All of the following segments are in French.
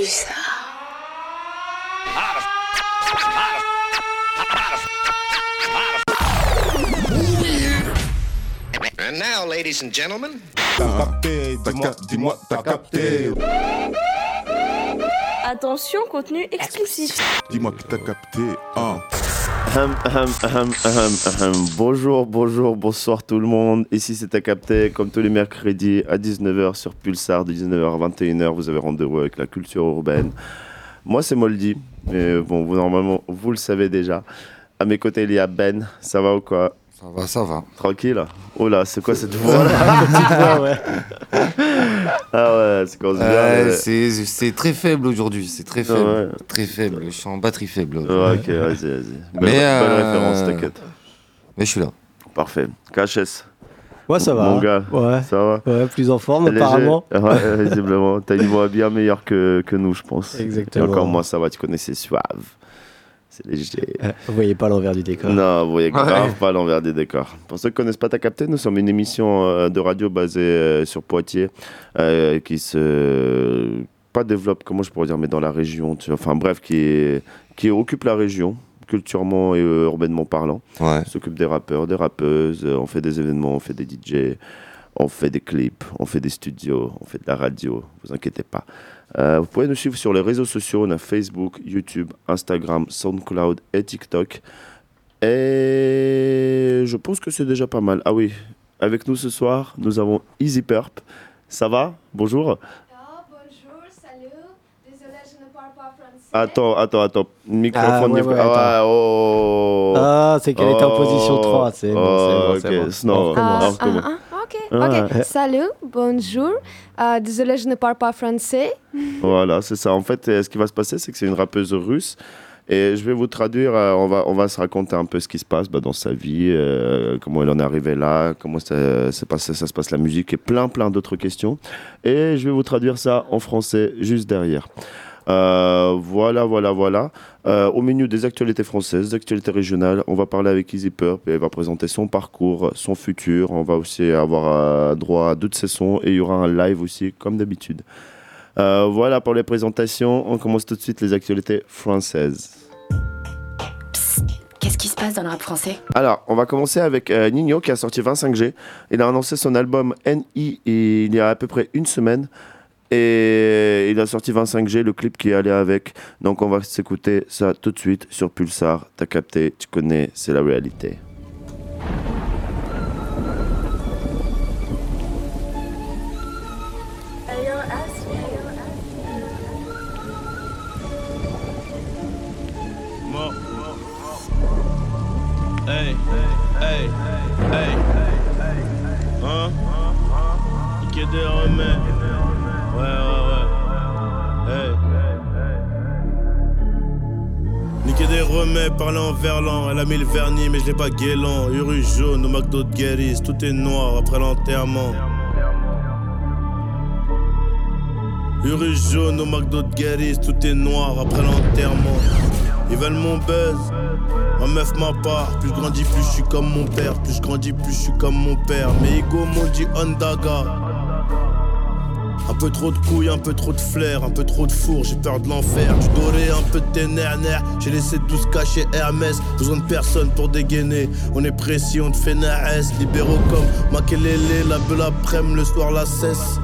Pulsar. And now, ladies and gentlemen, T'as capté, dis-moi, dis-moi, t'as capté. Attention, contenu exclusif. Dis-moi que t'as capté. Hein. Ahem, ahem, ahem. Bonjour, bonjour, bonsoir tout le monde. Ici c'est à capter, comme tous les mercredis à 19h sur Pulsar, de 19h à 21h, vous avez rendez-vous avec la culture urbaine. Moi c'est Moldy, mais bon, vous, normalement vous le savez déjà. À mes côtés il y a Ben, ça va ou quoi? Ça va, ça va. Tranquille Oh là, c'est quoi cette voix là Ah ouais, c'est quand Euh, c'est c'est très faible aujourd'hui, c'est très Ah faible. ouais. Très faible, je suis en batterie faible. ouais. Ok, vas-y, vas-y. Mais, bonne euh, référence, t'inquiète. Mais je suis là. Parfait. KHS, Ouais, ça va. mon gars, Ouais. ça va Ouais, plus en forme Léger. apparemment. Ouais, visiblement. T'as une voix bien meilleure que, que nous, je pense. Exactement. Et encore moi, ça va, tu connais, c'est suave. C'est léger. Euh, Vous voyez pas l'envers du décor. Non, vous voyez grave Ouais. pas l'envers des décors. Pour ceux qui connaissent pas, t'as capté, nous sommes une émission euh, de radio basée euh, sur Poitiers euh, qui se. pas développe, comment je pourrais dire, mais dans la région. Tu. Enfin bref, qui, est- qui occupe la région, culturellement et urbainement parlant. Ouais. On s'occupe des rappeurs, des rappeuses, euh, on fait des événements, on fait des DJ, on fait des clips, on fait des studios, on fait de la radio, vous inquiétez pas. Euh, vous pouvez nous suivre sur les réseaux sociaux, on a Facebook, YouTube, Instagram, SoundCloud et TikTok. Et je pense que c'est déjà pas mal. Ah oui, avec nous ce soir, nous avons Easy Purp. Ça va? Bonjour. Ah, bonjour, salut. Désolé, je ne parle pas français. Attends, attends, attends. Microphone. Ah, ouais, ouais, ah ouais, oh. Ah, c'est qu'elle est en position Oh. 3. C'est bon, c'est Oh, bon, c'est ok. bon. Sinon, On recommence. Ah, Ah, ok. Salut, bonjour. Euh, désolé, je ne parle pas français. Voilà, c'est ça. En fait, euh, ce qui va se passer, c'est que c'est une rappeuse russe. Et je vais vous traduire, euh, on, va, on va se raconter un peu ce qui se passe bah, dans sa vie, euh, comment elle en est arrivée là, comment ça, passé, ça se passe la musique et plein, plein d'autres questions. Et je vais vous traduire ça en français juste derrière. Euh, voilà, voilà, voilà. Euh, au milieu des actualités françaises, des actualités régionales, on va parler avec Easy Purp et elle va présenter son parcours, son futur. On va aussi avoir euh, droit à deux de ses sons et il y aura un live aussi, comme d'habitude. Euh, voilà pour les présentations. On commence tout de suite les actualités françaises. Qu'est-ce qui se passe dans le rap français? Alors, on va commencer avec euh, Nino qui a sorti 25G. Il a annoncé son album NI il y a à peu près une semaine. Et il a sorti 25G, le clip qui est allé avec. Donc on va s'écouter ça tout de suite sur Pulsar. T'as capté, tu connais, c'est la réalité. Hein? Ouais, ouais. Hey. Niquer des remèdes, parler en verlan. Elle a mis le vernis, mais je l'ai pas guélant. Uru jaune, au McDo de Guéris. Tout est noir après l'enterrement. Uru jaune, au McDo de Guéris. Tout est noir après l'enterrement. Ils veulent mon buzz. Ma meuf ma part, plus je grandis, plus je suis comme mon père. Plus je grandis, plus je suis comme mon père. Mais Ego m'ont dit Ondaga. Un peu trop de couilles, un peu trop de flair, un peu trop de four, j'ai peur de l'enfer. Tu doré un peu de nerfs, j'ai laissé 12 cachets Hermès. Besoin de personne pour dégainer. On est précis, on te fait naès. Libéraux comme Makelele, la belle après-midi, le soir la cesse.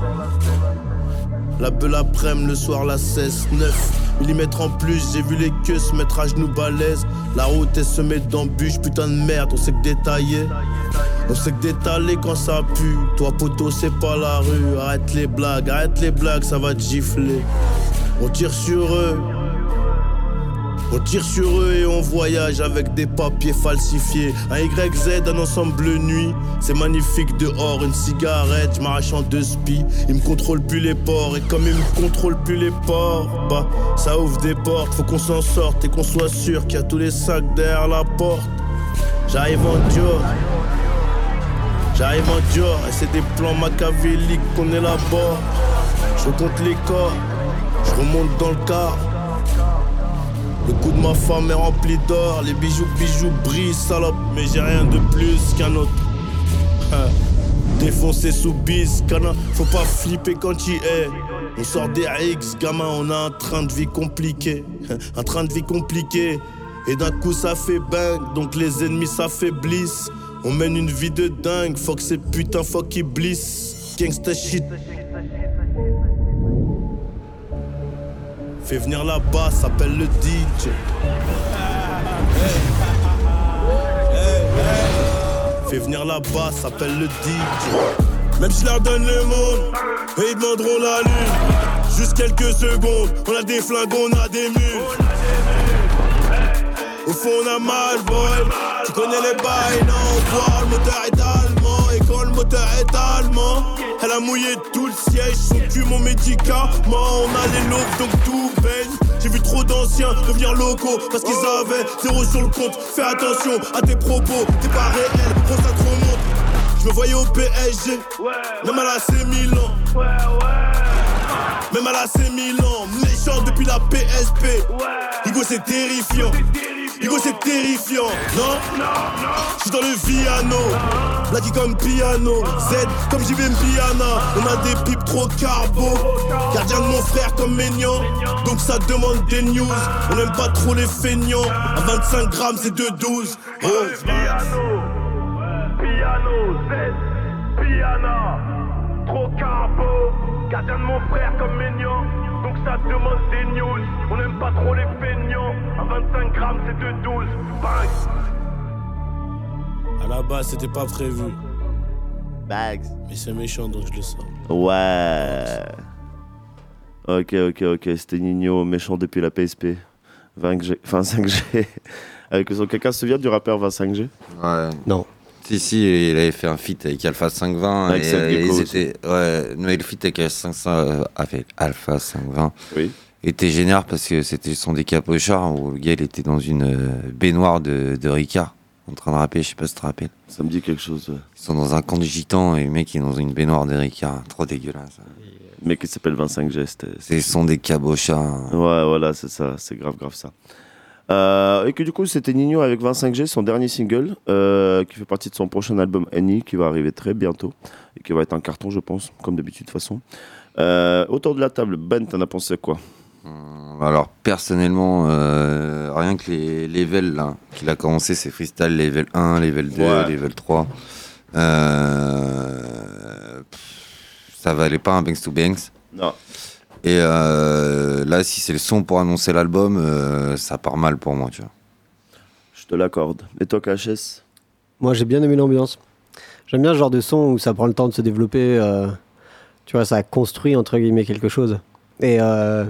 La belle après-midi, le soir la cesse. 9 mm en plus, j'ai vu les queues se mettre à genoux balèze. La route est semée d'embûches, putain de merde, on sait que détailler. On sait que d'étaler quand ça pue. Toi, poteau, c'est pas la rue. Arrête les blagues, arrête les blagues, ça va te gifler. On tire sur eux. On tire sur eux et on voyage avec des papiers falsifiés. Un YZ, un ensemble nuit. C'est magnifique dehors, une cigarette, je m'arrache en deux spies. Ils me contrôlent plus les ports et comme ils me contrôlent plus les ports, bah ça ouvre des portes. Faut qu'on s'en sorte et qu'on soit sûr qu'il y a tous les sacs derrière la porte. J'arrive en Dior. J'arrive en Dior et c'est des plans machiavéliques qu'on élabore. Je compte les corps, je remonte dans le car. Le cou de ma femme est rempli d'or, les bijoux bijoux brillent, salope. Mais j'ai rien de plus qu'un autre. Défoncé sous bis, canin, faut pas flipper quand il est. On sort des X, gamin, on a un train de vie compliqué. Un train de vie compliqué. Et d'un coup ça fait bang, donc les ennemis s'affaiblissent. On mène une vie de dingue, fuck ces putains, fuck qui blisse. Gangsta shit. Fais venir la basse, appelle le DJ. Fais venir la basse, appelle le DJ. Même si je leur donne le monde, et ils demanderont la lune. Juste quelques secondes, on a des flingues, on a des mules. Au fond, on a mal, boy. Tu connais les bails, non? Voir le moteur est allemand. Et quand le moteur est allemand, elle a mouillé tout le siège. Son cul, mon médicament. On a les lobes, donc tout baigne. J'ai vu trop d'anciens devenir locaux parce qu'ils avaient zéro sur le compte. Fais attention à tes propos, t'es pas réel, gros ça te remonte. Je me voyais au PSG, même à la Milan. Même à la Milan, méchant depuis la PSP. Hugo c'est terrifiant. Hugo c'est terrifiant, non? Je suis dans le Viano, Blacky comme piano, Z comme vais piana. On a des pipes trop carbo, gardien de mon frère comme Maignan. Donc ça demande des news, on aime pas trop les feignants. À 25 grammes c'est 2,12. Oh. Piano, Z, Piana, trop carbo, gardien de mon frère comme Maignan. Donc ça demande des news, on n'aime pas trop les feignants. À 25 grammes c'est 2,12. Bang À la base c'était pas prévu, Bags. mais c'est méchant donc je le sens. Ouais. Ok, ok, ok. C'était Nino, méchant depuis la PSP. 20G, enfin 5G. Avec son... Quelqu'un se souvient du rappeur 25G Ouais. Non. Si, il avait fait un feat avec Alpha 520. Avec et, Seth euh, ils étaient, ouais, mais le feat avec, Alpha euh, avec Alpha 520 Oui. était génial parce que c'était son décapochards où le gars il était dans une euh, baignoire de, de Ricard en train de rapper, je sais pas si tu te rappelles. Ça me dit quelque chose. ouais. Ils sont dans un camp de gitans et le mec est dans une baignoire de Ricard. Trop dégueulasse. Le mec qui s'appelle 25G. c'était- C'est son décapochards. Ouais, voilà, c'est ça. C'est grave, grave ça. Euh, et que du coup, c'était Nino avec 25G, son dernier single, euh, qui fait partie de son prochain album Annie, qui va arriver très bientôt et qui va être un carton, je pense, comme d'habitude de toute façon. Euh, autour de la table, Ben, t'en as pensé quoi? Hum, Alors personnellement, rien que les levels qu'il a commencé, c'est freestyle level 1, level 2, Ouais. level 3. Euh, pff, ça valait pas un Banks to Banks. Non. Et euh, là, si c'est le son pour annoncer l'album, euh, ça part mal pour moi, tu vois. Je te l'accorde. Et toi, KHS Moi, j'ai bien aimé l'ambiance. J'aime bien ce genre de son où ça prend le temps de se développer. euh, tu vois, ça construit entre guillemets quelque chose. Et euh,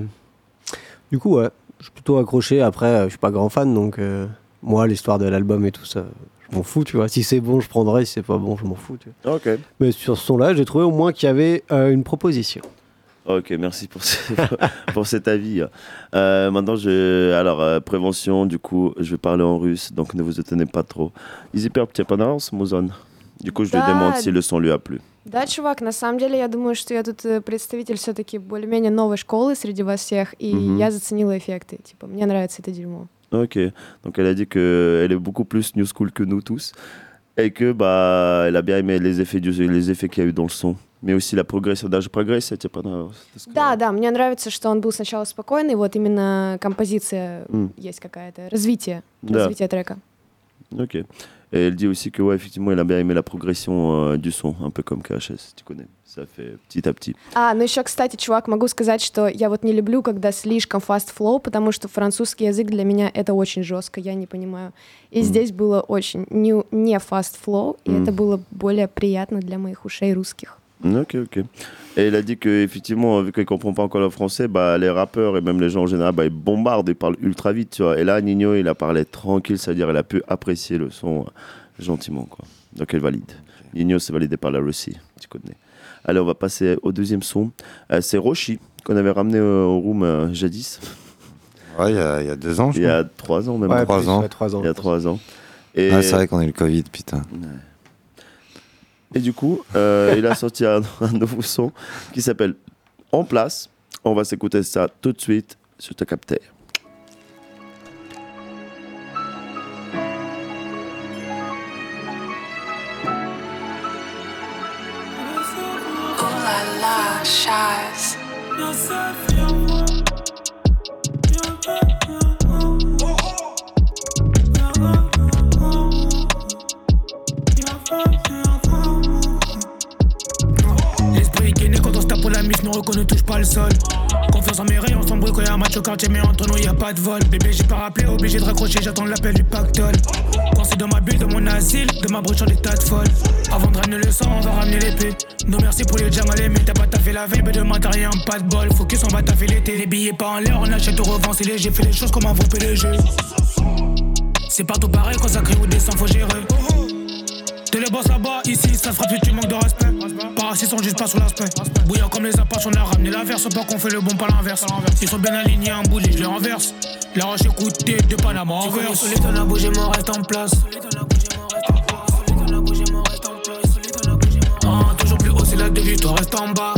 du coup, ouais, je suis plutôt accroché. Après, je suis pas grand fan, donc euh, moi, l'histoire de l'album et tout ça, je m'en fous, tu vois. Si c'est bon, je prendrai. Si c'est pas bon, je m'en fous. Tu vois. Ok. Mais sur ce son-là, j'ai trouvé au moins qu'il y avait euh, une proposition. Ok, merci pour, ce- pour cet avis. Euh, maintenant, je, alors, euh, prévention, du coup, je vais parler en russe, donc ne vous étonnez pas trop. Easy Perp, tu pas Mozon Du coup, je lui Да. demande si le son lui a plu. Да, чувак, на самом деле я думаю, что я тут э, представитель все-таки более-менее новой школы среди вас всех, и Мгм. я заценила эффекты. Типа, мне нравится это дерьмо. Ok, donc elle a dit qu'elle est beaucoup plus new school que nous tous, et que bah, elle a bien aimé les effets, du, les effets qu'il y a eu dans le son, Aussi la progression, даже прогрессия, тебе сказала? Да, да, мне нравится, что он был сначала спокойный, вот именно композиция М. есть какая-то, развитие, Да. развитие трека. Ok. Et elle dit aussi que, ouais, effectivement, elle a bien aimé la progression euh, du son, un peu comme KHS, tu connais. Ça fait petit à petit. А, ну еще, кстати, чувак, могу сказать, что я вот не люблю, когда слишком fast flow, потому что французский язык для меня это очень жестко, я не понимаю. И Мгм. здесь было очень не, не fast flow, и Мгм. это было более приятно для моих ушей русских. Ok, ok. Et elle a dit que effectivement, vu qu'elle comprend pas encore le français, bah, les rappeurs et même les gens en général, bah, ils bombardent, ils parlent ultra vite, tu vois. Et là, Nino, il a parlé tranquille, c'est-à-dire elle a pu apprécier le son euh, gentiment, quoi. Donc elle valide. Nino, c'est validé par la Russie, tu connais. Allez, on va passer au deuxième son. Euh, c'est Roshi, qu'on avait ramené euh, au room euh, jadis, Ouais, il y, a- il y a deux ans, je il y crois. a trois ans même. Ouais, trois ans. ouais, trois ans. Il y a trois ans. Et, Ah, c'est vrai qu'on a eu le Covid, putain. Et du coup, euh, il a sorti un, nouveau son qui s'appelle En place. On va s'écouter ça tout de suite sur ta capteur. dynamique, nos ne touche pas le sol. Confiance en mes rayons, sans bruit, quand y a un match au quartier, mais entre nous y a pas de vol. Bébé, j'ai pas rappelé, obligé de raccrocher, j'attends l'appel du pactole. Quand dans ma bulle, de mon asile, de ma broche en des tas de folles. Avant de ramener le sang, on va ramener l'épée. Non merci pour les djangalais, mais t'as pas taffé la veille, mais demain t'as rien, pas de bol. Focus, on va taffer l'été, les billets pas en l'air, on achète au revend, c'est léger, fait les choses comme un vrai PDG. C'est partout pareil, quand ça crie ou descend, faut gérer. T'es les boss là-bas, ici, ça se frappe, tu manques de respect. Par assis, sont juste pas sur l'aspect. Bouillant comme les apaches, on a ramené l'inverse, pas qu'on fait le bon, pas l'inverse. Ils sont bien alignés, un bouli, je les renverse. La roche écoutée de Panama en verse. Solide, on a bougé, mon reste en place. Ah, toujours plus haut, c'est la devise, toi reste en bas.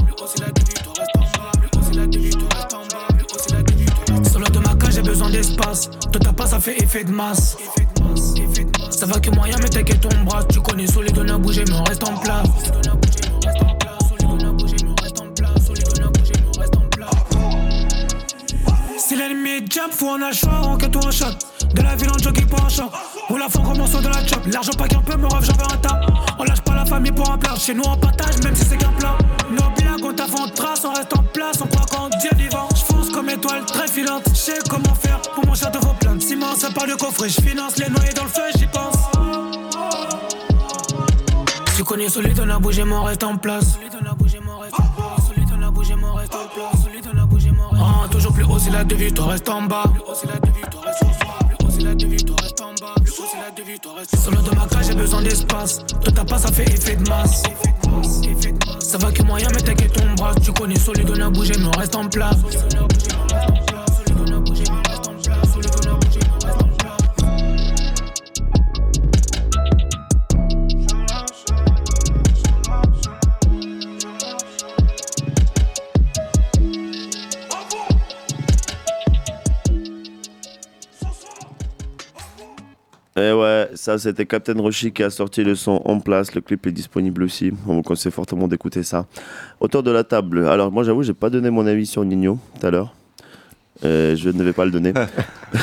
Solo de ma cage, j'ai besoin d'espace. Toi t'as pas, ça fait effet de masse. Ça va que moyen, mais t'inquiète ton bras. Tu connais solide, on a bougé, mais on reste en place. Si l'ennemi jump, faut un choix, on quête ou un shot. De la ville en jockey pour un champ. On la fond comme morceau de la chop. L'argent pas qu'un peu, me rêve, j'en veux un tas. On lâche pas la famille pour un plat. Chez nous, on partage, même si c'est qu'un plat. Nos blagues, on taffe en trace, on reste en place. On croit qu'en Dieu vivant. Comme étoile très filante. J'sais comment faire pour mon de vos plaintes. Ciment, ça part de coffret. J'finance les noyés dans le feu, j'y pense. Tu connais solide, on a bougé, mon reste en place. Solide, on a bougé, mon reste en place. Solide, on a bougé, mon reste en place. Solide, on a bougé, mon reste en place. toujours plus haut, c'est la devise, toi reste en bas. Plus haut, c'est la devise, toi reste en bas. Plus haut, c'est la devise, en bas. Solo de ma cage, j'ai besoin d'espace. Toi, t'as pas, ça fait effet de masse. Ça va que moyen, mais t'inquiète ton bras. Tu connais solide, on a bougé, mais on reste en place. Ça c'était Captain Roshi qui a sorti le son en place. Le clip est disponible aussi. On vous conseille fortement d'écouter ça. Autour de la table. Alors moi j'avoue, j'ai pas donné mon avis sur Nino tout à l'heure. Euh, je ne vais pas le donner.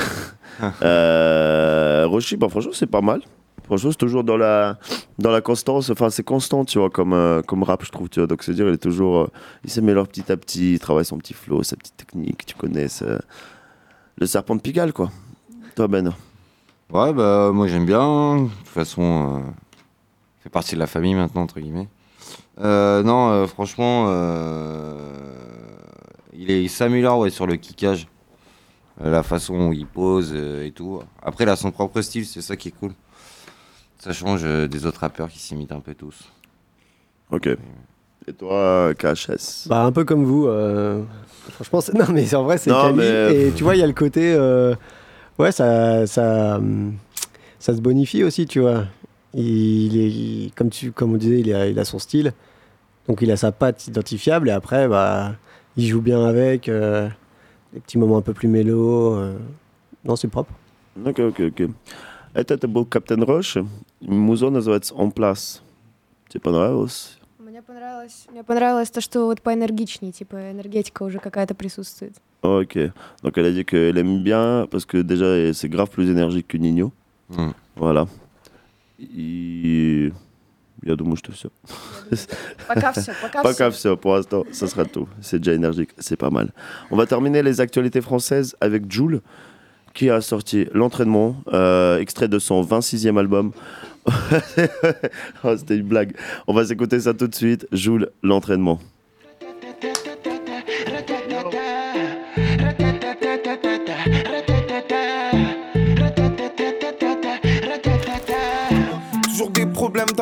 euh, Roshi, bah, franchement c'est pas mal. Franchement c'est toujours dans la dans la constance. Enfin c'est constant, tu vois, comme euh, comme rap je trouve. Tu vois. Donc c'est dire il est toujours, euh, il s'améliore petit à petit. Il travaille son petit flow, sa petite technique. Tu connais c'est le serpent de Pigalle quoi. Toi Ben. Ouais, bah moi j'aime bien. De toute façon, euh, fait partie de la famille maintenant, entre guillemets. Euh, non, euh, franchement, euh, il est- s'améliore ouais, sur le kickage. La façon où il pose euh, et tout. Après, il a son propre style, c'est ça qui est cool. Ça change euh, des autres rappeurs qui s'imitent un peu tous. Ok. Et toi, KHS Bah, un peu comme vous. euh, Franchement, c'est- non, mais c'est- en vrai, c'est Non, quali. mais- Et tu vois, il y a le côté euh, Ouais, ça, ça, hum, ça se bonifie aussi, tu vois. Il est, il- comme, tu, comme on disait, il a, il a son style. Donc, il a sa patte identifiable. Et après, bah, il joue bien avec. euh, des petits moments un peu plus mélo. euh. Non, c'est propre. Ok, ok, ok. Это это был Каптен Рош. Музон называется «Он плас». Тебе понравилось? Мне понравилось, мне понравилось то, что вот поэнергичнее, типа энергетика уже какая-то присутствует. Ok. Donc elle a dit qu'elle aime bien parce que déjà c'est grave plus énergique que Nino. Mm. Voilà. И я думаю, что все. Пока все, пока, Pas все. все, pour l'instant, ça sera tout. C'est déjà énergique, c'est pas mal. On va terminer les actualités françaises avec Joule, qui a sorti L'entraînement, euh, extrait de son 26e album. Oh, C'était une blague. On va s'écouter ça tout de suite. Joule, L'entraînement.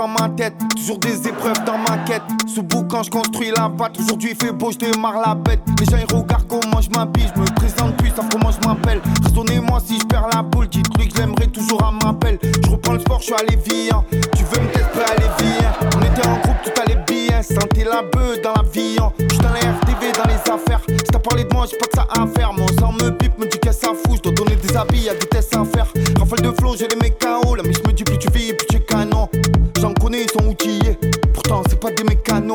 Ma tête, toujours des épreuves dans ma quête. Sous boucan, je construis la patte. Aujourd'hui, il fait beau, je démarre la bête. Les gens, ils regardent comment je m'habille. Je me présente plus, savent comment je m'appelle. Raisonnez-moi si je perds la boule. Dites-lui j'aimerais toujours à m'appel. Je reprends le sport, je suis allé viens. Tu veux me tester, allez viens. On était en groupe, tout allait bien. Sentais la beuh dans la vie. Je suis dans les RTV, dans les affaires. Si t'as parlé de moi, j'ai pas que ça à faire. Mon sang me pipe, me dit qu'est-ce que ça fout. Je dois donner des habits, y'a des tests à faire. Rafale de flow, j'ai les mecs KO.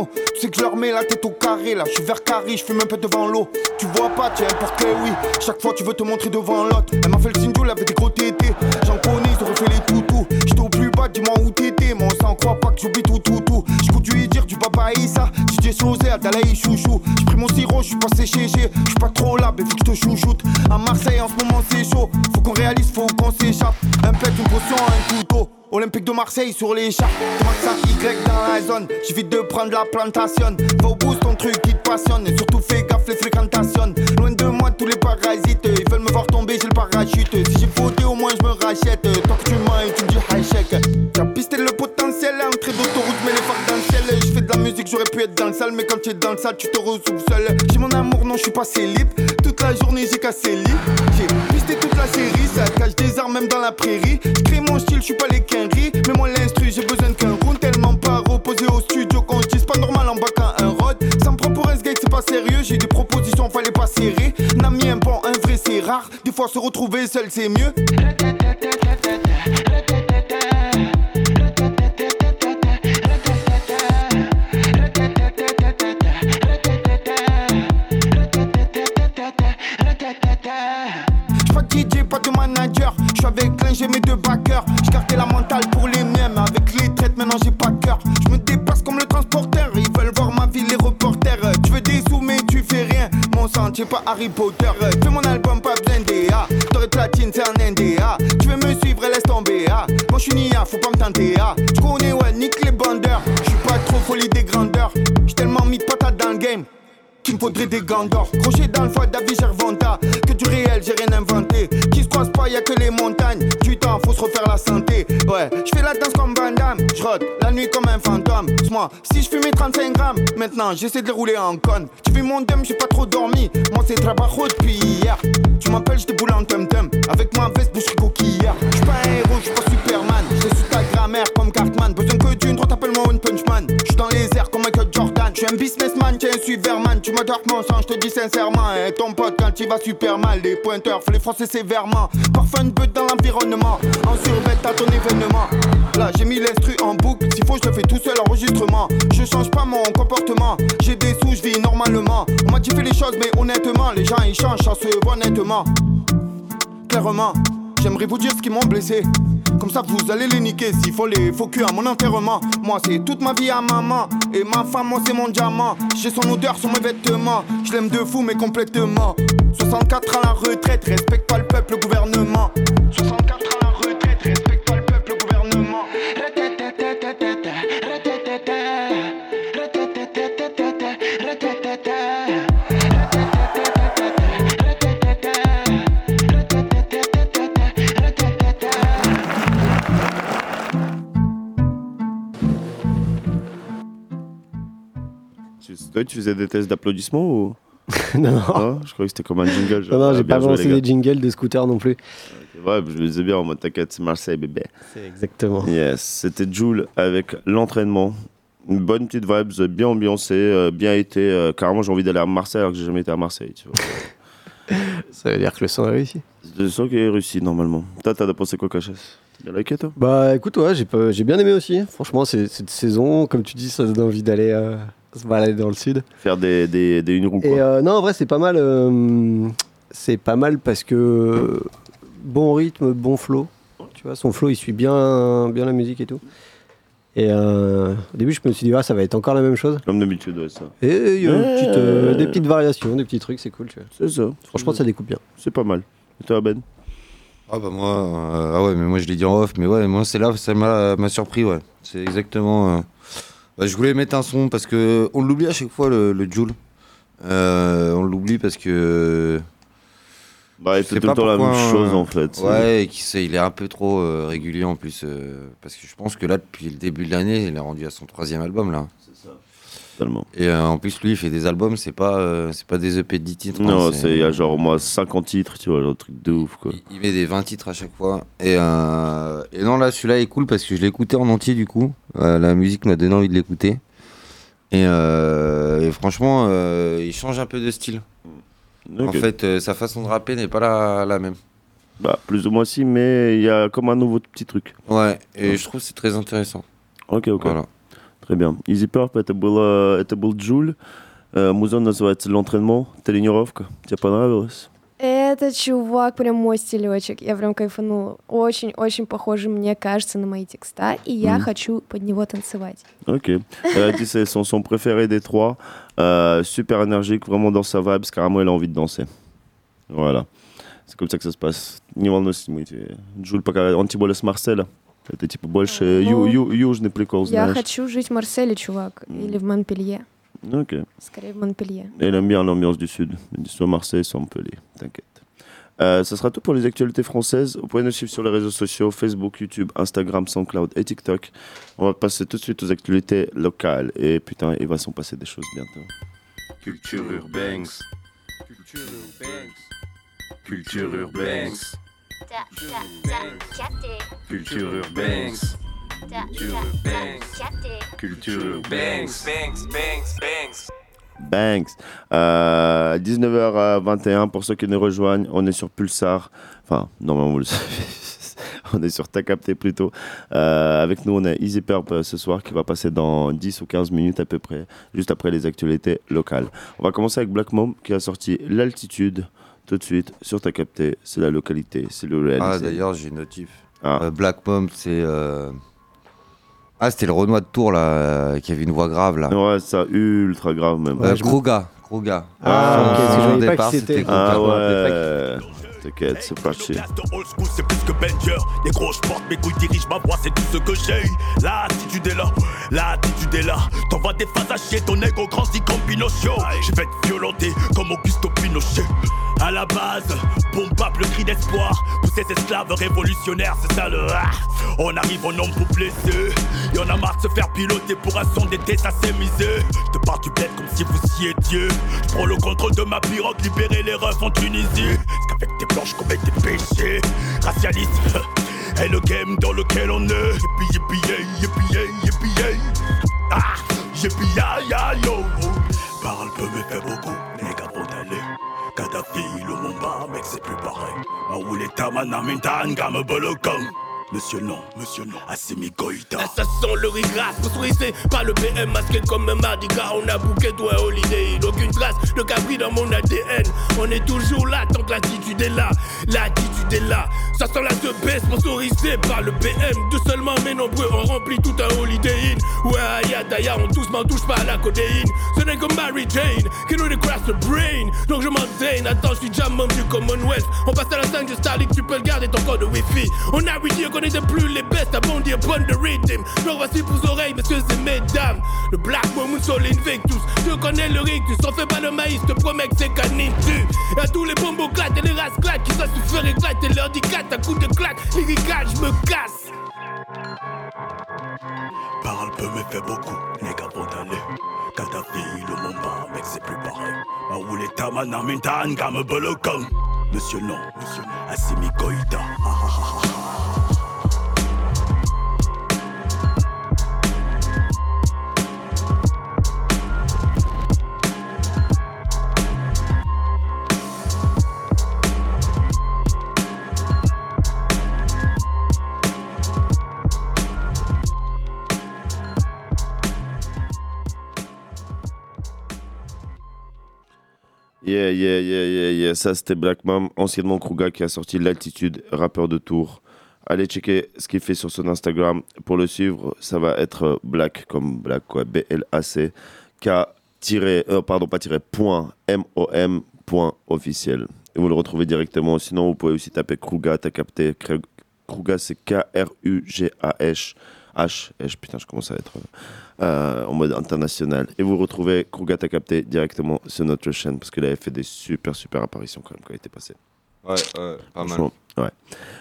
Tu sais que je leur mets la tête au carré. Là, je suis vert carré, je fume un peu devant l'eau. Tu vois pas, tu importe que oui. Chaque fois, tu veux te montrer devant l'autre. Elle m'a fait le signe, elle avait des gros tétés. J'en connais, auraient fait les toutous. J'étais au plus bas, dis-moi où t'étais. mais on s'en croit pas que j'oublie tout, tout, tout. J'coute du dire du Baba Issa, DJ Chosé, Adalaï Chouchou. J'pris mon sirop, j'suis passé chez G, j'suis pas trop là, mais faut que je te chouchoute. À Marseille, en ce moment, c'est chaud. Faut qu'on réalise, faut qu'on s'échappe. Un pet, une potion, un couteau. Olympique de Marseille sur les l'écharpe. ça Y dans la zone. J'évite de prendre la plantation. Va au bout, ton truc qui te passionne. Surtout, fais gaffe les fréquentations. Loin de moi, tous les parasites. Ils veulent me voir tomber, j'ai le parachute. Si j'ai fauté, au moins je me rachète. Tant que tu m'as et tu me dis high check. T'as pisté le potentiel, entrée d'autoroute, mais les phares dans le ciel. Je fais de la musique, j'aurais pu être dans le salle. Mais quand tu es dans le salle, tu te retrouves seul. J'ai mon amour, non, je suis pas célib. Toute la journée, j'ai cassé lit. La série, ça cache des armes même dans la prairie. J'crée mon style, je suis pas les quinries. Mais moi, l'instru, j'ai besoin qu'un round. Tellement pas reposé au studio qu'on se pas normal en bas qu'un un rod. Ça me prend pour un skate, c'est pas sérieux. J'ai des propositions, fallait pas serrer. Nami, un bon, un vrai, c'est rare. Des fois, se retrouver seul, c'est mieux. DJ, pas de manager. J'suis avec l'un, j'ai mes deux backers. J'cartais la mentale pour les mêmes. Avec les traites, maintenant j'ai pas de cœur. J'me dépasse comme le transporteur. Ils veulent voir ma vie, les reporters. Tu veux des sous, mais tu fais rien. Mon sang, pas Harry Potter. Fais mon album, pas besoin d'EA. T'aurais platine, c'est un NDA. Tu veux me suivre, laisse tomber. Ah. Moi j'suis Nia, faut pas me tenter. Ah. Tu connais, ouais, nique les bandeurs. J'suis pas trop folie des grandeurs. J'suis tellement mis de patate dans le game. Qu'il me faudrait des gants d'or. Crochet dans le foie David Gervonta. Que du réel, j'ai rien inventé. Pas, y a que les montagnes. Du temps, faut se refaire la santé. Ouais, je fais la danse comme Van Damme. Je la nuit comme un fantôme. moi si je fumais 35 grammes, maintenant j'essaie de les rouler en conne. Tu fais mon dème, j'ai pas trop dormi. Moi c'est trabajo depuis hier. Tu m'appelles, j'te boule en tum-tum. Avec ma veste, bouche coquillère. J'suis pas un héros, j'suis pas Superman. J'ai su ta grammaire comme Cartman. Besoin que d'une, toi t'appelles-moi One Punch Man. J'suis dans les airs comme Michael Jordan. J'suis un businessman, t'es un Superman. Tu m'adores mon sang, j'te dis sincèrement. Et ton pote, quand il va super mal, les pointeurs, faut les froncer sévèrement. Parfum de dans l'environnement. En surbête à ton événement. Là, j'ai mis l'instru en boucle. S'il faut, je le fais tout seul, enregistrement. Je change pas mon comportement. J'ai des sous, je vis normalement. On m'a dit fais les choses, mais honnêtement, les gens ils changent, ça se voit nettement. Clairement, j'aimerais vous dire ce qui m'ont blessé. Comme ça, vous allez les niquer s'il faut les faux à mon enterrement. Moi, c'est toute ma vie à maman. Et ma femme, moi, c'est mon diamant. J'ai son odeur sur mes vêtements. Je l'aime de fou, mais complètement. 64 à la retraite, respecte pas le peuple, le gouvernement. 64 toi, tu faisais des tests d'applaudissements ou Non, non. Ah, Je croyais que c'était comme un jingle. genre, Non, non, j'ai pas lancé des jingles de scooter non plus. Ouais, je me disais bien en mode t'inquiète, c'est Marseille, bébé. C'est exactement. Yes, c'était Jules avec l'entraînement. Une bonne petite vibe, bien ambiancé, euh, bien été. euh, carrément, j'ai envie d'aller à Marseille alors que j'ai jamais été à Marseille. Tu vois. Ça veut dire que le son est réussi. Le son qui est réussi normalement. Toi, t'as pensé quoi, Cachesse Bien liké, toi? Bah écoute, ouais, j'ai bien aimé aussi. Franchement, cette saison, comme tu dis, ça donne envie d'aller euh, se balader dans le sud. Faire des, des, des une roue, quoi. Et euh, non, en vrai, c'est pas mal. euh, c'est pas mal parce que bon rythme, bon flow. Tu vois, son flow, il suit bien, bien la musique et tout. Et euh, au début, je me suis dit, ah, ça va être encore la même chose. Comme d'habitude, ouais, ça. Et il y a une Ouais. petite, euh, des petites variations, des petits trucs, c'est cool. Tu vois. C'est ça. Franchement, ça découpe bien. C'est pas mal. Et toi, Ben? Ah bah moi, euh, ah ouais, mais moi je l'ai dit en off, mais ouais, moi c'est là, ça m'a m'a surpris, ouais. C'est exactement. Bah, je voulais mettre un son parce que on l'oublie à chaque fois le, le Joule. Euh, on l'oublie parce que. Bah, il sais tout le temps la même pourquoi, chose, en fait. Ouais, et sait- il est un peu trop euh, régulier en plus. euh, parce que je pense que là, depuis le début de l'année, il est rendu à son troisième album là. Totalement. Et euh, en plus, lui, il fait des albums, c'est pas, euh, c'est pas des EP de 10 titres. Non, hein, c'est il y a genre moi 50 titres, tu vois, genre un truc de ouf, quoi. Il met des 20 titres à chaque fois. Et, euh, et non, là, celui-là est cool parce que je écouté en entier du coup. La musique m'a donné envie de l'écouter. Et, et franchement, il change un peu de style. En fait, sa façon de rapper n'est pas la, la même. Bah, plus ou moins si, mais il y a comme un nouveau petit truc. Ouais, et je trouve c'est très intéressant. Ok, ok. Voilà. Très bien. Easy Purp, это было, это был Джуль. Э, Музон называется «L'entraînement». Тренировка. Тебе понравилось? Э, Это чувак, прям мой стилечек. Я прям кайфанула. Очень-очень похоже, мне кажется, на мои текста, и я Мгм. хочу под него танцевать. Ok. Elle a dit c'est son son préféré des trois. Euh, super énergique, vraiment dans sa vibe, carrément elle a envie de danser. Voilà. C'est comme ça que ça se passe. Не волнуйся, мы тебе. Джуль пока, он тем более с Марселя. Это типа больше ю- Ну, ю- южный прикол, Я знаешь. хочу жить в Марселе, чувак, или в Монпелье. Ok. Скорее в Монпелье. Elle aime bien l'ambiance du Sud. Elle dit soit Marseille, soit Montpellier. T'inquiète. Euh, ça sera tout pour les actualités françaises. Vous pouvez nous suivre sur les réseaux sociaux Facebook, YouTube, Instagram, SoundCloud et TikTok. On va passer tout de suite aux actualités locales. Et putain, il va s'en passer des choses bientôt. Culture urbaine. Culture urbaine. Culture urbaine. Culture urbaine. Banks. Euh, 19h21 pour ceux qui nous rejoignent. On est sur Pulsar. Enfin, normalement, vous le savez. on est sur Takapté plutôt. Euh, avec nous, on a Easy Purp euh, ce soir qui va passer dans 10 ou 15 minutes à peu près, juste après les actualités locales. On va commencer avec Black Mom qui a sorti L'altitude tout de suite sur Takapté. C'est la localité, c'est le réel. Ah, d'ailleurs, j'ai une notif. Ah. Euh, Black Mom, c'est. euh, Ah, c'était le Renoir de Tours, là, euh, qui avait une voix grave, là. Ouais, ça ultra grave même. Euh, Kruga. Kruga. Ah, Son- ok, son parce que je pas départ, c'était- Ah ouais. T'inquiète, c'est parti. Old school, c'est plus que Benjer. Les gros, je porte mes couilles, dirige ma voix, c'est tout ce que j'ai. L'attitude est là, l'attitude est là. T'envoies des phases à chier, ton ego grandit comme Pinocchio. Je vais te violenter comme Augusto Pinochet. À la base, bombe le cri d'espoir. Pour ces esclaves révolutionnaires, c'est ça le ah. On arrive en nombre pour blesser. Et on a marre de se faire piloter pour un son d'été, ça s'est misé. Je te parle du bled comme si vous y étiez. Je prends le contrôle de ma pirogue, libérer les refs en Tunisie. Parce qu'avec tes blanches, commets des péchés. Racialiste. Et le game dans lequel on est. Yay, yippee, yay, yippee, yay. Ah, yippee, ya, ya, yo. Parle peu mais fait beaucoup, les gars vont aller. Kadhafi, le Mumba, mec c'est plus pareil. Maoulé Tamana Mintan, Game Bolokong. Monsieur non, monsieur non, Assimi Goïta. Ça sent le rigras, sponsorisé par le BM masqué comme un mardi gras. On a bouquet toi holiday, aucune trace de cabri dans mon ADN. On est toujours là tant que l'attitude est là, l'attitude est là. Ça sent la de baisse sponsorisé par le BM. Deux seulement mais nombreux ont rempli tout un holiday in. Ouais, d'ailleurs, on tous m'en touche pas à la codéine. Ce n'est que Mary Jane qui nous décroisse le brain. Donc je m'entraîne, attends, je suis déjà membre du Commonwealth. On passe à la 5 de Starlink, tu peux le garder ton code Wi-Fi. On a oui dire qu'on était plus les best à bon dire bonne de rhythm. Donc voici pour vos oreilles, messieurs et mesdames. Le Black Moon Soul Invictus. Tu connais le rictus, on fait pas le maïs, te promets que c'est canine tu. À tous les bombos claques et les races claques qui savent se faire éclater leur dit à coups de claque. Lyrical, je me casse. Parle peu mais fait beaucoup, les gars vont aller. Kadhafi, le Mumba, mec c'est plus pareil. Maoulé Tamana Mintan, Game Bolokong. Monsieur non, monsieur non, Assimi Goïta. Ah, ah, ah, ah, Yeah, yeah, yeah, yeah, yeah. Ça, c'était Black Mom, anciennement Kruga, qui a sorti L'Altitude, rappeur de Tours. Allez checker ce qu'il fait sur son Instagram. Pour le suivre, ça va être euh, Black, comme Black, quoi. B-L-A-C. K, tiré, euh, pardon, pas tiré, point, M-O-M, point officiel. Et vous le retrouvez directement. Sinon, vous pouvez aussi taper Kruga, t'as capté. Krug- Kruga, c'est K-R-U-G-A-H. H, H, putain, je commence à être euh, en mode international. Et vous retrouvez Kruga, t'as capté directement sur notre chaîne parce qu'il avait fait des super, super apparitions quand même quand il était passé. Ouais, ouais, pas mal. Ouais.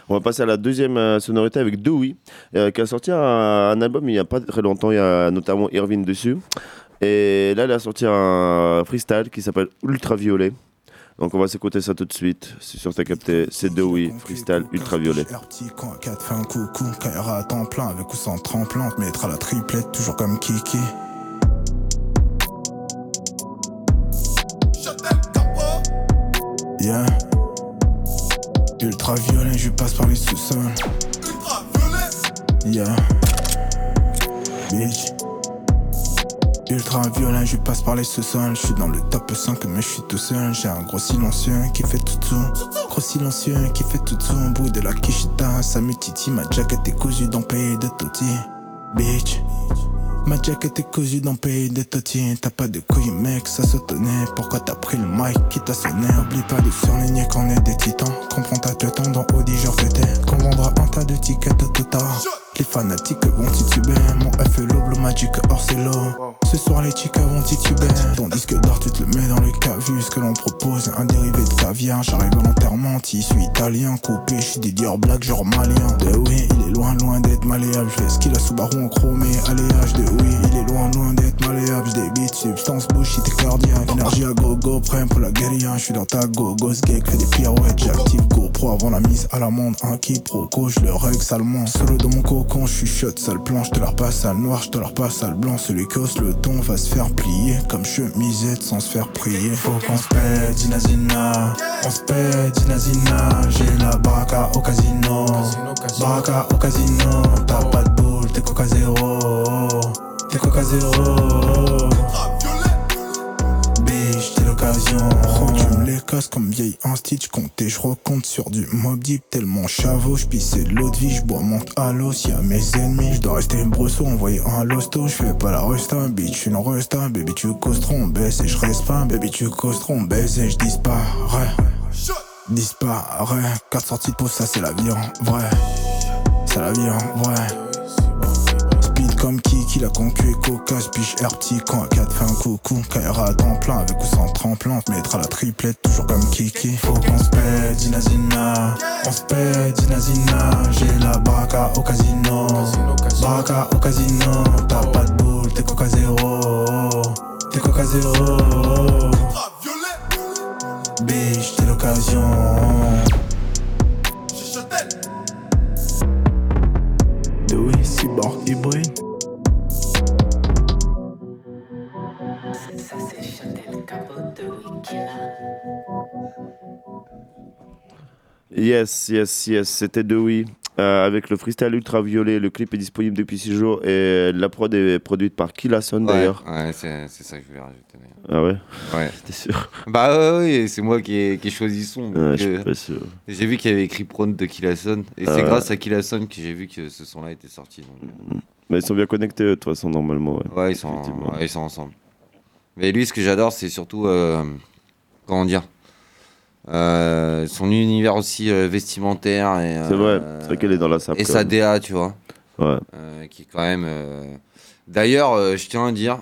On va passer à la deuxième euh, sonorité avec Dewey, euh, qui a sorti un, un album il n'y a pas très longtemps. Il y a notamment Irvine dessus. Et là, il a sorti un freestyle qui s'appelle Ultraviolet. Donc on va s'écouter ça tout de suite. C'est sûr, t'as capté. C'est Dewey, freestyle Ultraviolet. Petit quand 4 fait un coucou, quand il y aura à temps plein avec ou sans tremplin, on te mettra la triplette toujours comme Kiki. Yeah. Ultra violent, je passe par les sous-sols. Yeah. Bitch. Ultra violent, je passe par les sous-sols. Je suis dans le top 5, mais je suis tout seul. J'ai un gros silencieux qui fait tout tout. trop silencieux qui fait tout son bout de la quicheta. Sa titi, ma jacket est cousue dans le pays de Toti. Bitch. Ma jacket est cousue dans le pays de Toti. T'as pas de couilles, mec, ça se tenait. Pourquoi t'as pris le mic qui t'a sonné? Oublie pas de surligner qu'on est des titans. Comprends ta tête dans Audi, genre fêté. Qu'on vendra un tas de tickets tout tard. Les fanatiques vont tituber. Mon F l'oble magique Orcelo. Ce soir, les chicas vont tituber. Ton disque d'or, tu te le mets dans le cavus. Ce que l'on propose, un dérivé de caviar. J'arrive volontairement, tissu italien. Coupé, j'suis des dior black, genre malien. De oui, il est loin, loin d'être malléable. J'fais ce qu'il a sous baron en chromé. Alléage de oui, il est loin, loin d'être malléable. J'débite, substance bullshit et cardiaque. Énergie à gogo, prêt pour la guérilla. J'suis dans ta go, ce gag, fais des pirouettes. J'active GoPro avant la mise à la monde. Un quiproquo, j'le règle salement. Solo dans mon cocon, chuchote, sale blanche, te la repasse à noir, je te la repasse à blanc. Celui qui hausse le ton va se faire plier comme chemisette sans se faire prier. Faut qu'on se pète, Zina. On se pète, Zina. J'ai la baraka au casino. Baraka au casino. T'as pas de boule, t'es coca zéro. T'es coca zéro. L'occasion. Tu me les casses comme vieille instit, j'comptais, j'recompte sur du mob deep tellement chavo, j'pissais de l'eau de vie, j'bois monte à l'os, y'a mes ennemis, j'dois rester brosseau, envoyer un losto, j'fais pas la resta, bitch, une resta, baby tu causes trop, on baisse et j'reste pas, baby tu causes trop, on baisse et j'disparais. Disparais, 4 sorties de pause, ça c'est la vie en vrai. C'est la vie en vrai. Comme Kiki, la concu et cocasse, biche air petit quand à 4 fait un coucou. Kaira temps plein avec ou sans tremplin, mettra la triplette toujours comme Kiki. Faut qu'on se pète, Zina Zina. On se Zina. J'ai la baraka au casino. Baraka au casino. T'as pas de boule, t'es coca zéro. T'es coca zéro. Biche, t'es l'occasion. Oui, cyborg hybride. Yes, yes, yes, c'était de oui. Euh, avec le freestyle ultraviolet, le clip est disponible depuis 6 jours et la prod est produite par Killason Ouais, d'ailleurs. Ouais, c'est ça que je voulais rajouter. Ah ouais? Ouais. T'es sûr? Bah ouais, ouais, c'est moi qui ai, qui ai choisi son. Ouais, donc, je suis euh, pas sûr. J'ai vu qu'il y avait écrit Prone de Killason. Et Ah c'est ouais. grâce à Killason que j'ai vu que ce son-là était sorti. donc, Mais ils sont bien connectés de toute façon normalement. Ouais, Ouais, ils sont, ils sont ensemble. Mais lui, ce que j'adore, c'est surtout. euh, comment dire euh, Son univers aussi euh, vestimentaire. et, C'est vrai, c'est vrai qu'elle est dans la sape, Et sa. DA, tu vois. Ouais. qui est quand même. D'ailleurs, je tiens à dire.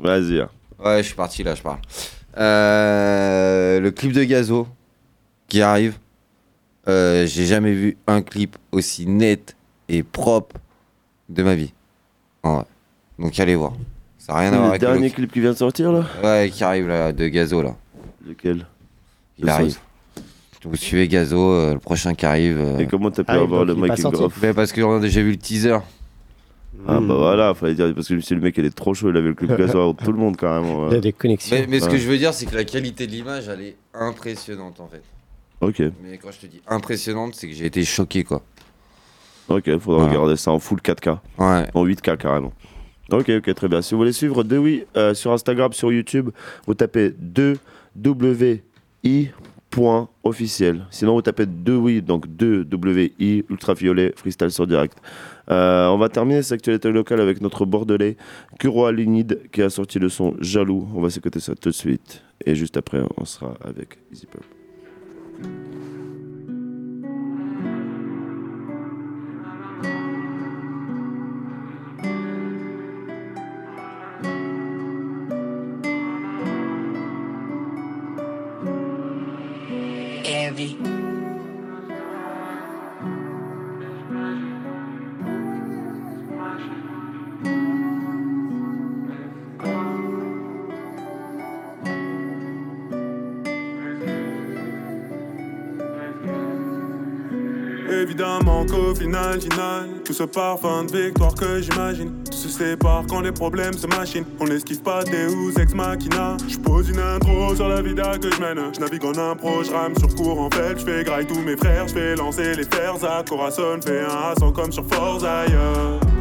Vas-y. hein. Ouais, je suis parti là, je parle. Le clip de Gazo qui arrive. J'ai jamais vu un clip aussi net et propre de ma vie. En vrai. Donc allez voir. Ça n'a rien à voir Le avec dernier clip qui vient de sortir là Ouais, qui arrive là, de Gazo là. Lequel? Il Le arrive. sauce. Vous suivez Gazo, euh, le prochain qui arrive. euh. Et comment t'as pu Ah, avoir donc le il est pas making sorti. of Ben, Parce que regardez, j'ai vu le teaser. Ah Hmm. bah voilà, fallait dire parce que si le mec il est trop chaud, il avait le clip gasoil avant tout le monde carrément. Il y a ouais. des connexions. Mais, mais ce que Ouais. je veux dire, c'est que la qualité de l'image, elle est impressionnante en fait. Ok, Mais quand je te dis impressionnante, c'est que j'ai été choqué quoi. ok, faudra regarder ça en full 4K, Ouais. en 8K carrément. Ok, ok, très bien. Si vous voulez suivre Dewey euh, sur Instagram, sur YouTube, vous tapez 2WI.officiel. Sinon, vous tapez Dewey, donc 2WI, ultraviolet, freestyle sur direct. Euh, on va terminer cette actualité locale avec notre bordelais, Kuro Alinid, qui a sorti le son Jaloux. On va s'écouter ça tout de suite. Et juste après, on sera avec Easy Purple. Évidemment qu'au final, final, tout ce parfum de victoire que j'imagine, se sépare quand les problèmes se machinent. On n'esquive pas Deus ex machina. Je pose une intro sur la vida que je mène. Je navigue en impro, je rame sur cours en fait. Je fais graille tous mes frères, je fais lancer les fers à Corazon, fais un accent comme sur Forza.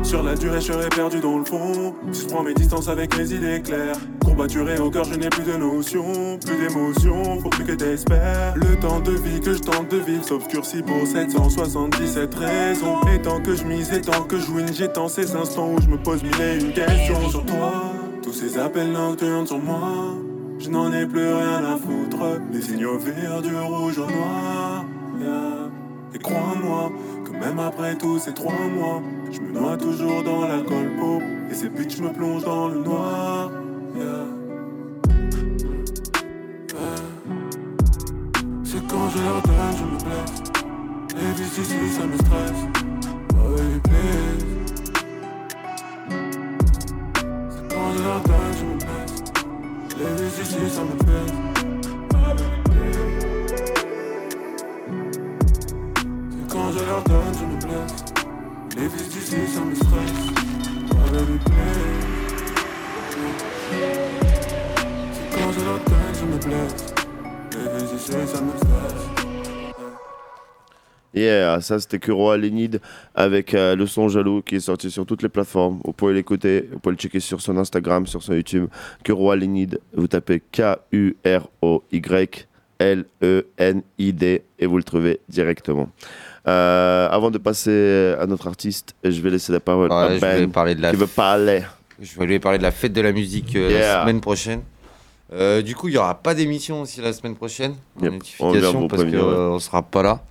Sur la durée, je serai perdu dans le fond. Si je prends mes distances avec mes idées claires, courbaturé au cœur, je n'ai plus de notions, plus d'émotions, faut plus que t'espères. Le temps de vie que je tente de vivre s'obscurcit pour 777 raisons. Et tant que je mise et tant que je j'ai tant ces instants où je me pose mille et une questions sur toi. Tous ces appels nocturnes sur moi, je n'en ai plus rien à foutre. Les signaux verts du rouge au noir. Et crois-moi que même après tous ces trois mois, je me noie toujours dans l'alcool pot. Et ces bitches me plongent dans le noir. C'est quand je leur donne, je me blesse. Les vies ici, ça me stresse. Je leur donne, je me blesse. Les vies ici, ça me pèse. C'est quand je leur donne, je me blesse. Les vies d'ici, ça me stresse. Oh, baby, please. C'est quand je leur donne, je me blesse. Les vies ici, ça me stresse. Yeah, ça c'était Kuro Alénide avec euh, le son jaloux qui est sorti sur toutes les plateformes. Vous pouvez l'écouter, vous pouvez le checker sur son Instagram, sur son YouTube. Kuro Alénide, vous tapez K-U-R-O-Y-L-E-N-I-D et vous le trouvez directement. Euh, avant de passer à notre artiste, je vais laisser la parole Ouais, à Ben parler de la qui veut parler. Je vais lui parler de la fête de la musique euh, Yeah. la semaine prochaine. Euh, du coup, il n'y aura pas d'émission aussi la semaine prochaine. Yep, notification, on parce ouais. qu'on ne sera pas là.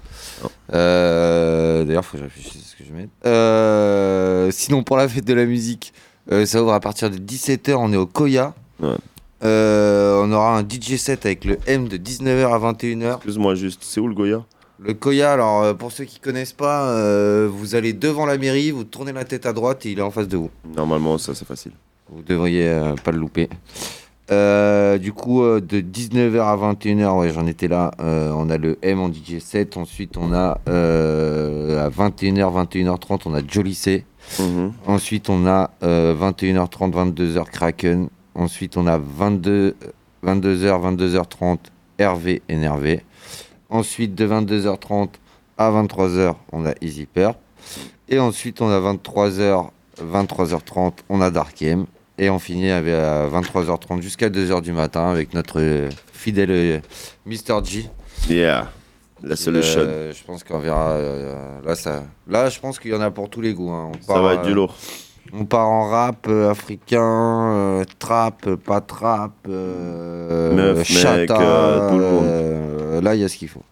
Euh, D'ailleurs, il faut que je réfléchisse à ce que je mets. Euh, sinon, pour la fête de la musique, euh, ça ouvre à partir de 17h. On est au Koya. On aura un DJ set avec le M de 19h à 21h. Excuse-moi juste, c'est où le Goya? Le Koya, alors pour ceux qui connaissent pas, vous allez devant la mairie, vous tournez la tête à droite et il est en face de vous. Normalement, ça c'est facile. Vous devriez pas le louper. Euh, du coup, euh, de 19h à 21h, ouais, j'en étais là. euh, on a le M en DJ 7. Ensuite, on a à 21h, 21h30, on a C. Mhm. Ensuite, on a euh, 21h30, 22h Kraken. Ensuite, on a 22, 22h, 22h30 Hervé énervé. Ensuite, de 22h30 à 23h, on a Easy Purp. Et ensuite, on a 23h, 23h30, on a Dark M. Et on finit à 23h30 jusqu'à 2h du matin avec notre euh, fidèle euh, Mr. G. Yeah, la solution. Euh, je pense qu'on verra. euh, là, ça, là, je pense qu'il y en a pour tous les goûts. hein. On Ça va être du euh, lourd. On part en rap africain, trap, pas trap, Meuf, mec, chata, tout le monde. euh, là, il y a ce qu'il faut.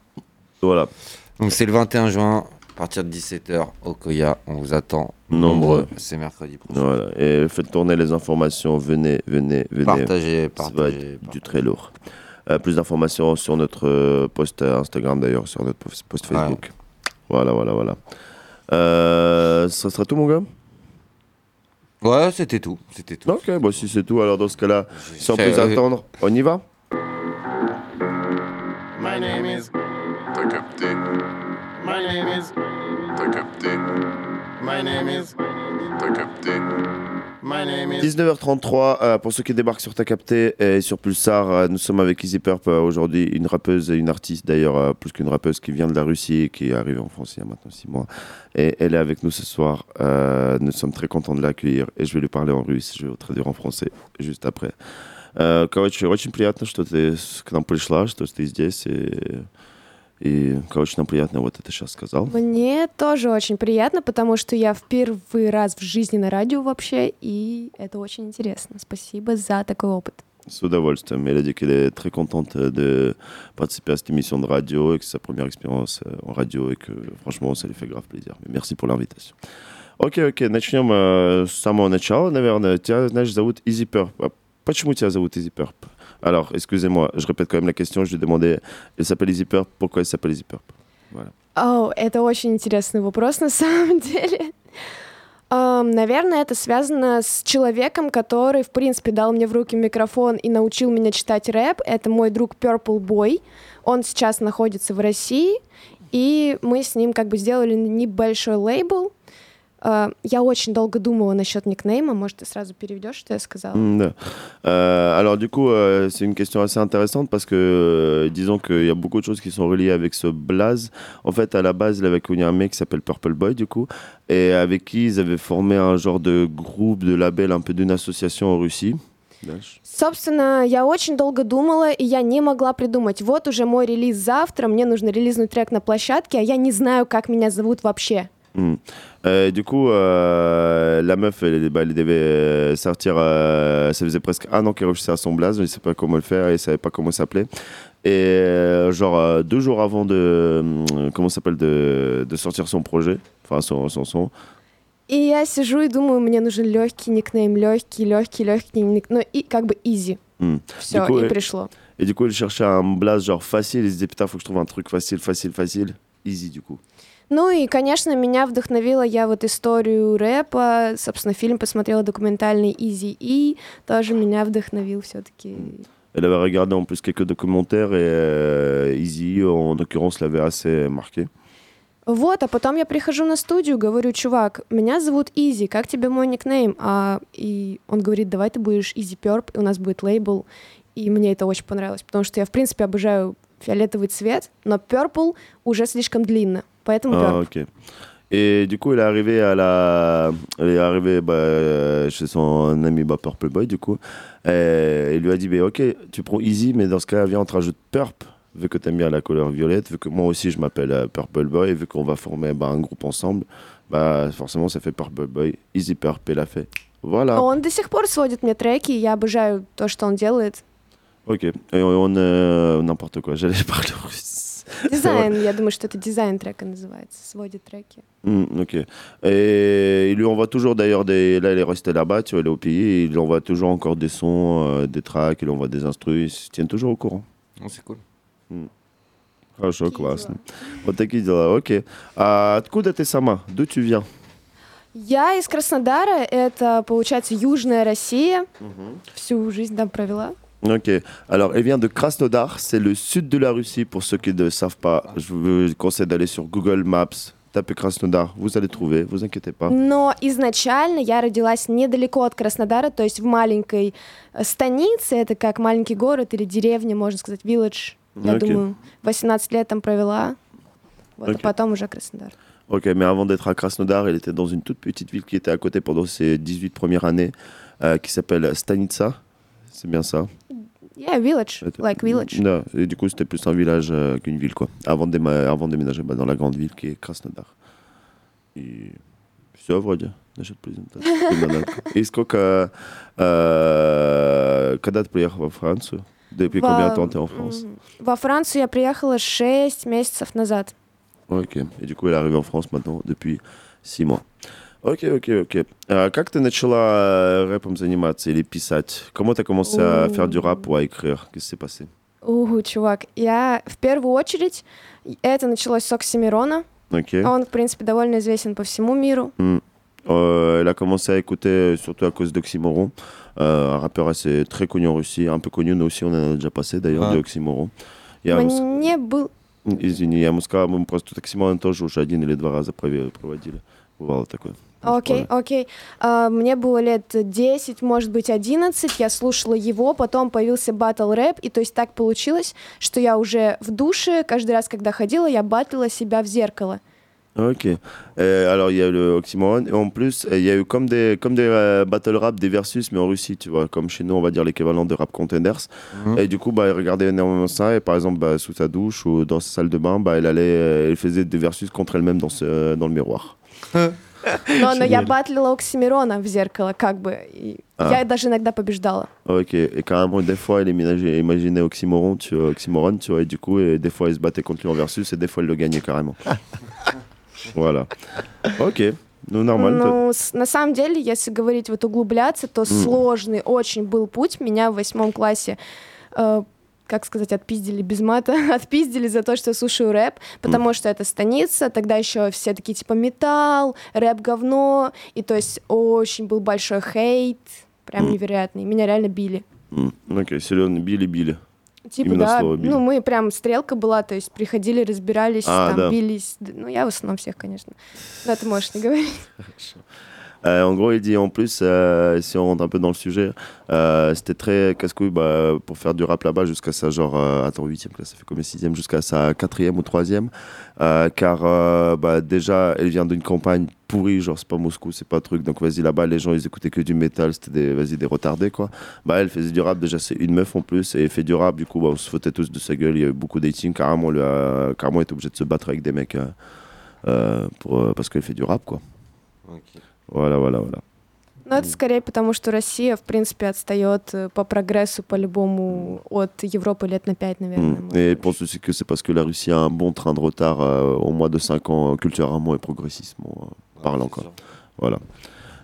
Voilà. Donc c'est le 21 juin, à partir de 17h au Koya. On vous attend Nombreux. C'est mercredi prochain. Voilà. Et faites tourner les informations. Venez, venez, venez. Partagez, Ça va partagez, être du très lourd. Euh, plus d'informations sur notre euh, post euh, Instagram d'ailleurs, sur notre post Ouais. Facebook. Voilà, voilà, voilà. Euh, ça sera tout, mon gars? Ouais, c'était tout. C'était tout. Ok, bon, si c'est tout, alors dans ce cas-là, sans plus attendre, on y va? My name is. T'as capté. My name is. 19h33, euh, pour ceux qui débarquent sur Ta Capté et sur Pulsar, euh, nous sommes avec Easy Purp euh, aujourd'hui, une rappeuse et une artiste d'ailleurs, euh, plus qu'une rappeuse qui vient de la Russie et qui est arrivée en France il y a maintenant 6 mois. Et elle est avec nous ce soir. Euh, nous sommes très contents de l'accueillir et je vais lui parler en russe, je vais le traduire en français juste après. Э, Короче, очень приятно, что ты с- к нам пришла, что ты здесь. И, и короче, нам приятно вот это сейчас сказал. Мне тоже очень приятно, потому что я в первый раз в жизни на радио вообще, и это очень интересно. Спасибо за такой опыt. S удовольствием. Dit qu'elle est très contente de participer à cette émission de radio et que c'est sa première expérience euh, en radio et que franchement, ça lui fait grave plaisir. Mais merci pour l'invitation. Ok, ok, начнем э, с самого начала, наверное. Тебя, знаешь, зовут Easy Purp. А Почему тебя зовут Easy Purp Alors, excusez-moi, je répète quand même la question. Je lui demandais, elle s'appelle Easy Purp, pourquoi elle s'appelle Easy Purp Voilà. О, это очень интересный вопрос на самом деле. Ам, Наверное, это связано с человеком, который, в принципе, дал мне в руки микрофон и научил меня читать рэп. Это мой друг Purple Boy. Он сейчас находится в России. И мы с ним как бы сделали небольшой лейбл. Э, Я очень долго думала насчет никнейма. Может, ты сразу переведешь, что я сказала? Mm, да. Euh, alors du coup, euh, c'est une question assez intéressante parce que euh, disons qu'il y a beaucoup de choses qui sont reliées avec ce blaze. En fait, à la base, il avait connu un mec qui s'appelle Purple Boy du coup, et avec qui ils avaient formé un genre de groupe, de label, un peu d'une association en Russie. Дальше. Собственно, я очень долго думала, и я не могла придумать. Вот уже мой релиз завтра, мне нужно релизнуть трек на площадке, а я не знаю, как меня зовут вообще. Mm. Euh, du coup, euh, la meuf, elle, bah, elle devait euh, sortir. euh, ça faisait presque un an qu'elle réfléchissait à son blaze. Je ne sais pas comment le faire. Elle ne savait pas comment il s'appelait. Et euh, genre euh, deux jours avant de euh, comment ça s'appelle de, de sortir son projet, enfin son, son son. И я сижу и думаю, мне нужен легкий никнейм, легкий, легкий, легкий никнейм, ну и как бы easy. Mm. Все, Du coup, и elle- пришло. Et du coup, il cherchait un blaze genre facile. Il se disait putain, faut que je trouve un truc facile, facile, facile, easy du coup. Ну и, конечно, меня вдохновила я вот историю рэпа, собственно, фильм посмотрела документальный Easy И, тоже меня вдохновил все-таки. Elle avait regardé en plus quelques documentaires et euh, Easy, en l'occurrence, l'avait assez marqué. Вот, а потом я прихожу на студию, говорю, чувак, меня зовут Изи, как тебе мой никнейм? А, и он говорит, давай ты будешь Easy Perp, и у нас будет лейбл. И мне это очень понравилось, потому что я, в принципе, обожаю фиолетовый цвет, но Purple уже слишком длинно, поэтому Ah, Purple. ok. Et du coup, elle est arrivée à la, elle est arrivée bah, euh, chez son ami bah, Purple Boy du coup. Et il lui a dit, bah, ok, tu prends Easy, mais dans ce cas, viens, on te rajoute Purp, vu que t'aimes bien la couleur violette, vu que moi aussi je m'appelle euh, Purple Boy, vu qu'on va former bah, un groupe ensemble, bah forcément ça fait Purple Boy, Easy Purp, et l'a fait. Voilà. Он до сих пор сводит мне треки, и я обожаю то, что он делает. Ok. Et on, on, euh, n'importe quoi. J'allais parler russe. Дизайн, я думаю, что это дизайн трека называется, сводит треки. Hmm, ok. Et il lui envoie toujours d'ailleurs des. Là, elle est restée là-bas, tu vois, elle est au pays. il lui envoie toujours encore des sons, euh, des tracks, il lui envoie des instrus. Ils se tiennent toujours au courant. Oh, c'est cool. Hmm. Хорошо, классно. Вот такие дела, окей. А откуда ты сама? D'où tu viens? Я из Краснодара, это, получается, Южная Россия. Всю жизнь там провела. Ok. Alors, elle vient de Krasnodar, c'est le sud de la Russie. Pour ceux qui ne savent pas, je vous conseille d'aller sur Google Maps, tapez Krasnodar, vous allez trouver, vous inquiétez pas. Но изначально я родилась недалеко от Краснодара, то есть в маленькой э, станице, это как маленький город или деревня, можно сказать, village. Я Окей. думаю, 18 лет там провела, вот, а Окей. потом уже Краснодар. Ok, mais avant d'être à Krasnodar, elle était dans une toute petite ville qui était à côté pendant ses 18 premières années, euh, qui s'appelle Stanitsa. C'est bien ça Yeah, village, like village. Non, et du coup, c'était plus un village euh, qu'une ville, quoi. Avant de, déma- avant de déménager bah, dans la grande ville qui est Krasnodar. И все вроде насчет презентации. Именно так. И сколько... э, когда ты приехал во Францию? Depuis Во- combien de temps t'es en France М, Во Францию я приехала 6 месяцев назад. Ok. Et du coup, elle est arrivée en France maintenant depuis 6 mois. Ok, ok, ok. А как ты начала э, рэпом заниматься или писать? Comment t'as commencé à faire du rap ou à écrire Qu'est-ce qui s'est passé Угу, чувак, я в первую очередь, это началось с Оксимирона. Ok. Он, в принципе, довольно известен по всему миру. Hmm. Euh, elle a commencé à écouter surtout à cause d'Oxymoron, euh, un rappeur assez très connu en Russie, un peu connu, nous aussi on en a déjà passé d'ailleurs, Ouais. de Oxymoron. Я ему Мне был... Извини, я ему сказал, мы просто Оксиморон тоже уже один или два раза проводили. Бывало такое. Окей, окей. А, мне было лет 10, может быть, 11. Я слушала его, потом появился батл рэп. И то есть так получилось, что я уже в душе, каждый раз, когда ходила, я батлила себя в зеркало. Ok. Euh, alors il y a eu le Oxymoron et en plus euh, il y a eu comme des comme des euh, battle rap, des versus mais en Russie, tu vois, comme chez nous on va dire l'équivalent de rap contenders. Mhm. Et du coup bah elle regardait énormément ça et par exemple bah, sous sa douche ou dans sa salle de bain bah elle allait euh, elle faisait des versus contre elle-même dans ce dans le miroir. Но, но я батлила Оксимирона в зеркало, как бы. И А. Я даже иногда побеждала. Ok. Et carrément des fois elle imaginait, imaginait Oxymoron, tu vois, Oxymoron, tu vois, et du coup et des fois elle se battait contre lui en versus et des fois elle le gagnait carrément. voilà. Ok. Ну нормально. Ну, с- на самом деле, если говорить, вот углубляться, то сложный очень был путь. Меня в восьмом классе, э, как сказать, отпиздили без мата, отпиздили за то, что слушаю рэп, потому что это станица, тогда еще все такие типа металл, рэп говно, и то есть очень был большой хейт, прям невероятный. Меня реально били. C'est le Billy Bill. Типа, Именно да, слово били. ну мы прям стрелка была, то есть приходили, разбирались, А, там да. бились. Ну я в основном всех, конечно. Да, ты можешь не говорить. Euh, en gros, il dit en plus, euh, si on rentre un peu dans le sujet, euh, c'était très casse-couille bah, pour faire du rap là-bas jusqu'à sa genre, attends, 8 classe, ça fait combien 6 jusqu'à sa 4 ou 3 car bah, déjà, elle vient d'une campagne pourrie, genre c'est pas Moscou, c'est pas truc, donc vas-y là-bas, les gens ils écoutaient que du métal, c'était des, vas-y, des retardés quoi. Bah, elle faisait du rap, déjà c'est une meuf en plus, et elle fait du rap, du coup, bah, on se foutait tous de sa gueule, il y a eu beaucoup dating, carrément, carrément été obligé de se battre avec des mecs pour, parce qu'elle fait du rap quoi. Voilà, voilà, voilà. Но это скорее потому, что Россия, в принципе, отстает э, по прогрессу по-любому от Европы лет на 5, наверное. Mm. Et je pense aussi que c'est parce que la Russie a un bon train de retard euh, au moins de 5 ans, euh, culturellement et progressivement euh, parlant. Quoi. Voilà.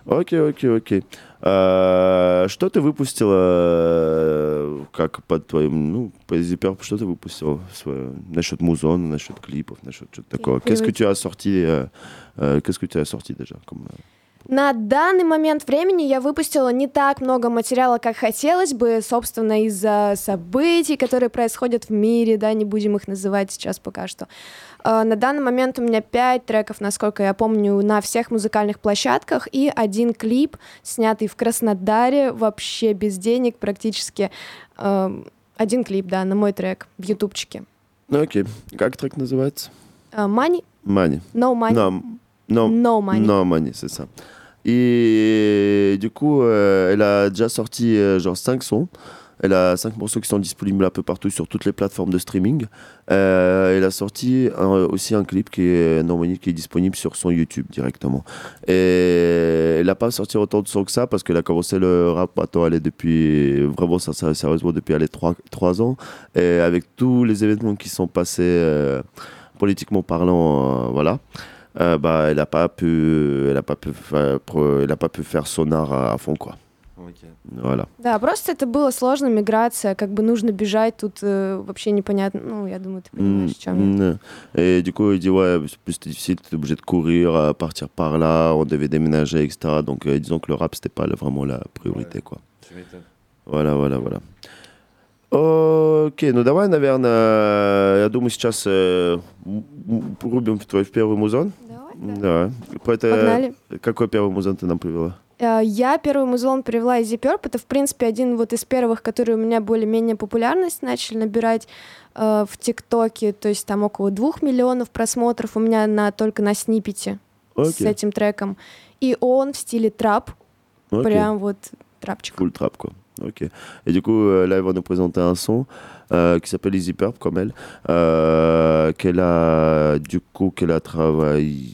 Окей, окей, окей. А, что ты выпустил, э, как по твоим, ну, по Zipper, что ты выпустил свое- насчет музона, насчет клипов, насчет чего-то такого? Qu'est-ce que tu as sorti, euh, euh, qu'est-ce que tu as sorti déjà comme, euh, На данный момент времени я выпустила не так много материала, как хотелось бы, собственно, из-за событий, которые происходят в мире, да, не будем их называть сейчас пока что. Э, На данный момент у меня пять треков, насколько я помню, на всех музыкальных площадках и один клип, снятый в Краснодаре, вообще без денег практически. Эм, Один клип, да, на мой трек в ютубчике. Ну, окей. Как трек называется? Э, Money? Money. No money. Non, non, No money. No money, c'est ça. Et du coup, euh, elle a déjà sorti euh, genre 5 sons. Elle a 5 morceaux qui sont disponibles un peu partout sur toutes les plateformes de streaming. Euh, elle a sorti un- aussi un clip qui est, No Money, qui est disponible sur son YouTube directement. Et elle n'a pas sorti autant de sons que ça parce qu'elle a commencé le rap attends, elle est depuis vraiment ça, ça, sérieusement depuis elle est 3, ans. Et avec tous les événements qui sont passés euh, politiquement parlant, euh, voilà Euh, bah, elle n'a pas pu, elle a pas pu, faire, pro- elle a pas pu faire son art à, à fond quoi. Voilà. Да, просто это было сложно, миграция, как бы нужно бежать, тут э, вообще непонятно, ну, я думаю, ты понимаешь, о чем я. Mm, Et du coup, il dit ouais, c'est plus difficile, tu es obligé de courir, à partir par là, on devait déménager, etc. Donc euh, disons que le rap c'était pas la- vraiment la priorité quoi. Tu m'étonnes. Voilà, voilà, voilà. Окей, ну давай, наверное, я думаю, сейчас э, рубим в твой первый музон. Давай. Да. Это, Погнали. Какой первый музон ты нам привела? Э, Я первый музон привела из Perp. Это, в принципе, один вот из первых, которые у меня более-менее популярность начали набирать э, в ТикТоке. То есть там около двух миллионов просмотров у меня на, только на снипете с Окей. этим треком. И он в стиле трап. Ok. Прям вот трапчик. Trap, quoi. Ok. Et du coup, euh, là, elle va nous présenter un son euh, qui s'appelle Easy Purp, comme elle, euh, qu'elle a, du coup, qu'elle a travaillé.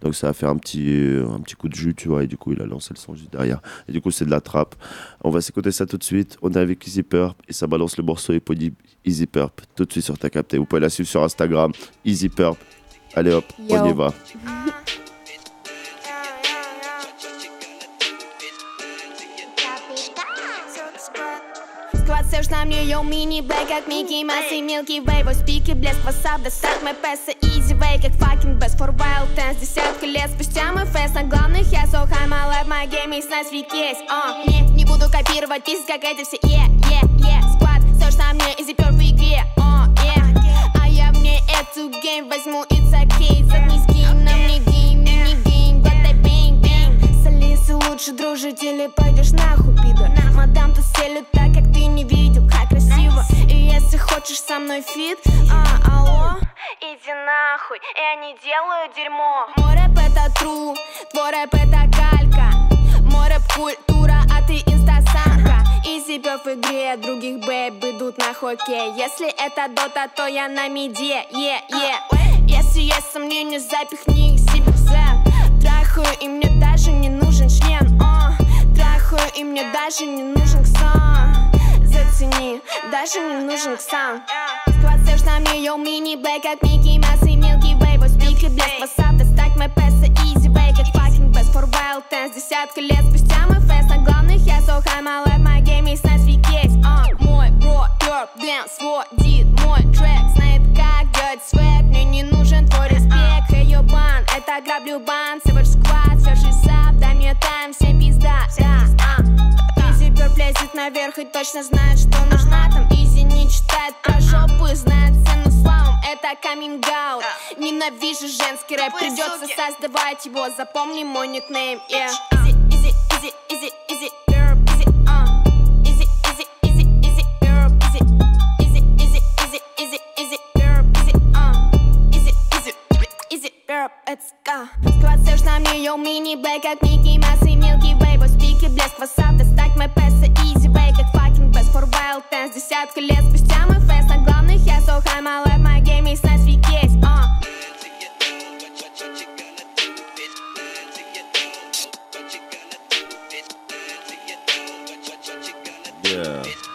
Donc ça a fait un petit, un petit coup de jus, tu vois. Et du coup, il a lancé le son juste derrière. Et du coup, c'est de la trappe. On va s'écouter ça tout de suite. On est avec Easy Purp et ça balance le morceau éponyme Easy Purp tout de suite sur ta capté. Vous pouvez la suivre sur Instagram, Easy Purp. Allez hop, on y va. Ж на мне, йоу, мини блэк, как Микки Масс и Милки Вей Вой спики, блеск, васап, достать мой песо Изи вей, как fucking best for wild dance Десятка лет спустя мой фест на главных Я so high, my life, my game, есть нас ведь есть а. Не, не буду копировать песни, как эти все Yeah, yeah, yeah Склад, все ж на мне, изи пер в игре а, yeah. А я мне эту гейм возьму, it's okay Загни лучше дружить или пойдешь нахуй, пидор? Мадам тут селют так, как ты не видел, как красиво. И если хочешь со мной фит, а, алло? Иди нахуй, я не делаю дерьмо. Мой рэп это true, твой рэп это калька. Мой рэп культура, а ты инстасамка. Изи пёв в игре, других бэйб идут на хоккей. Если это дота, то я на миде, е, е. Если есть сомнения, запихни их себе в зэк Трахаю, и мне даже не а нюхаю и мне даже не нужен ксан. Зацени, даже не нужен ксан. Сквозь ж на мне, йоу, мини блэк, как Микки Масс и Милки Вей Вой спик и блэк, васап, достать мой песо, изи вей, как fucking best For wild dance, десятка лет спустя мой фест На главных я so high, my life, my game is nice бро, перп, дэнс, сводит мой трек Знает как делать свек, мне не нужен твой респект. Hey, yo, бан, это граблю бан. Savage squad, сверши сап, дай мне тайм, всем пизда, да, а. Изи перп лезет наверх и точно знает, что нужна там. Изи не читает про жопу и знает цену словом. Это каминг аут Ненавижу женский рэп. Придется создавать его. Запомни мой никнейм. Yeah. Easy, easy, easy, easy, easy, girl, go. Сквозишь на йоу, мини блэк, как Микки Масс и Милки Вей. Вот пики, блеск, васап, достать мой песо, easy way, как fucking best for wild dance. Десятка лет спустя мы фест на главных, я so high, my life, my game, и знать свик есть, uh. Yeah.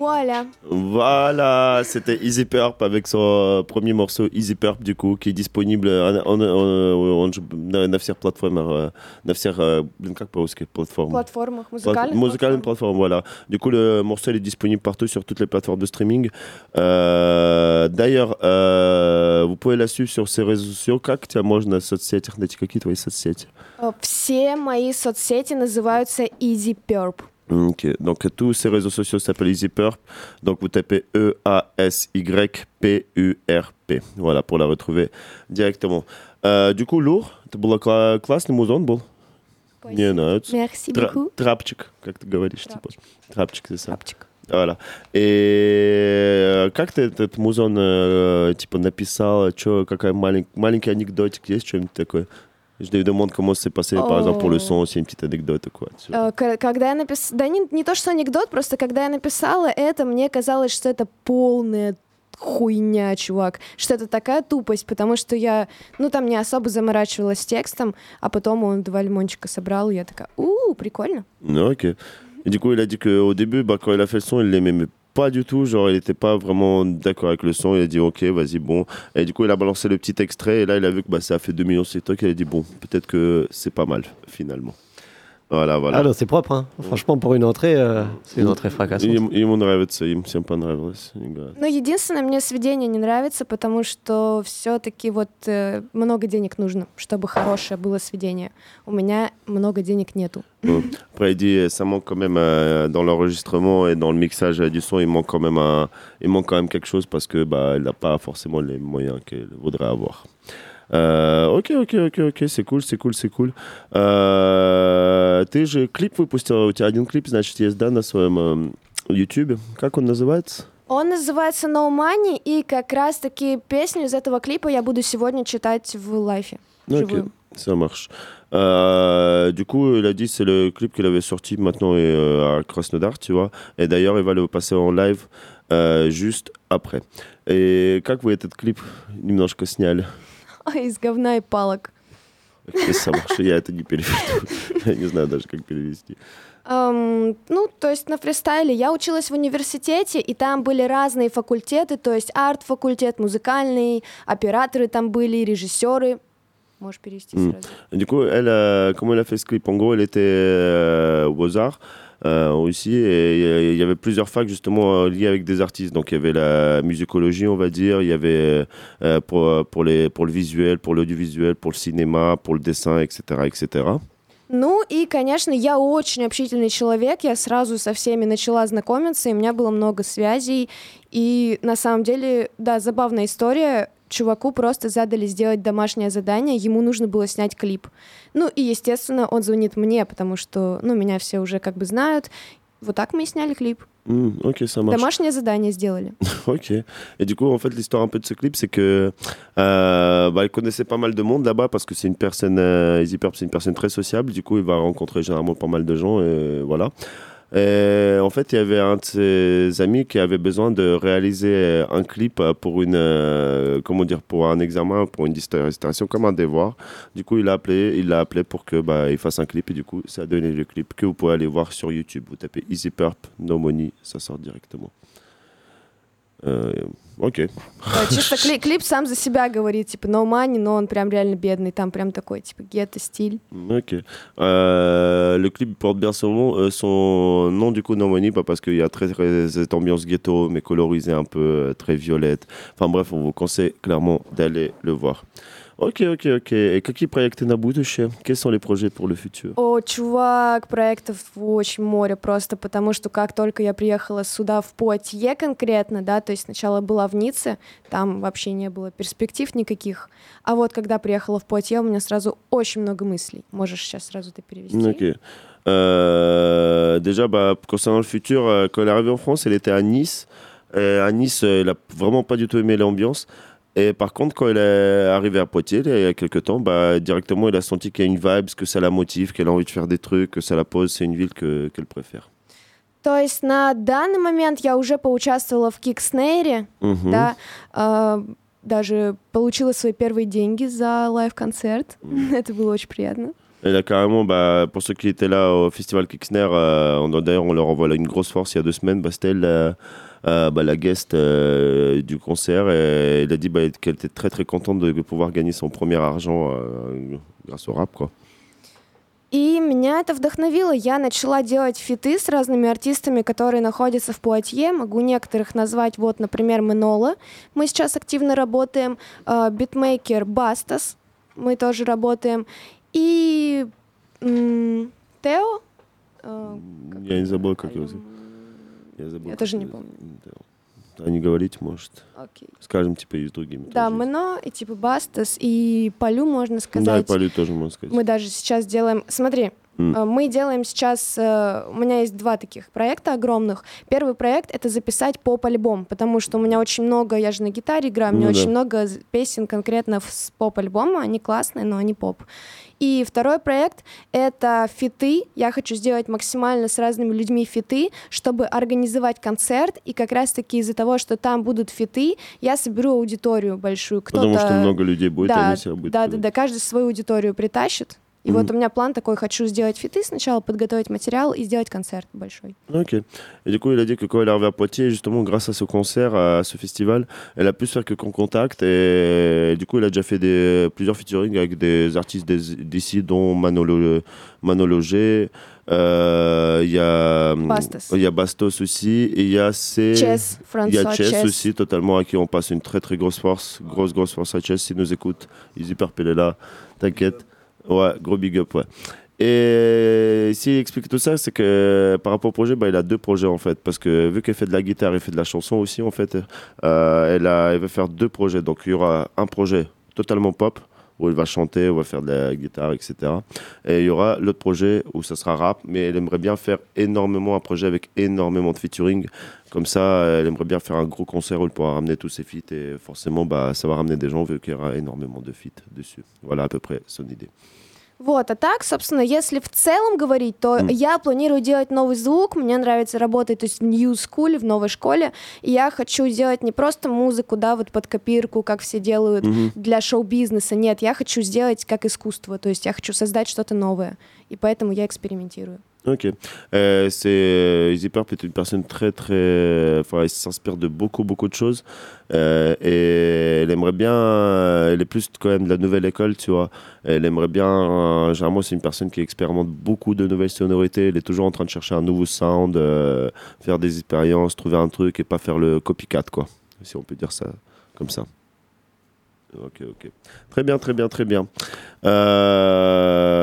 Voilà. Voilà, c'était Easy Purp avec son euh, premier morceau Easy Purp du coup qui est disponible en, en, en, он же на, на всех платформах, э, на всех, э, блин, как по-русски, платформ. Платформах, Плат- музыкальных. Музыкальных платформ, voilà. Du coup, le morceau il est disponible partout sur toutes les plateformes de streaming. Euh, D'ailleurs, euh, vous pouvez la suivre sur ses réseaux sociaux. Как тебя можно в соцсетях найти? Какие твои соцсети? Э, Все мои соцсети называются Easy Perp. Ok, donc tous ces réseaux sociaux s'appellent Easy Purp. Donc vous tapez E E-A-S-Y-P-U-R-P. Voilà, pour la retrouver directement. Euh, du coup, Лур, это был кла- классный музон был. Мне нравится. Merci Тра- beaucoup. Трапчик, как ты говоришь, типа. Трапчик, c'est ça. Трапчик. Voilà. И как ты этот музон типа написал? Чё, какая малень- маленький анекдотик есть, что-нибудь такое? Je te demande comment c'est passé, par exemple, pour le son, aussi une petite anecdote, quoi. Э, Когда я написала... Да не, не то, что анекдот, просто когда я написала это, мне казалось, что это полная хуйня, чувак. Что это такая тупость, потому что я, ну, там не особо заморачивалась текстом, а потом он два лимончика собрал, и я такая, у прикольно. Non, ok. Et du coup, il a dit qu'au début, bah, quand il a fait le son, il l'aimait pas du tout. Genre, il n'était pas vraiment d'accord avec le son. Il a dit, ok, vas-y, bon. Et du coup, il a balancé le petit extrait. Et là, il a vu que bah, ça a fait 2 millions sur TikTok. Il a dit, bon, peut-être que c'est pas mal, finalement. Voilà, voilà. Ah non, c'est propre. Hein. Franchement, pour une entrée, euh, c'est une entrée fracassante. Им, ему нравится, им всем понравилось. Они говорят. Но единственное, мне сведение не нравится, потому что все-таки вот э, много денег нужно, чтобы хорошее было сведение. У меня много денег нету. Bon. Après, il dit, ça manque quand même euh, dans l'enregistrement et dans le mixage euh, du son, il manque quand même un, il manque quand même quelque chose parce que bah, il n'a pas forcément les moyens qu'il voudrait avoir. Euh, ok, ok, ok, ok, c'est cool, c'est cool, c'est cool. Э, ты же клип выпустил, у тебя один клип, значит, есть, да, на своем эм, YouTube. Как он называется? Он называется No Money, и как раз-таки песню из этого клипа я буду сегодня читать в лайфе. Ok, вживую. ça marche. Euh, du coup, il a dit c'est le clip qu'il avait sorti maintenant et, euh, à Krasnodar, tu vois. Et d'ailleurs, il va le passer en live euh, juste après. Et как вы этот клип немножко сняли? Из говна и палок. Я это не переведу. Я не знаю даже, как перевести. Эм, ну, то есть на фристайле я училась в университете, и там были разные факультеты, то есть арт-факультет, музыкальный, операторы там были, режиссеры. Можешь перевести сразу. Du coup, elle, euh, comment elle a fait ce clip En gros, elle était euh, aux euh, aussi, et il y avait plusieurs facs justement euh, liées avec des artistes. Donc, il y avait la musicologie, on va dire, il y avait euh, pour, pour, les, pour le visuel, pour l'audiovisuel, pour le cinéma, pour le dessin, etc. etc. Ну и, конечно, я очень общительный человек, я сразу со всеми начала знакомиться, и у меня было много связей. И на самом деле, да, забавная история. Чуваку просто задали сделать домашнее задание, ему нужно было снять клип. Ну и, естественно, он звонит мне, потому что, ну, меня все уже как бы знают. Вот так мы и сняли клип. Hmm, ok, ça marche. Домашнее задание сделали. Ok. Et du coup, en fait, l'histoire un peu de ce clip, c'est que euh, bah, il connaissait pas mal de monde là-bas parce que c'est une personne, euh, Easy Purp, c'est une personne très sociable. Du coup, il va rencontrer généralement pas mal de gens et voilà. Et en fait, il y avait un de ses amis qui avait besoin de réaliser un clip pour une, euh, comment dire, pour un examen, pour une dissertation, comme un devoir. Du coup, il l'a appelé, appelé pour que bah, fasse un clip et du coup, ça a donné le clip que vous pouvez aller voir sur YouTube. Vous tapez Easy Purp, No Money, ça sort directement Euh, ok. Э, Чисто кли- клип сам за себя говорит, типа, no money, но он прям реально бедный, там прям такой, типа, гетто стиль. Ok. Euh, le clip porte bien son nom, euh, son nom du coup non money, pas parce qu'il y a très, très cette ambiance ghetto, mais colorisée un peu, euh, très violette. Enfin bref, on vous conseille clairement d'aller le voir. Ok, ok, ok. И какие проекты на будущее? Quels sont les projets pour le futur? О, чувак, проектов очень море просто, потому что как только я приехала сюда в Пуатье конкретно, да, то есть сначала была в Ницце, там вообще не было перспектив никаких, а вот когда приехала в Пуатье, у меня сразу очень много мыслей. Можешь сейчас сразу это перевести? Ok. Euh, déjà, bah, concernant le futur, euh, quand elle est arrivée en France, elle était à Nice. Euh, à Nice, elle a vraiment pas du tout aimé l'ambiance. Et par contre, quand elle est arrivée à Poitiers, il y a quelques temps, bah, directement, elle a senti qu'il y a une vibe, que ça la motive, qu'elle a envie de faire des trucs, que ça la pose. C'est une ville que- qu'elle préfère. То есть на данный момент я уже поучаствовала в Кикснейре, Мгм. да, а, даже получила свои первые деньги за лайв-концерт. Это было очень приятно. Elle a carrément, bah, pour ceux qui étaient là au festival Kixner, euh, on doit- d'ailleurs, on leur envoie là une grosse force il y a deux semaines. Bah, c'était elle, euh, euh, bah, la guest euh, du concert. Et elle a dit bah, qu'elle était très très contente de pouvoir gagner son premier argent euh, grâce au rap. Quoi. И меня это вдохновило. Я начала делать фиты с разными артистами, которые находятся в Пуатье. Могу некоторых назвать. Вот, например, Менола. Мы сейчас активно работаем. Э, Битмейкер Бастас. Мы тоже работаем. И Тео. Э, Я не забыл, как его зовут. Я, забыл, Я тоже не помню. зовут. А не говорить, может. Окей. Скажем, типа, и другими. Да, Мено и типа Бастас и Полю, можно Да, и сказать. Полю тоже можно сказать. Мы даже сейчас делаем... Смотри, э, мы делаем сейчас... э, У меня есть два таких проекта огромных. Первый проект — это записать поп-альбом, потому что у меня очень много... Я же на гитаре играю, у меня Ну очень да. много песен конкретно с поп-альбома. Они классные, но они поп. И второй проект — это фиты. Я хочу сделать максимально с разными людьми фиты, чтобы организовать концерт. И как раз-таки из-за того, что там будут фиты, я соберу аудиторию большую. Кто-то... Потому что много людей будет, да, они себя будут Да, да, да, каждый свою аудиторию притащит. И Мгм. вот у меня план такой, хочу сделать фиты сначала, подготовить материал и сделать концерт большой. Ok. Et du coup, il a dit que quand elle est arrivée à Poitiers, justement, grâce à ce concert, à ce festival, elle a pu se faire que qu'on contacte. Et du coup, elle a déjà fait des, plusieurs featuring avec des artistes des- d'ici, dont Manolo, Manolo G. Euh, Il y a Bastos. il y a Bastos aussi. Et il y a C- Chess, Il y a François Chess, Chess. aussi, totalement, à qui on passe une très très grosse force. Grosse, grosse force à Chess. S'il nous écoute, il est hyper pelé là. T'inquiète. Ouais, gros big up, ouais. Et s'il explique tout ça, c'est que par rapport au projet, bah, il a deux projets en fait. Parce que vu qu'elle fait de la guitare et fait de la chanson aussi, en fait, euh, elle, a, elle veut faire deux projets. Donc il y aura un projet totalement pop, où elle va chanter, où elle va faire de la guitare, etc. Et il y aura l'autre projet où ça sera rap, mais elle aimerait bien faire énormément un projet avec énormément de featuring. Comme ça, elle aimerait bien faire un gros concert où elle pourra ramener tous ses feats. Et forcément, bah, ça va ramener des gens vu qu'il y aura énormément de feats dessus. Voilà à peu près son idée. Вот, а так, собственно, если в целом говорить, то М. я планирую делать новый звук, мне нравится работать то есть в New School, в новой школе, и я хочу делать не просто музыку, да, вот под копирку, как все делают Мгм. для шоу-бизнеса, нет, я хочу сделать как искусство, то есть я хочу создать что-то новое, и поэтому я экспериментирую. Ok. Euh, c'est euh, Easy Purp est une personne très très, enfin, elle s'inspire de beaucoup beaucoup de choses euh, et elle aimerait bien, euh, elle est plus quand même de la nouvelle école, tu vois. Elle aimerait bien, euh, généralement c'est une personne qui expérimente beaucoup de nouvelles sonorités. Elle est toujours en train de chercher un nouveau sound, euh, faire des expériences, trouver un truc et pas faire le copycat quoi, si on peut dire ça comme ça. Ok, ok. Très bien, très bien, très bien. Euh,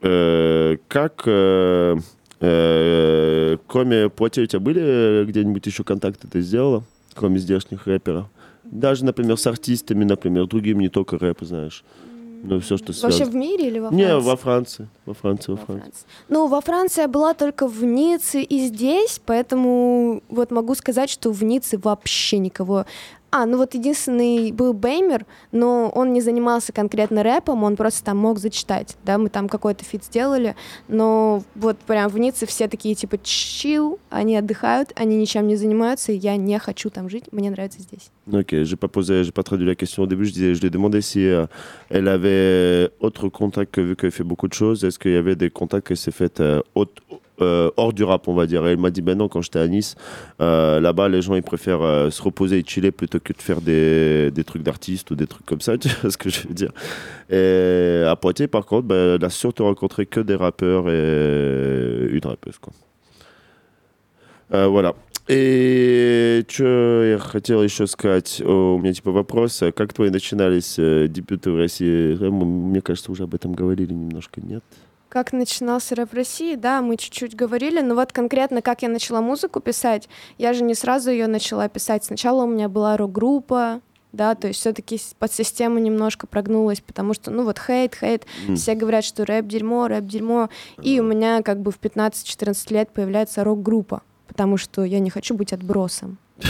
как, э, э, кроме Платья, у тебя были э, где-нибудь еще контакты ты сделала, кроме здешних рэперов? Даже, например, с артистами, например, другими, не только рэп, знаешь. Ну, все, что Вообще связано. в мире или во Не, Франции? во Франции. Во Франции, во Франции. Ну, во Франции я была только в Ницце и здесь, поэтому вот могу сказать, что в Ницце вообще никого... А, ну вот единственный был Беймер, но он не занимался конкретно рэпом, он просто там мог зачитать, да, мы там какой-то фит сделали, но вот прям в Ницце все такие типа чил, они отдыхают, они ничем не занимаются, я не хочу там жить, мне nравится здесь. Ok, j'ai pas posé, j'ai pas traduit la question au début. Je disais, je lui ai demandé si euh, elle avait autre contact que vu qu'elle fait beaucoup de choses. Est-ce qu'il y avait des contacts qu'elle s'est fait euh, autre, euh, hors du rap, on va dire. Et elle m'a dit, ben non, quand j'étais à Nice, euh, là-bas, les gens, ils préfèrent euh, se reposer et chiller plutôt que de faire des, des trucs d'artistes ou des trucs comme ça, tu vois ce que je veux dire. Et à Poitiers, par contre, ben, elle a surtout rencontré que des rappeurs et une rappeuse, quoi. Э, Voilà. И что я хотел еще сказать, О, у меня типа вопрос, а как твои начинались э, дебюты в России? Э, м- Мне кажется, уже об этом говорили немножко, нет? Как начинался рэп в России, да, мы чуть-чуть говорили, но вот конкретно как я начала музыку писать, я же не сразу ее начала писать. Сначала у меня была рок-группа, да, то есть все-таки под систему немножко прогнулась, потому что, ну вот хейт, хейт, М. все говорят, что рэп дерьмо, рэп дерьмо, и у меня как бы в 15-14 лет появляется рок-группа, потому что я не хочу быть отбросом. да.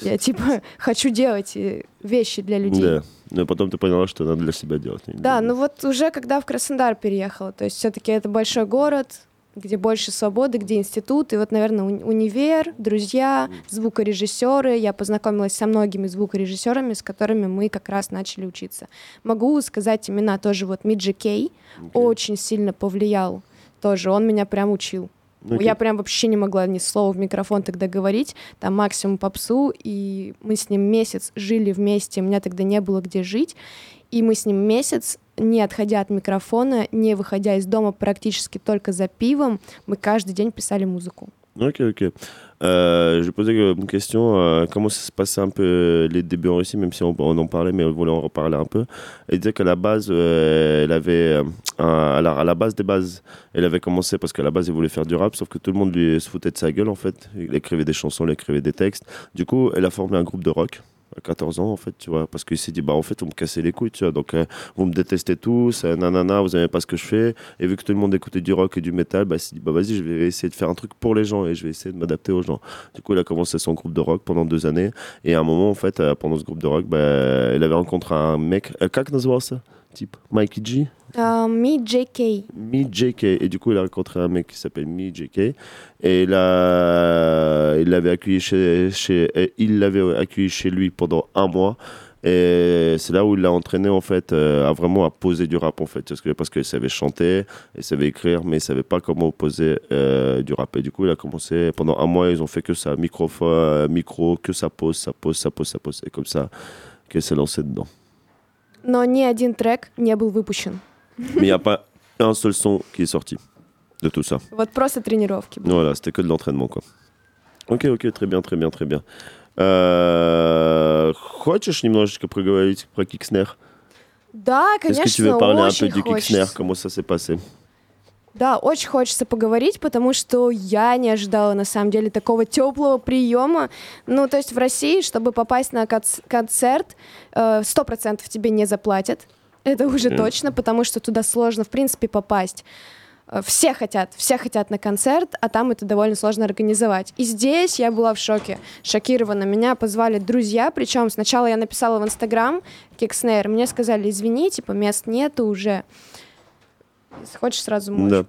Я типа хочу делать э, вещи для людей. Но потом ты поняла, что надо для себя делать. Да, ну вот уже когда в Краснодар переехала, то есть все-таки это большой город, где больше свободы, где институт, и вот, наверное, уни- универ, друзья, звукорежиссеры. Я познакомилась со многими звукорежиссерами, с которыми мы как раз начали учиться. Могу сказать имена тоже. Вот Миджи Кей очень сильно повлиял тоже. Он меня прям учил. Окей. Я прям вообще не могла ни слова в микрофон тогда говорить, там максимум попсу, и мы с ним месяц жили вместе, у меня тогда не было где жить, и мы с ним месяц, не отходя от микрофона, не выходя из дома практически только за пивом, мы каждый день писали музыку. Ok, ok. Euh, je poser une question. euh, comment ça se passait un peu euh, les débuts en Russie, même si on, en parlait, mais on voulait en reparler un peu. Elle disait qu'à la base, euh, elle avait, euh, à, la, à la base des bases, elle avait commencé parce qu'à la base, elle voulait faire du rap, sauf que tout le monde lui se foutait de sa gueule en fait. Il écrivait des chansons, il écrivait des textes. Du coup, elle a formé un groupe de rock à 14 ans en fait tu vois parce qu'il s'est dit bah en fait vous me cassez les couilles tu vois. Donc euh, vous me détestez tous euh, nanana vous aimez pas ce que je fais. Et vu que tout le monde écoutait du rock et du métal bah il s'est dit bah vas-y je vais essayer de faire un truc pour les gens et je vais essayer de m'adapter aux gens. Du coup il a commencé son groupe de rock pendant deux années. Et à un moment en fait euh, pendant ce groupe de rock bah il avait rencontré un mec Kaknosworth type Mikey G, А, Mi JK. Mi JK. Et du coup, il a rencontré un mec qui s'appelle Mi JK. Et il a- il l'avait accueilli chez, il l'avait accueilli chez lui pendant un mois. Et c'est là où il l'a entraîné en fait euh, à vraiment à poser du rap en fait parce que qu'il savait chanter, il savait écrire, mais il savait pas comment poser euh, du rap. Et du coup, il a commencé pendant un mois, ils ont fait que ça, microphone, micro, que ça pose, ça pose, ça pose, ça pose, et comme ça qu'il s'est lancé dedans Но ни один трек не был выпущен. Mais il n'y a pas un seul son qui est sorti de tout ça. Вот просто тренировки. Voilà, c'était que de l'entraînement, quoi. Ok, ok, très bien, très bien, très bien. Euh, Хочешь немножечко проговорить про Кикснер Да, Est-ce конечно, que tu veux parler un очень peu du хочется. Kixner, comment ça s'est passé Да, очень хочется поговорить, потому что я не ожидала на самом деле такого теплого приема. Ну, то есть в России, чтобы попасть на конц- концерт, э, сто процентов тебе не заплатят. Это уже Мгм. точно, потому что туда сложно, в принципе, попасть. Э, Все хотят, все хотят на концерт, а там это довольно сложно организовать. И здесь я была в шоке, шокирована. Меня позвали друзья, причем сначала я написала в Инстаграм Кикснейр, мне сказали, извини, типа мест нету уже. Если хочешь, сразу можешь. Non.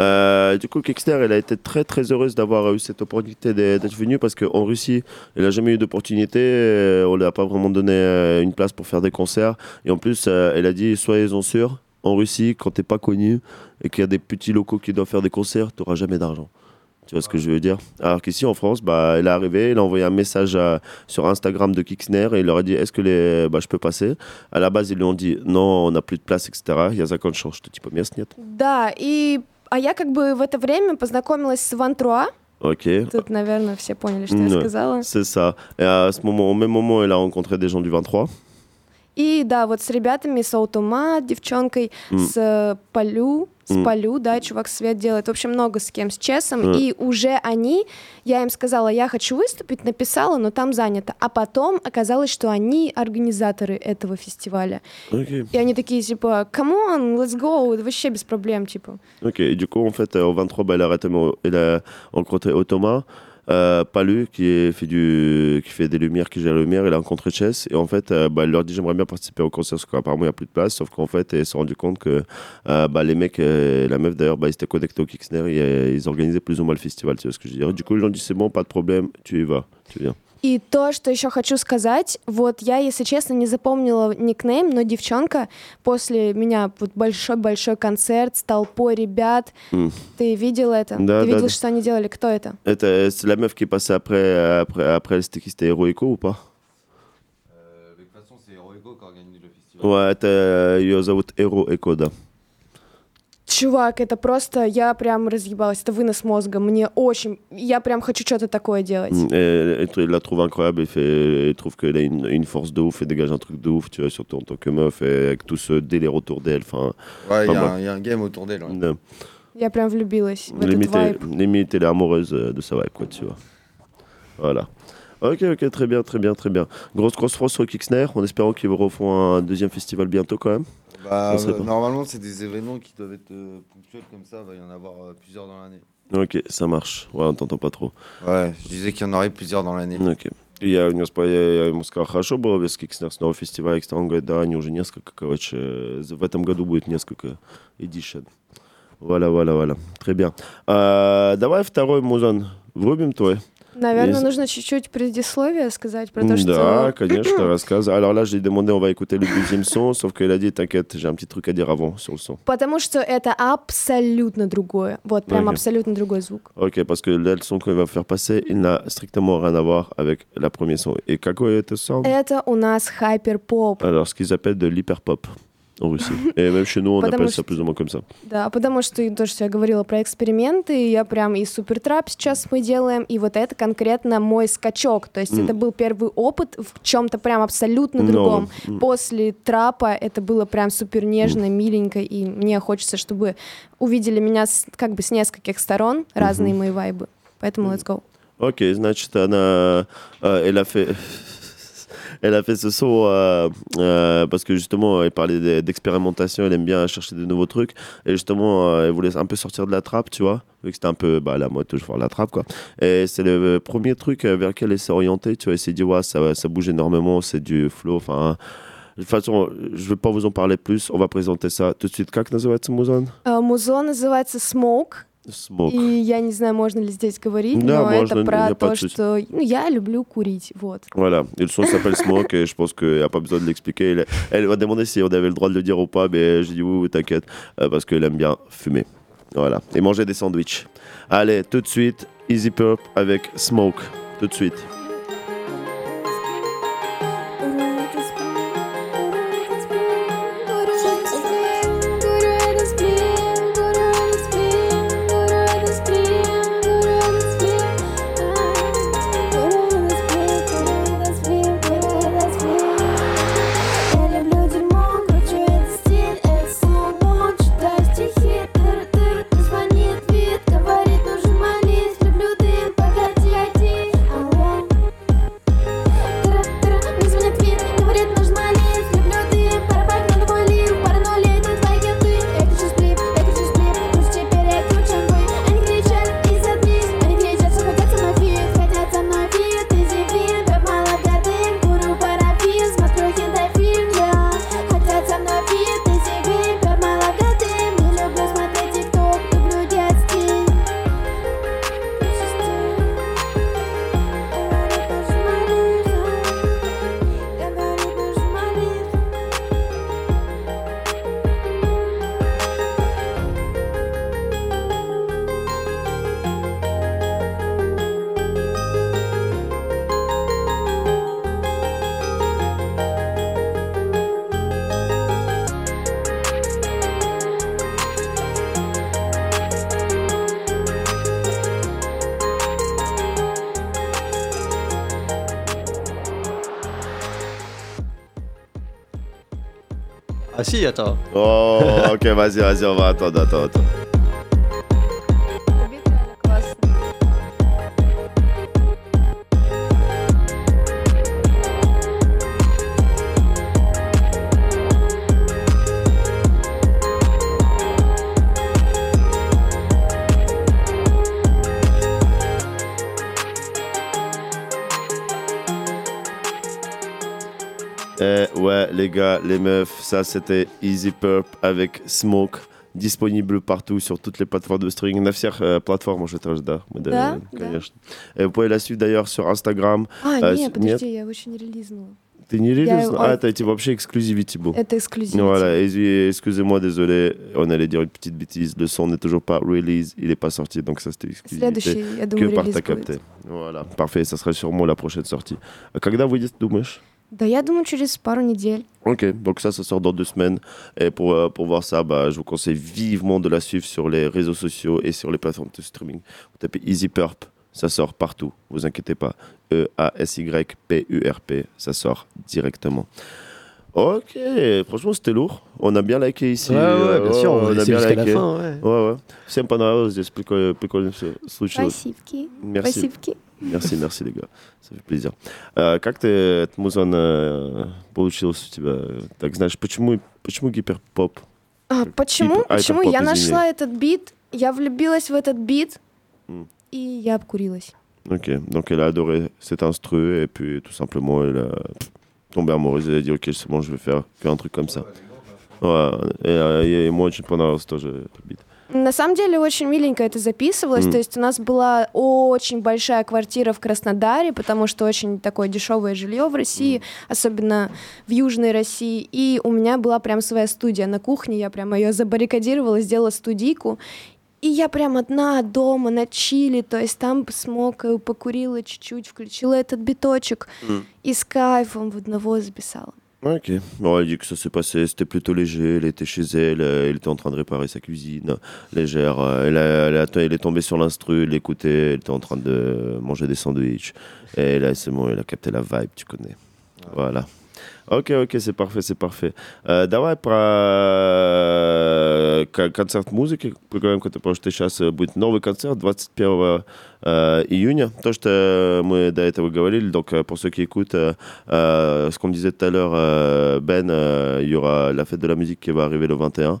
Euh, du coup, Kixner, elle a été très très heureuse d'avoir eu cette opportunité d'être d'être venue parce qu'en Russie, elle n'a jamais eu d'opportunité. euh, On lui a pas vraiment donné euh, une place pour faire des concerts. Et en plus, euh, elle a dit soyez-en sûrs, en Russie, quand t'es pas connu et qu'il y a des petits locaux qui doivent faire des concerts, tu n'auras jamais d'argent. Tu vois ce que je veux dire Alors qu'ici en France, bah, elle est arrivée, elle a envoyé un message à- sur Instagram de Kixner et il leur a dit est-ce que les, bah, je peux passer À la base, ils lui ont dit non, on n'a plus de place, etc. Il y a закон что типа мест нет. Да, и а я как бы в это время познакомилась с Вантруа. Ok. Тут, наверное, все поняли, что я Ouais, сказала. C'est ça. Et à ce moment, au même moment, elle a rencontré des gens du 23. И да, вот с ребятами, с Аутомат, девчонкой, М. с э, Полю, с М. Полю, да, чувак свет делает. В общем, много с кем, с Чесом. М. И уже они, я им сказала, я хочу выступить, написала, но там занято. А потом оказалось, что они организаторы этого фестиваля. Ok. И они такие, типа, come on, let's go, вообще без проблем, tипа. Ok. Et du coup, en fait, au 23, bah, elle, a arrêté, elle a rencontré Otoma. Euh, Palu qui fait des lumières qui gère les lumières il a rencontré Chess. Et en fait euh, bah, elle leur dit j'aimerais bien participer au concert parce qu'apparemment il n'y a plus de place. Sauf qu'en fait elle s'est rendu compte que euh, bah, les mecs euh, la meuf d'ailleurs bah, ils étaient connectés au Kixner. Et ils organisaient plus ou moins le festival tu vois ce que je veux dire. Du coup ils ont dit c'est bon pas de problème tu y vas tu viens И то, что еще хочу сказать, вот я, если честно, не запомнила никнейм, но девчонка после меня вот большой-большой концерт с толпой ребят. Hmm. Ты видел это? Да, Ты да, видел, да. что они делали? Кто это? Это la meuf qui est passée après, après, après c'était Heroico ou pas. Ouais, это ее зовут Эро Эко, да. Чувак, это просто, я прям разъебалась, это вынос мозга. Мне очень, я прям хочу что-то такое делать. Mm, Et, et il la trouve incroyable, il, fait, il trouve qu'elle a une, une force de ouf et dégage un truc de ouf, tu vois, surtout en tant que meuf, et avec tout ce délire autour d'elle. Enfin, Ouais, il y, enfin, a bref. un- il y a un game autour d'elle. ouais. Да. Я прям влюбилась в этот Limite, elle, вайб. limite, elle est amoureuse euh, de sa vibe, quoi, tu vois. Voilà. Ok, ok, très bien, très bien, très bien. Grosse, grosse France au Kixner, en espérant qu'ils refont un deuxième festival bientôt quand même. Bah, Ça serait euh, pas- normalement, c'est des événements qui doivent être euh, ponctuels comme ça. Il va y en avoir euh, plusieurs dans l'année. Ok, ça marche. Ouais, on t'entend pas trop. Ouais, je disais qu'il y en aurait plusieurs dans l'année. Окей. Я у него спа- я ему сказал, хорошо было без Кикснер снова фестиваль. Он говорит, да, они уже несколько, короче, э, в этом году будет несколько edition. Валя, валя, валя. Très bien. А, давай второй музон врубим твой. Наверное, Из- нужно чуть-чуть предисловие сказать про то, Да, что... конечно, рассказывай. Alors là, je lui ai demandé, on va écouter le deuxième son, sauf qu'il a dit, t'inquiète, j'ai un petit truc à dire avant sur le son. Потому что это абсолютно другое. Вот, прям Ok. абсолютно другой звук. Ok, parce que là, le son qu'il va faire passer, il n'a strictement rien à voir avec la première son. Et какой это son Это у нас хайпер-поп. Alors, ce qu'ils appellent de l'hyperpop Nous, on Потому appelle что- ça plus ou moins comme ça. Да, потому что и то, что я говорила про эксперименты, я прям и супертрап сейчас мы делаем, и вот это конкретно мой скачок. То есть М. это был первый опыт в чем-то прям абсолютно другом. М. После трапа это было прям супер нежно, миленько, и мне хочется, чтобы увидели меня с, как бы с нескольких сторон, разные мои вайбы. Поэтому let's go. Ok, значит, она, euh, elle a fait, elle a fait ce son euh, euh, parce que justement, elle parlait d- d'expérimentation, elle aime bien chercher de nouveaux trucs, et justement, euh, elle voulait un peu sortir de la trappe, tu vois, vu que c'était un peu bah, la mode toujours la trappe, quoi. Et c'est le premier truc euh, vers lequel elle s'est orientée, tu vois, elle s'est dit, ouais, ça, ça bouge énormément, c'est du flow, enfin. De toute façon, je ne vais pas vous en parler plus, on va présenter ça tout de suite. Как называется музон? Э, Музон называется Smoke. Smoke. И я не знаю, можно ли здесь говорить, Да, но можно, это про я то, подчусь. что ну, я люблю курить. Вот. Voilà, et le son s'appelle Smoke et je pense qu'il n'y a pas besoin de l'expliquer. Elle, elle m'a demandé si on avait le droit de le dire ou pas, mais j'ai dit oui, oui t'inquiète, euh, parce qu'elle aime bien fumer. Voilà, et manger des sandwichs. Allez, tout de suite, Easy Purp avec Smoke. Tout de suite. Ah si, attends. Oh, ok, vas-y, vas-y, on va attendre, attends, attends. les gars, les meufs, ça c'était Easy Purp avec Smoke. Disponible partout sur toutes les plateformes de streaming. На всех э, платформах это да, мы, да, Да, конечно. Et vous pouvez la suivre d'ailleurs sur Instagram. А, Э, не, с- подожди, я его еще не релизнула. Ты не Я релиз? его- А, это эти вообще эксклюзивити был. Это эксклюзивити. Voilà, et- excusez-moi, désolé, on allait dire une petite bêtise. Le son n'est toujours pas release, il n'est pas sorti, donc ça c'était exclusivité. Следующий, я que думаю, par релиз ta будет. capté. Voilà, parfait, ça sera sûrement la prochaine sortie. А Когда выйдет, думаешь Да, я думаю, через пару недель. Ok, donc ça, ça sort dans deux semaines. Et pour, euh, pour voir ça, bah, je vous conseille vivement de la suivre sur les réseaux sociaux et sur les plateformes de streaming. Vous tapez Easy Purp, ça sort partout, vous inquiétez pas. E E-A-S-Y-P-U-R-P, ça sort directement. Ok, franchement, c'était lourd. On a bien liké ici. Ouais, ouais, bien sûr, on va a laisser bien jusqu'à la liké. fin, ouais. Ouais, ouais. Всем понравилось, здесь прикольно, прикольно все случилось. Спасибки. Merci. Спасибки. Merci, merci, les gars. Ça fait plaisir. Э, как ты, этот музон э, получился у тебя? Так, знаешь, почему, почему гиперпоп? А, почему? Типа, а, это почему? поп, Я извини. нашла этот бит, я влюбилась в этот бит, М. и я обкурилась. Ok, donc elle a adoré cet instru et puis tout simplement elle a pff, tombé amoureuse. Elle a dit ok, c'est bon, je vais faire, faire un truc comme ça. Ouais, euh, et moi очень понравился тоже этот бит. На самом деле очень миленько это записывалось. М. То есть у нас была очень большая квартира в Краснодаре, потому что очень такое дешевое жилье в России, особенно в Южной России. И у меня была прям своя студия на кухне. Я прям ее забаррикадировала, сделала студийку. И я прям одна дома на чили, то есть там смокаю, покурила чуть-чуть, включила этот биточек и с кайфом в одного записала. Ok, bon, elle dit que ça s'est passé, c'était plutôt léger, elle était chez elle, euh, elle était en train de réparer sa cuisine, légère, euh, elle, a- elle, a- elle est tombée sur l'instru, elle l'écoutait, elle était en train de manger des sandwichs, et là c'est bon, elle a capté la vibe, tu connais. Voilà. Ok, ok, c'est parfait, c'est parfait. Э, давай про к- концерт музыки поговорим, потому что сейчас э, будет новый концерт 21 э, июня. То, что мы до этого говорили, donc euh, pour ceux qui écoutent, euh, euh, ce qu'on disait tout à l'heure, euh, Ben, euh, il y aura la fête de la musique qui va arriver le 21.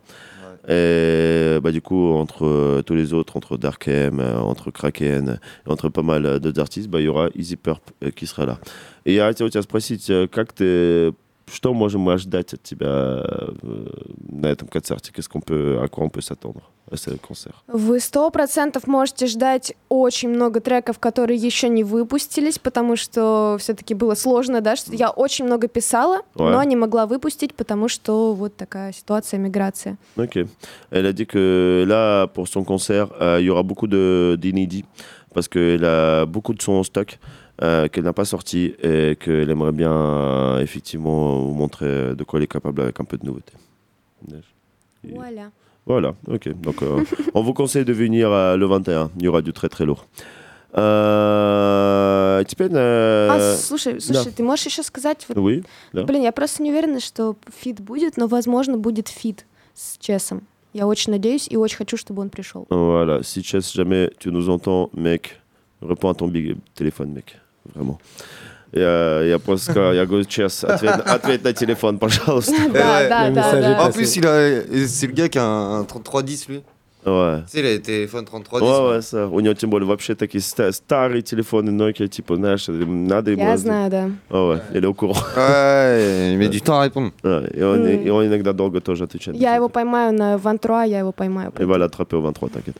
Et bah, du coup, entre euh, tous les autres, entre Darkem, euh, entre Kraken, et entre pas mal euh, d'autres artistes, bah, il y aura Easy Purp euh, qui sera là. И я хотел тебя спросить, э, как ты, что можем мы ожидать от тебя э, на этом концерте? Qu'est-ce qu'on peut, à quoi on peut s'attendre Ce concert? Вы сто процентов можете ждать очень много треков, которые еще не выпустились, потому что все-таки было сложно, да, что я очень много писала, Ouais. но не могла выпустить, потому что вот такая ситуация, миграция. Ok. Elle a dit que là, pour son concert, euh, il y aura beaucoup de d'inédits parce qu'elle a beaucoup de sons en stock euh, qu'elle n'a pas sortis et qu'elle aimerait bien euh, effectivement vous montrer de quoi elle est capable avec un peu de nouveauté. Voilà. Voilà, ok. Donc, euh, on vous conseille de venir euh, le 21. Il y aura du très très lourd. Euh, теперь, э, А, слушай, слушай, да. ты можешь еще сказать, вот, Oui, да. блин, я просто не уверена, что фит будет, но, возможно, будет фит с Чесом. Я очень надеюсь и очень хочу, чтобы он пришел. Voilà, si Chess, jamais tu nous entends, mec, réponds à ton big téléphone, mec. Vraiment. Я, я просто я говорю, Чес, ответь, на- ответь на телефон, пожалуйста. Да, да, да, да. En plus, il a, c'est le gars qui a un, un 3310, lui. Ouais. Tu sais, il a des téléphones 3310. Ouais, ouais, ça. У него тем более вообще такие ста- старые телефоны Nokia, типа, знаешь, надо ему... Я раз- знаю, да. Ouais, ouais, il est au courant. Ouais, il met du temps à répondre. Ouais, et, он, Mm. и он иногда долго тоже отвечает. Я его поймаю на Вантруа, я его поймаю. Il va l'attraper au 23, t'inquiète.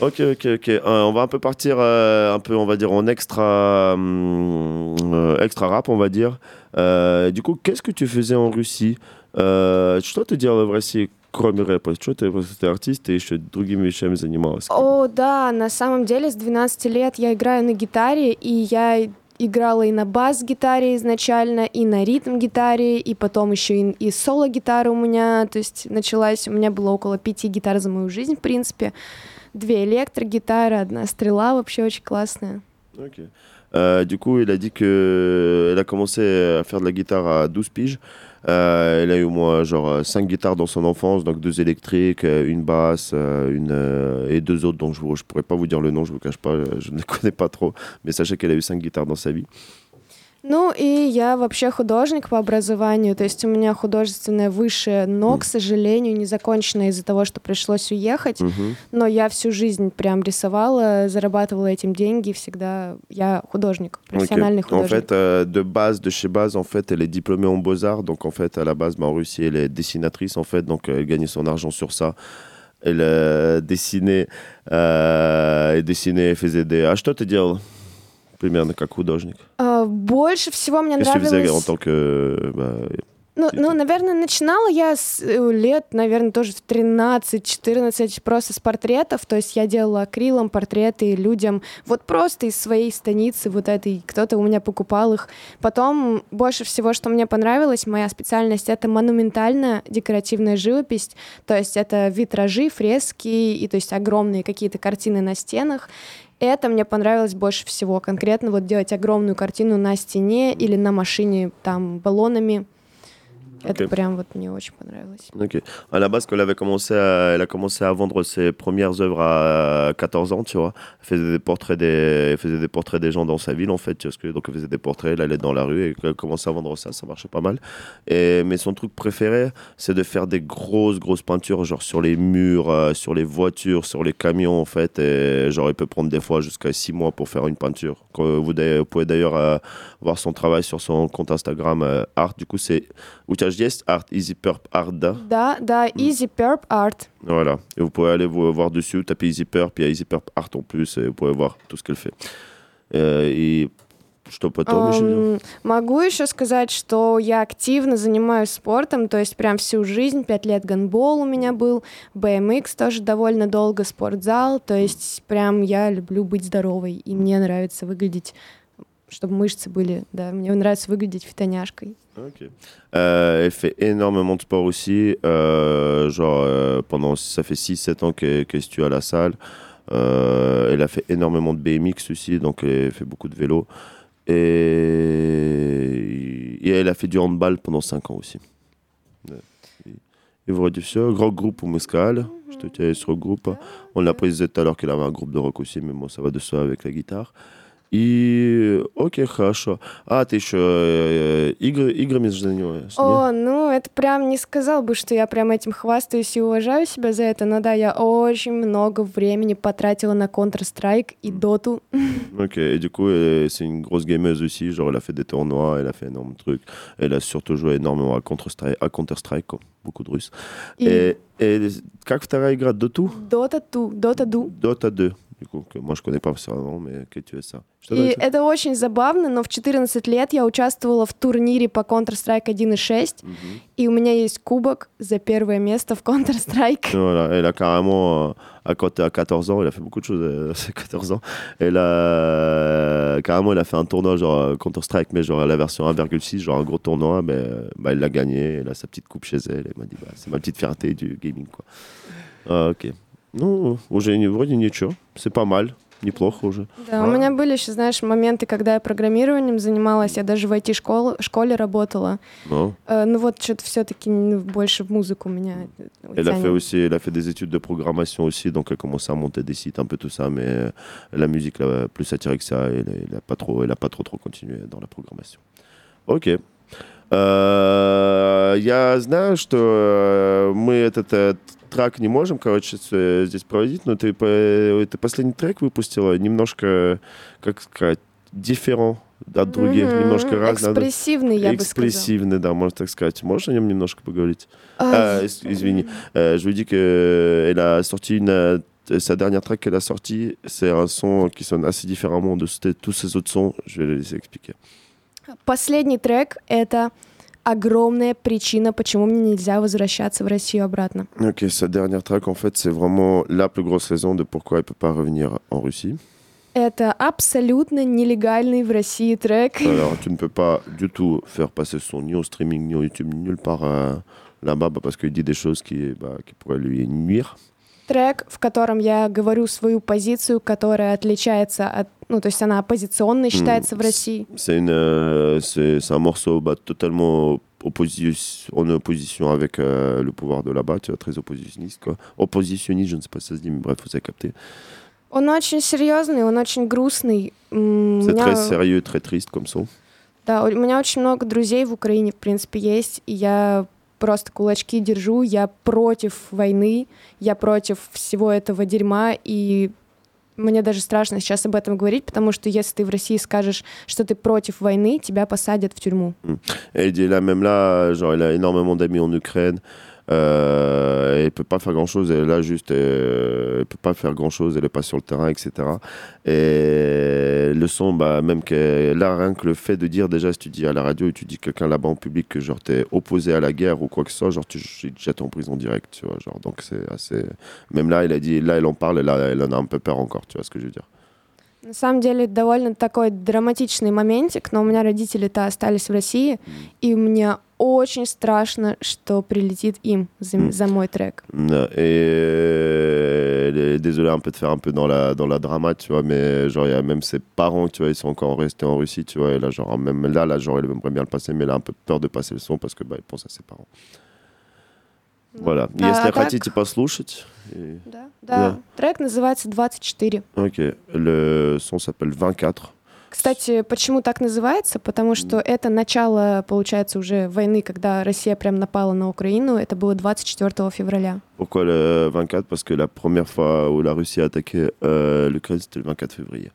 Ok, ok, ok. Euh, on va un peu partir, euh, un peu, on va dire, en extra, euh, extra rap, on va dire. Euh, du coup, qu'est-ce que tu faisais en Russie Euh, Что ты делала в России, кроме рэпа? Что ты, ты артист, ты еще другими вещами занималась? О, да, на самом деле с 12 лет я играю на гитаре, и я играла и на бас-гитаре изначально, и на ритм-гитаре, и потом еще и, и соло-гитара у меня, то есть началась, у меня было около пяти гитар за мою жизнь, в принципе, две электрогитары, одна стрела, вообще очень классная. Ok. Euh, du coup, il a dit que elle a commencé à faire de la guitare à 12 piges. Euh, elle a eu au moins genre 5 guitares dans son enfance, donc deux électriques, euh, une basse, euh, une, euh, et deux autres dont je ne pourrais pas vous dire le nom, je vous cache pas, euh, je ne les connais pas trop, mais sachez qu'elle a eu 5 guitares dans sa vie. Ну и я вообще художник по образованию, то есть у меня художественное высшее, но, к сожалению, не закончено из-за того, что пришлось уехать. Mhm. Но я всю жизнь прям рисовала, зарабатывала этим деньги, всегда я художник, профессиональный Ok. En художник. fait, euh, de base, de chez base, en fait, elle est diplômée en beaux-arts. Donc, en fait, à la base, en Russie, elle est dessinatrice, en fait. Donc, euh, elle gagnait son argent sur ça. Elle euh, dessinait, euh, elle dessinait, elle faisait des... А что ты делал? Примерно как художник. А, больше всего мне Qu'est-ce que tu faisais en нравилось... tant que... bah, Ну, ну, наверное, начинала я с э, лет, наверное, тоже в 13-14, просто с портретов. То есть я делала акрилом портреты людям, вот просто из своей станицы, вот этой, кто-то у меня покупал их. Потом больше всего, что мне понравилось, моя специальность — это монументальная декоративная живопись. То есть это витражи, фрески, и то есть огромные какие-то картины на стенах. Это мне понравилось больше всего. Конкретно вот делать огромную картину на стене или на машине там баллонами. Это Ok. прям вот мне очень понравилось. Ok. À la base, quand elle avait commencé à, elle a commencé à vendre ses premières œuvres à 14 ans, tu vois. Elle faisait des portraits des, elle faisait des portraits des gens dans sa ville, en fait. tu vois ce que- donc, elle faisait des portraits, elle allait dans la rue et quand elle commençait à vendre ça, ça marchait pas mal. Et, mais son truc préféré, c'est de faire des grosses, grosses peintures, genre sur les murs, euh, sur les voitures, sur les camions, en fait. Et genre, il peut prendre des fois jusqu'à 6 mois pour faire une peinture. Quand vous, d'ailleurs- vous pouvez d'ailleurs euh, voir son travail sur son compte Instagram euh, Art. Du coup, c'est Uchash Jest Art, Easy Purp Art. da. Да, да, Easy Perp Art. Voilà. Et vous pouvez aller vous voir dessus, taper Easy puis il y a Easy Purp Art en plus, et vous pouvez voir tout ce qu'elle fait. Euh, et что потом еще делал? Ам, Могу еще сказать, что я активно занимаюсь спортом, то есть прям всю жизнь, пять лет гандбол у меня был, BMX тоже довольно долго, спортзал, то есть прям я люблю быть здоровой, и мне нравится выглядеть, чтобы мышцы были, да, мне нравится выглядеть фитоняшкой. Ok. Euh, elle fait énormément de sport aussi. euh, genre, euh, pendant, ça fait 6-7 ans qu'elle qu'elle se tue à la salle. Euh, elle a fait énormément de BMX aussi, donc elle fait beaucoup de vélo. Et, et elle a fait du handball pendant 5 ans aussi. Ouais. Et, et voilà, все. Grand groupe au Mescal. Je te tiens sur le groupe. On l'a précisé tout à l'heure qu'elle avait un groupe de rock aussi, mais bon, ça va de soi avec la guitare. И окей, хорошо. А, ты еще э, игры, играми занимаешься? О, ну это прям не сказал бы, что я прям этим хвастаюсь и уважаю себя за это, но да, я очень много времени потратила на Counter-Strike и Доту. Ok, et du coup, c'est une grosse gameuse aussi. Genre, elle a fait des tournois, elle a fait énormément de trucs. Elle a surtout joué énormément à Counter-Strike, à Counter-Strike quoi. beaucoup de Russes. И- Et, et как вторая игра Dota Дота Ту, Дота Ду. Dota 2, du coup, que moi je connais pas vraiment, mais que tu es ça. Что И дальше? это очень забавно, но в 14 лет я участвовала в турнире по Counter-Strike 1.6, и у меня есть кубок за первое место в Counter-Strike. Voilà, elle a carrément, euh, à, quand, à 14 ans, elle a fait beaucoup de choses euh, à ses 14 ans. Elle a, euh, carrément, elle a fait un tournoi genre euh, Counter-Strike, mais genre la version 1,6, genre un gros tournoi, mais euh, bah, elle l'a gagné, elle a sa petite coupe chez elle, elle m'a dit, bah, c'est ma petite fierté du gaming, quoi. А, окей. Ну, уже не, вроде ничего, c'est pas mal, неплохо уже. Да, у меня были еще, знаешь, моменты, когда я программированием занималась, я даже в IT-школе работала. Non. Э, Ну вот что-то все-таки больше в музыку меня э, Elle a тянет. fait aussi, elle a fait des études de programmation aussi, donc elle commençait à monter des sites, un peu tout ça, mais euh, la musique l'a plus attiré que ça, et elle, elle a pas trop, elle a pas trop trop continué dans la programmation. Ok. Э, Я знаю, что э, мы этот э, трек не можем, короче, э, здесь проводить, но ты, по- ты последний трек выпустила немножко, как сказать, différent от других, Мгм. немножко разный. Экспрессивный, я бы сказала. Экспрессивный, да, можно так сказать. Можешь о нем немножко поговорить Ah, es- Извини, Euh, je lui dis qu'elle a sorti une. Sa dernière track qu'elle a sortie, c'est un son qui sonne assez différemment de tous ses autres sons. Je vais le laisser expliquer. Последний трек — это огромная причина, почему мне нельзя возвращаться в Россию обратно. Ok, sa dernière track, en fait, c'est vraiment la plus grosse raison de pourquoi elle peut pas revenir en Russie. Это абсолютно нелегальный в России трек. Alors, tu ne peux pas du tout faire passer son ni au streaming, ni au YouTube, ni nulle part euh, là-bas, bah, parce qu'il dit des choses qui, bah, qui pourraient lui nuire. Трек, в котором я говорю свою позицию, которая отличается от... Ну, то есть она оппозиционной считается в России. C'est euh, un morceau bah, totalement opposi- en opposition avec euh, le pouvoir de là-bas, tu vois, très oppositionniste, quoi. Oppositionniste, je ne sais pas si ça se dit, mais bref, vous avez capté. Он очень серьезный, он очень грустный. C'est très sérieux, très triste comme son. Да, у меня очень много друзей в Украине, в принципе, есть, и я просто кулачки держу, я против войны, я против всего этого дерьма, и мне даже страшно сейчас об этом говорить, потому что если ты в России skажешь, что ты против войны, тебя посадят в тюрьму. Et là, même là, genre, il a énormément d'amis en Ukraine. Euh, elle peut pas faire grand chose. Est là juste, euh, elle peut pas faire grand chose. Elle est pas sur le terrain, etc. Et le son, bah, même que là, rien que le fait de dire déjà, si tu dis à la radio, tu dis quelqu'un là-bas en public que genre t'es opposé à la guerre ou quoi que ce soit, genre tu tu te jettes en prison direct, tu vois. Genre, donc c'est assez. Même là, il a dit, là, elle en parle, et là, elle en a un peu peur encore, tu vois ce que je veux dire. На самом деле довольно такой драматичный моментик, но у меня родители-то остались в России, и мне очень страшно, что прилетит им за, за мой трек. Euh, Et euh, elle est désolée un peu de faire un peu dans la, dans la drama, tu vois, mais genre, il y a même ses parents, tu vois, ils sont encore restés en Russie, tu vois, et là, genre, même là, là, genre, elle aimerait bien le passer, mais elle a un peu peur de passer le son parce que, bah, elle pense à ses parents. Voilà. а Если так- хотите послушать. и- Да, да. Трек называется 24. Ok. Le son s'appelle 24. Кстати, почему так называется? Потому что это начало, получается, уже войны, когда Россия прям напала на Украину. Это было 24 февраля. Pourquoi le 24 Parce que la première fois où la Russie a attaqué euh, l'Ukraine, c'était le 24 février.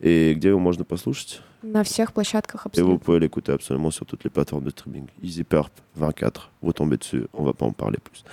Et где его можно послушать На всех площадках Et абсолютно. vous pouvez l'écouter absolument sur toutes les plateformes de streaming. Easy Purp 24, vous tombez dessus, on va pas en parler plus.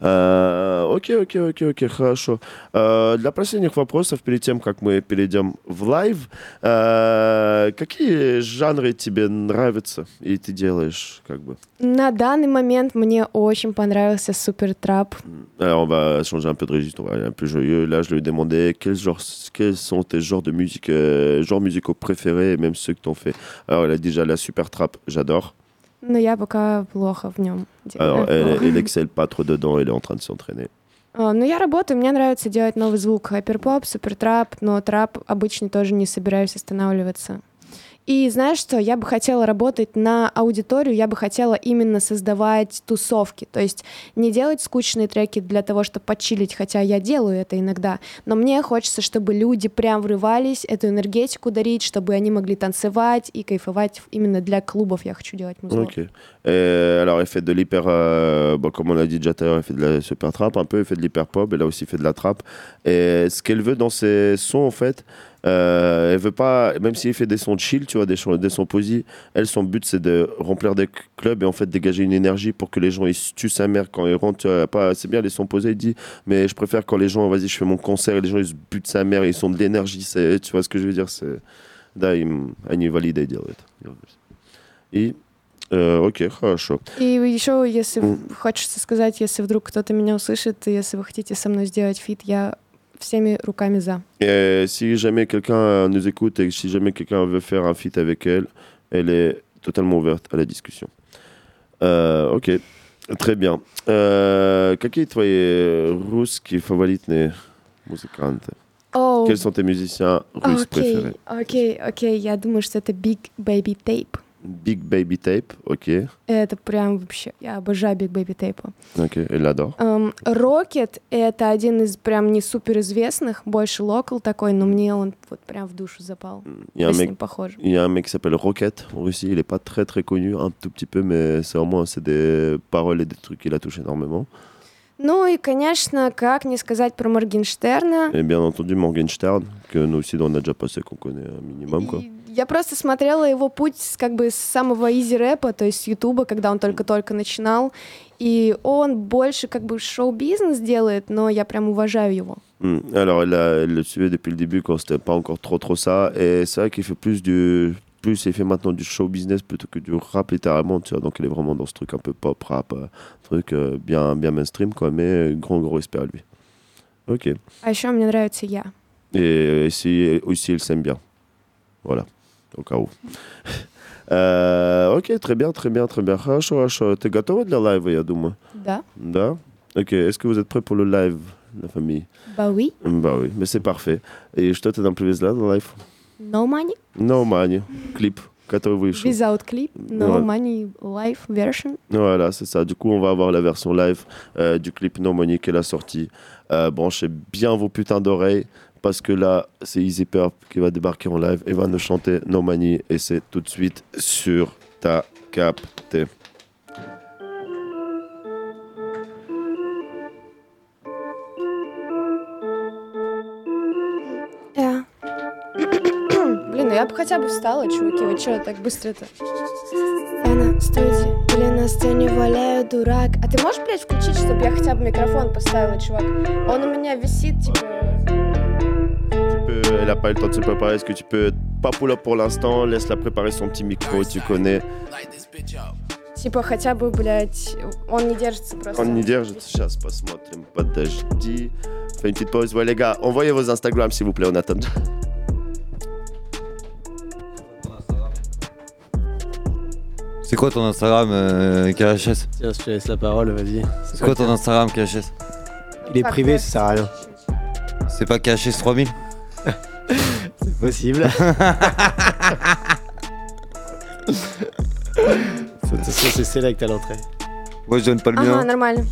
Э, Окей, окей, окей, окей, хорошо. Э, Для последних вопросов, перед тем, как мы перейдем в лайв, э, какие жанры тебе нравятся и ты делаешь, как бы На данный момент мне очень понравился Супер Трап. Alors, on va changer un peu de registre, on va aller un peu joyeux. Là, je lui demandais quels, genres, quels sont tes genres de musique, euh, genres musicaux préférés, et même ceux que t'en fais. Alors, elle a déjà la super trap, j'adore. Но я пока плохо в нем. Alors, elle, elle excelle pas trop dedans, elle est en train de s'entraîner. А, Ну, я работаю, мне нравится делать новый звук. Хайперпоп, супертрап, но трап обычно тоже не собираюсь останавливаться. И знаешь что, я бы хотела работать на аудиторию, я бы хотела именно создавать тусовки, то есть не делать скучные треки для того, чтобы почилить, хотя я делаю это иногда, но мне хочется, чтобы люди прям врывались, эту энергетику дарить, чтобы они могли танцевать и кайфовать именно для клубов я хочу делать музыку. Ok. Et alors, elle fait de l'hyper. euh, bon, comme on l'a dit déjà tout à l'heure, elle fait de la super trap un peu, elle fait de l'hyper pop, elle a aussi fait de la trap. Et ce qu'elle veut dans ses sons, en fait, elle veut pas. Même si elle fait des sons chill, tu vois, des, sons- des sons posy, elle, son but, c'est de remplir des clubs et en fait dégager une énergie pour que les gens ils se tuent sa mère quand ils rentrent. tu vois, pas, c'est bien les sons posés, il dit, mais je préfère quand les gens, vas-y, je fais mon concert et les gens ils se butent sa mère, ils sont de l'énergie, c'est- tu vois ce que je veux dire c'est... Да, им, они валиды делают. И, э, окей, хорошо. И еще, если хочется сказать, если вдруг кто-то меня услышит, и если вы хотите со мной сделать фит, я всеми руками за. Et euh, si jamais quelqu'un nous écoute et si jamais quelqu'un veut faire un feat avec elle, elle est totalement ouverte à la discussion. Euh, ok, très bien. Euh, какие твои русские фаворитные музыканты? Оу. Quels sont tes musiciens russes Окей, préférés окей, окей, я думаю, что это Big Baby Tape. Big Baby Tape, ok. Это прям вообще, я обожаю Big Baby Tape. Ok, elle l'adore. Эм, Rocket — это один из прям не суперизвестных, больше локал такой, но мне он вот прям в душу запал. Un с ним похожи. il y a un mec qui s'appelle Rocket en Russie, il est pas très très connu, un tout petit peu, mais c'est vraiment c'est des paroles et des trucs qu'il a touché énormément. Ну и, конечно, как не сказать про Моргенштерна. Et bien entendu Morgenstern, que nous aussi on a déjà passé, qu'on connaît un minimum quoi. Я просто смотрела его путь как бы с самого изи рэпа, то есть с Ютуба, когда он только-только начинал. И он больше как бы шоу-бизнес делает, но я прям уважаю его. Hmm. Alors elle, a- elle le suivait depuis le début quand c'était pas encore trop trop ça, et c'est vrai qu'il fait plus du plus il fait maintenant du show business plutôt que du rap littéralement, tu vois, donc il est vraiment dans ce truc un peu pop rap, euh, truc euh, bien bien mainstream quoi, mais euh, grand gros respect à lui. Ok. А еще мне нравится я. Et aussi, aussi il s'aime bien. Voilà, au cas où. Э, Окей, très bien, très bien, très bien. Хорошо, хорошо. Ты готова для лайва, я думаю? Да. Да? Ok, est-ce que vous êtes prêts pour le live, la famille Bah oui. Bah oui, mais c'est parfait. И что ты нам привезла на лайв? No money. No Money, клип, который вышел. Without clip. No Ouais. money live version. Voilà, c'est ça. Du coup, on va avoir la version live euh, du clip No Money qu'elle a sorti. Euh, branchez bien vos putains d'oreilles parce que là, c'est Easy Purp qui va débarquer en live et va nous chanter No Money et c'est tout de suite sur ta capté. Да. Блин, ну я бы хотя бы встала, чуваки, вы чё так быстро-то? Я на студии или на сцене валяю дурак. А ты можешь, блядь, включить, чтобы я хотя бы микрофон поставила, чувак? Он у меня висит, типа... Tu peux- elle a pas eu le temps de se préparer. Est-ce que tu peux pas pull up pour l'instant Laisse-la préparer son petit micro, tu connais. Типа хотя бы, блядь, он не держится просто. En Niger, je te chasse, passe-moi, t'aimes pas d'HD. Fais une petite pause. Ouais, les gars, envoyez vos Instagram s'il vous plaît, on attend. C'est quoi ton Instagram, euh, KHS Tiens, je te laisse la parole, vas-y. C'est quoi ton Instagram, KHS Il est privé, ça sert à rien. C'est pas KHS 3000 c'est possible. Attention, c'est select à l'entrée. Moi, je donne pas le Ah, mien. normal.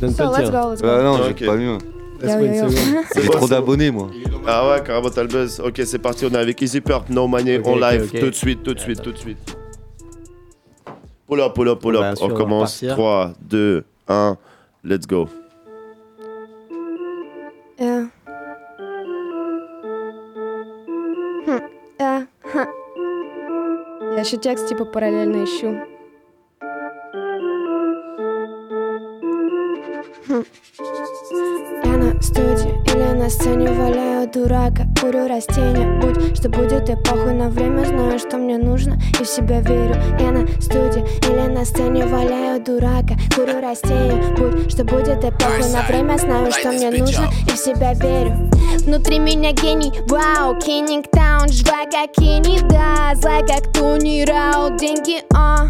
Donne So, pas le let's tien. Ah, non, ah, Ok. j'ai pas le mien. Trop d'abonnés, moi. Ah ouais, carrément, t'as le buzz. Ok, c'est parti, on est avec Easy Perp, No Money, on live, tout de suite, tout de suite, tout de suite. Pull up, pull up, pull bah, up. On commence. 3, 2, 1, let's go. Yeah. Еще текст типа параллельно ищу. Хм. Студии или на сцене валяю дурака. Курю растения, будь что будет и похуй на время. Знаю, что мне нужно и в себя верю. Я на студии или на сцене валяю дурака. Курю растения, будь что будет и похуй на время. Знаю, что мне нужно и в себя верю. Внутри меня гений, вау, Кеннингтаун Жива как Кенни, да, злая как Тони Раут Деньги, а,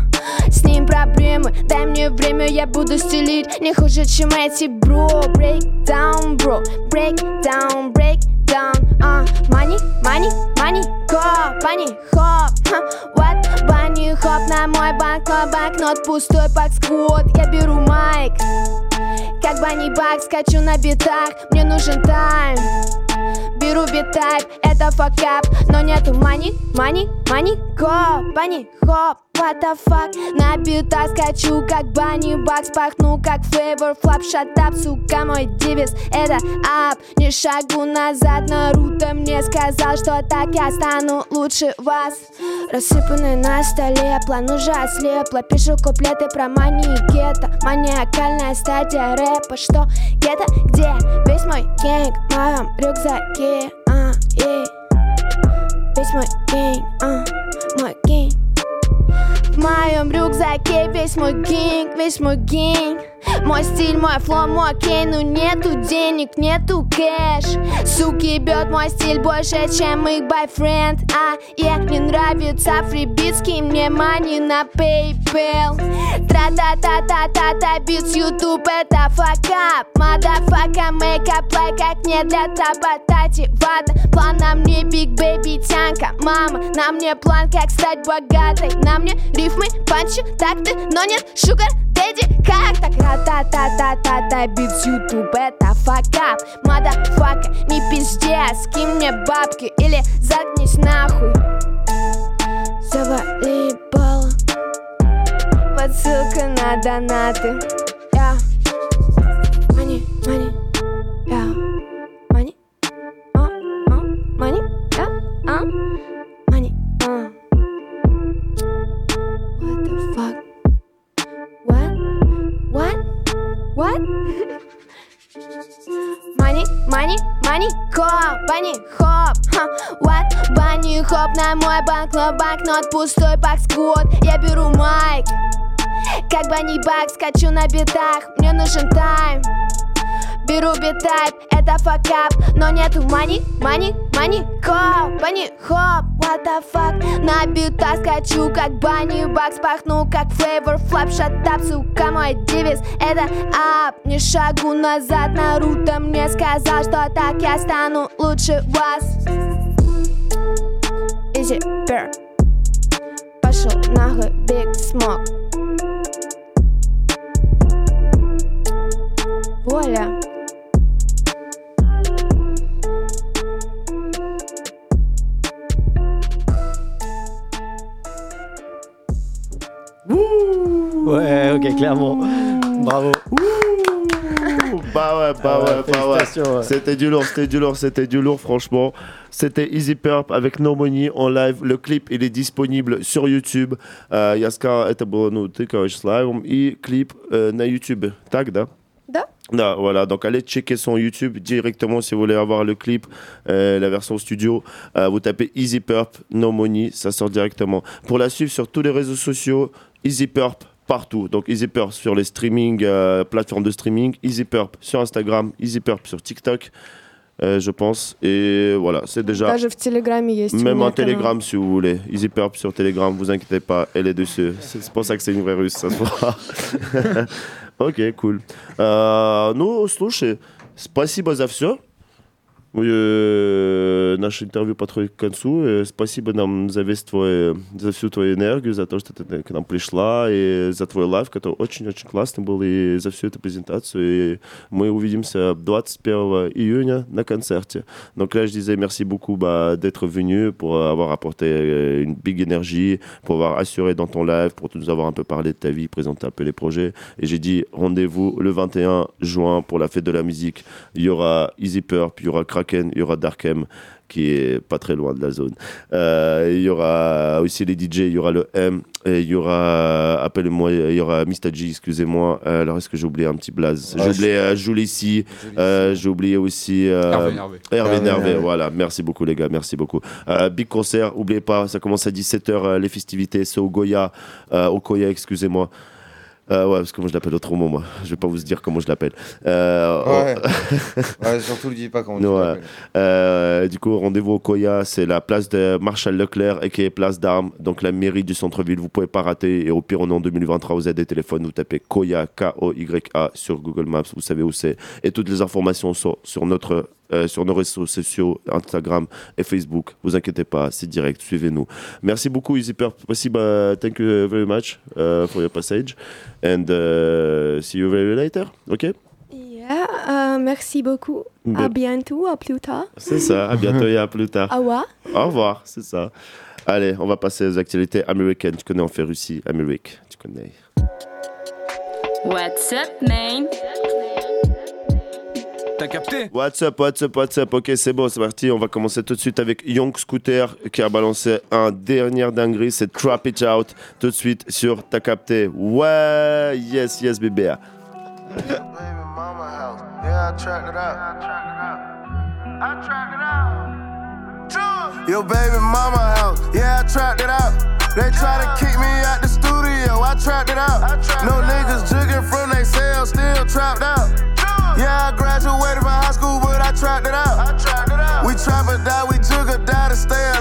с ним проблемы. Дай мне время, я буду стелить. Не хуже, чем эти, бро Break down, bro, break down, break down а, Money, money, money, go, bunny, хоп ха, What, bunny, хоп На мой банкнот, банкнот пустой, пак сквот Я беру майк. Как Банни Бак, скачу на битах. Мне нужен тайм. Беру битайп, это факап Но нету мани, мани, мани Го, Банни, хоп, what the fuck? На битах скачу, как Банни Бак Спахну, как фейвор, флап, шатап Сука, мой девиз, это ап. Не шагу назад, Наруто мне сказал Что так я стану лучше вас. Рассыпанный на столе, план уже ослепло Пишу куплеты про мани и гетто. Маниакальная стадия рэпа. Что, гетто, где? Весь мой гэнг в моем рюкзаке а, ей. Весь мой гэнг, а, мой Mają rukzak, wieś mój gang, wieś mój gang. Мой стиль, мой фло, мой кей Ну нету денег, нету кэш. Суки бьет мой стиль больше, чем их бойфренд. А, е, мне нравится фрибитский Мне мани на PayPal. Тра-та-та-та-та-та Битс YouTube это факап Мадафака, мейкап, лайк Как не для табатати Вата, план на мне биг бэби тянка. Мама, на мне план, как стать богатой. На мне рифмы, панчи, такты Но нет шугар, дэдди, как так? Ра-та-та-та-та-та Битс YouTube это факап Мадафака, не пиздец Скинь мне бабки или заткнись нахуй. Завали бала Подсылка на донаты. Я. Money, money, я. Money, а, а, money, я, а What? Money, money, money, go, bunny, хоп, ха, what, bunny, хоп, на мой банкнот, банкнот пустой, пак сквот, я беру майк, как Банни Бак, скачу на битах, мне нужен тайм, беру битайп, это факап, но нету мани, мани, мани, го, Банни, хоп, what the fuck, на битах скачу, как Банни Бак, спахну, как флейвор, флап, шатап, сука, мой девиз, это ап, не шагу назад, Наруто мне сказал, что так я стану лучше вас. Easy Bear Пошел нахуй Big Smoke. Воля ok, clairement. Bravo. Bah ouais, bah Ah ouais, ouais, bah ouais. félicitations, ouais. C'était du lourd, c'était du lourd, c'était du lourd, franchement. C'était Easy Purp avec No Money en live. Le clip, il est disponible sur YouTube. Э, Яска, это было, ну, ты, короче, с лайвом. И клип э, на YouTube. Так, да? Да. Да, voilà, donc allez checker son YouTube directement si vous voulez avoir le clip, euh, la version studio. Euh, vous tapez Easy Purp, No Money, ça sort directement. Pour la suivre sur tous les réseaux sociaux, Easy Purp partout. Donc Easy Purp sur les streaming, euh, plateformes de streaming, Easy Purp sur Instagram, Easy Purp sur TikTok, euh, je pense. Et voilà, c'est déjà. Даже в Телеграме есть. у Même меня en канал. Telegram si vous voulez. Easy Purp sur Telegram, vous inquiétez pas, elle est dessus. C'est c'est pour ça que c'est une vraie russe, ça se voit. Окей, cool. А, ну, слушай, спасибо за все. наше интервью подходит к концу. Э, Спасибо нам за весь твой, за всю твою энергию, за то, что ты к нам пришла, и за твой лайв, который очень-очень классный был, и за всю эту презентацию. Et мы увидимся 21 июня на концерте. Donc là, je disais merci beaucoup bah, d'être venu, pour avoir apporté euh, une big énergie, pour avoir assuré dans ton live, pour nous avoir un peu parlé de ta vie, présenter un peu les projets. Et j'ai dit rendez-vous le 21 juin pour la fête de la musique. Il y aura Easy Purp, il y aura Kraken, il y aura Darkem qui est pas très loin de la zone. Euh, il y aura aussi les DJ, il y aura le M, et il y aura, appelle-moi, il y aura Mr. G, excusez-moi. Euh, alors, est-ce que j'ai oublié un petit blaze? Ouais, J'ai oublié je- euh, Jules ici, euh, j'ai oublié aussi euh, Hervé Nervé. Voilà. Merci beaucoup, les gars, merci beaucoup. Euh, big concert, oubliez pas, ça commence à 17h, les festivités, c'est au Goya, euh, au Koya, excusez-moi. Euh, ouais, parce que moi je l'appelle autrement, moi. Je vais pas vous dire comment je l'appelle. Euh, Ouais. oh- Ouais, surtout le dis pas comment Ouais. Euh, du coup, rendez-vous au Koya, c'est la place de Marshall Leclerc et qui est place d'armes, donc la mairie du centre-ville. Vous pouvez pas rater. Et au pire, on est en 2023, vous avez des téléphones, vous tapez Koya, K-O-Y-A sur Google Maps, vous savez où c'est. Et toutes les informations sont sur notre. Euh, sur nos réseaux sociaux, Instagram et Facebook. Vous inquiétez pas, c'est direct, suivez-nous. Merci beaucoup, Easy. Possible, uh, thank you very much uh, for your passage. And uh, see you very later, ok? Yeah, euh, merci beaucoup. À bientôt, à plus tard. C'est ça, à bientôt et à plus tard. Au revoir. Au revoir, c'est ça. Allez, on va passer aux actualités américaines. Tu connais, on fait Russie, Amérique. Tu connais. What's up, man? T'as capté What's up, what's up, what's up Ok, c'est bon, c'est parti. On va commencer tout de suite avec Young Scooter qui a balancé un dernier dinguerie. C'est Trap It Out tout de suite sur T'as capté. Ouais, yes, yes, bébé. Yeah, I tracked it out. I tracked it out. Your baby mama house, yeah, I tracked it out. They try to kick me out the studio, I tracked it out. No niggas jigging from they cells, still trapped out. Yeah, I graduated from high school, but I tracked it out. We trap or die, we jug or die to stay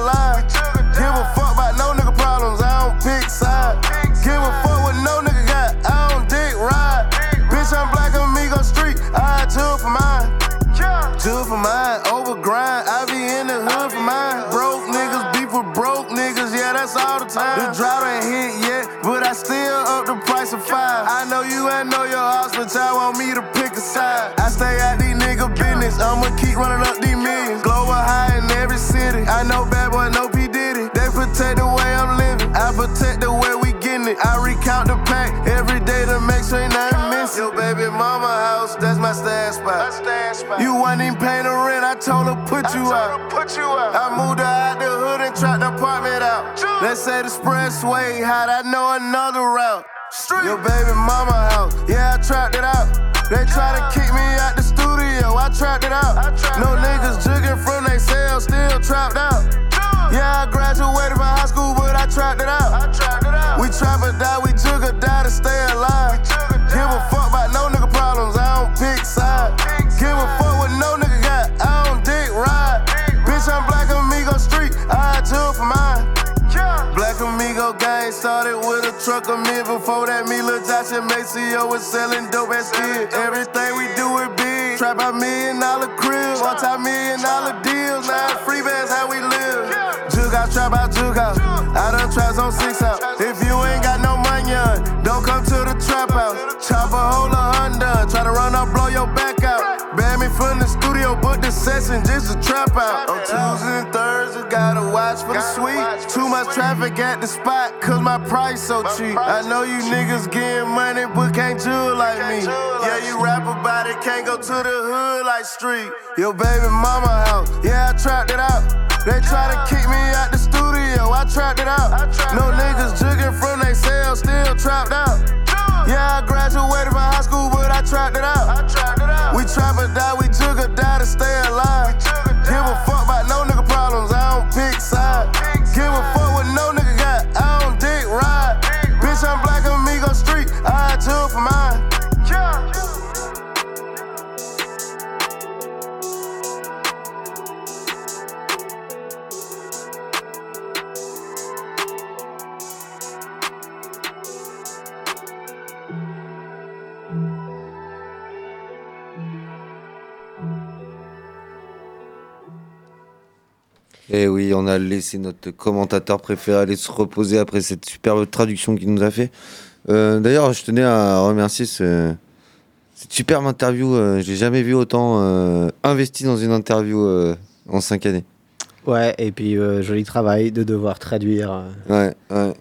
I stay out these nigga business, I'ma keep running up these millions. Global high in every city, I know bad boy, no P Diddy. They protect the way I'm living, I protect the way we getting it. I recount the pack every day to make sure ain't nothing missing. Yo, baby mama house, that's my stash spot. You wasn't even paying the rent, I told her put you out. Put you out. I moved her out the hood and tracked the apartment out. Let's say the expressway hot, I know another route. Street. Your baby mama house, yeah, I tracked it out. They try to kick me out the studio, I tracked it out. No niggas jigging from they cell, still trapped out. Yeah, I graduated from high school, but I tracked it out. We trap or die, we jug or die to stay a of men. Before that, me, Lil Josh and Maceo was selling dope as kid. Everything we do is big. Trap a million dollar crib, multi million dollar deals. Now free bands, how we live. Jug out, trap out, jug out. I done traps on six out. If you ain't got no money on, don't come to the trap house. Chop a hole of Honda, try to run up, blow your back out. Ban me from the studio, book the session just to trap out. On Tuesdays and Thursdays, gotta watch for the sweet. Traffic at the spot, cause my price so cheap. I know you niggas getting money, but can't jewel like me. Yeah, you rap about it, can't go to the hood like street. Your baby mama house, yeah, I trapped it out. They try to kick me out the studio, I trapped it out. No niggas jigging from they cell, still trapped out. Yeah, I graduated from high school, but I trapped it out. We trap or die, we jug or die to stay alive. Et Eh oui, on a laissé notre commentateur préféré aller se reposer après cette superbe traduction qu'il nous a fait. Euh, D'ailleurs, je tenais à remercier ce- cette superbe interview. Euh, J'ai jamais vu autant euh, investi dans une interview euh, en cinq années. Ouais, et puis joli travail de devoir traduire. Ouais, ouais.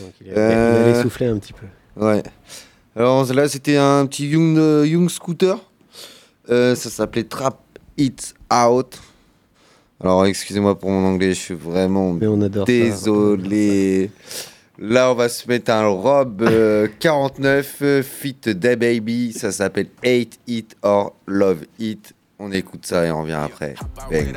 donc il, a- allait souffler un petit peu. Ouais. Alors là, c'était un petit Young, Young Scooter. Ça s'appelait Trap It Out. Alors, excusez-moi pour mon anglais, je suis vraiment adore ça. désolé. Là, on va se mettre un robe euh, 49 euh, fit Da Baby. Ça s'appelle Hate It or Love It. On écoute ça et on revient après. Bangs.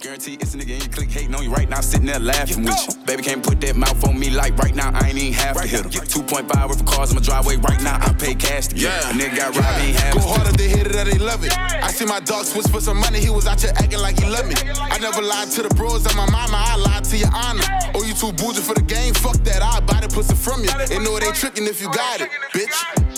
Guarantee it's a nigga in your clique hating on you right now, sitting there laughing with you. Baby can't put that mouth on me like right now. I ain't even half to hit him. 2.5 worth of cars in my driveway right now. I pay cash to get Yeah. A nigga got robbed, ain't half Go harder, they hate it or they love it. I see my dog switch for some money, he was out here acting like he loved me. I never lied to the bros and my mama, I lied to your honor. Oh, you too bougie for the game? Fuck that, I'll buy the pussy from you. They know it ain't tricking if you got it, bitch.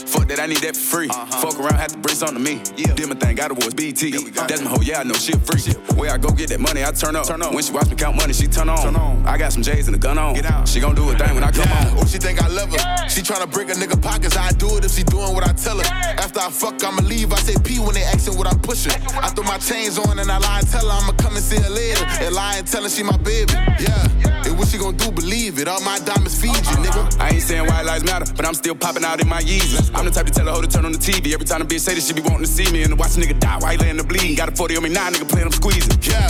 Fuck that, I need that for free. Uh-huh. Fuck around, have to bring something to me. Did my thing, got awards, BT. That's my hoe, yeah, I know she a freak. Where I go get that money, I turn up. When she watch me count money, she turn on. I got some J's and a gun on. She gon' do a thing when I come Yeah, home. oh, she think I love her. She tryna break a nigga pockets. I do it if she doing what I tell her. After I fuck, I'ma leave. I say P when they asking what I'm pushing. I throw my chains on and I lie and tell her I'ma come and see her later. And lie and tell her she my baby. Yeah, what she gon' do? Believe it. All my diamonds feed you, nigga. I ain't saying white lives matter, but I'm still popping out in my Yeezys. I'm the type to tell a hoe to turn on the TV. Every time a bitch say this, she be wanting to see me and to watch a nigga die while he laying the bleeding. Got a 40 on me now, nigga playing, I'm squeezing. Yeah,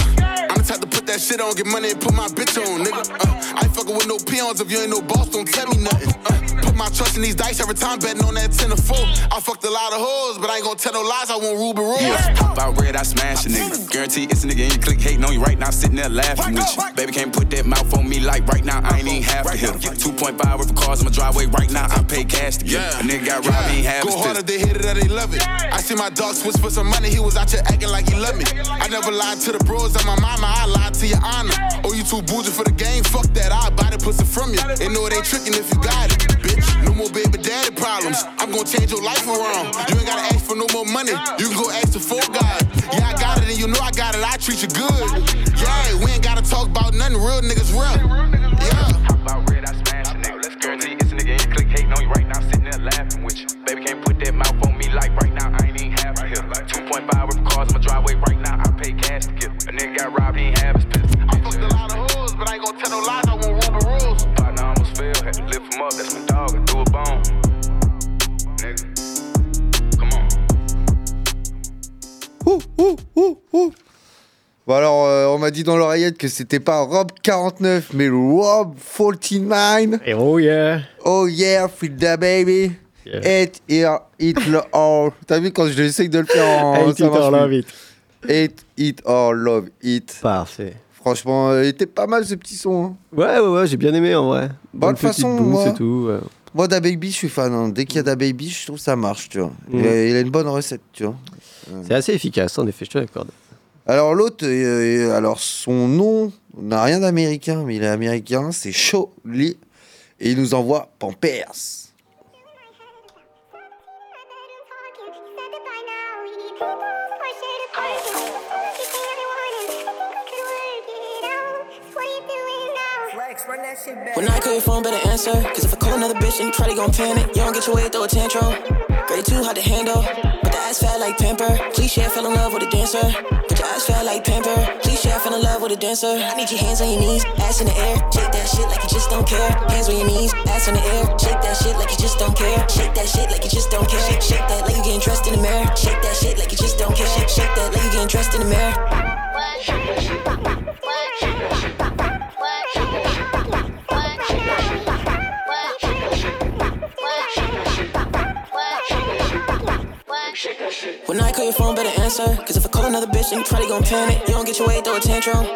I'm the type to that shit on, get money and put my bitch on, nigga. Uh, I ain't fucking with no peons if you ain't no boss, don't tell me nothing. Uh, put my trust in these dice every time betting on that 10 or 4. I fucked a lot of hoes, but I ain't gonna tell no lies, I want Ruby Rose. Yeah, pop out red, I smash a nigga. Guarantee it's a nigga in your clique hating on you right now, sitting there laughing with you. Baby can't put that mouth on me like right now, I ain't even half to hit him. 2.5 worth of cars in my driveway right now, I pay cash to get Yeah. A nigga got robbed, he ain't half Go harder, pistol. they hate it or they love it. I see my dog switch for some money, he was out here acting like he loved me. I never lied to the bros and my mama, I lied to your honor. Oh, you too bougie for the game? Fuck that, I'll buy the pussy from you. They know it ain't tricking if you got it, bitch. No more baby daddy problems. I'm gonna change your life around. You ain't gotta ask for no more money. You can go ask the full God. Yeah, I got it and you know I got it, I treat you good. Yeah, we ain't gotta talk about nothing, real niggas real. Bon alors, euh, on m'a dit dans l'oreillette que c'était pas Rob 49, mais Rob 49. Et oh yeah. Oh yeah, feel that baby. Yeah. Eat the all. T'as vu quand j'essaye de le faire en... It marche or love it. Hate it or love it. Parfait. Franchement, euh, il était pas mal ce petit son. hein. Ouais, ouais, ouais, j'ai bien aimé en vrai. Bonne Bonne petite façon, moi. et tout. ouais. Moi, Da Baby, je suis fan. hein. Dès qu'il y a Da Baby, je trouve que ça marche, tu vois. Il, a, il a une bonne recette, tu vois. C'est assez efficace, en effet, je te l'accorde. Alors l'autre, euh, euh, alors son nom n'a rien d'américain, mais il est américain, c'est Lee. Et il nous envoie Pampers. When I call your phone, better answer. Cause if I call another bitch, then you probably gon' panic. You don't get your way, throw a tantrum. Girl, you too hard to handle. Ass fat like pamper. Cliche, I fell in love with a dancer. But your ass fat like pamper. Cliche, I fell in love with a dancer. I need your hands on your knees, ass in the air. Shake that shit like you just don't care. Hands on your knees, ass in the air. Shake that shit like you just don't care. Shake that shit like you just don't care. Shake, shake that like you getting dressed in the mirror. Shake that shit like you just don't care. Shake, shake that like you getting dressed in the mirror. When I call your phone, better answer. Cause if I call another bitch, then you probably gon' panic. You don't get your way, throw a tantrum.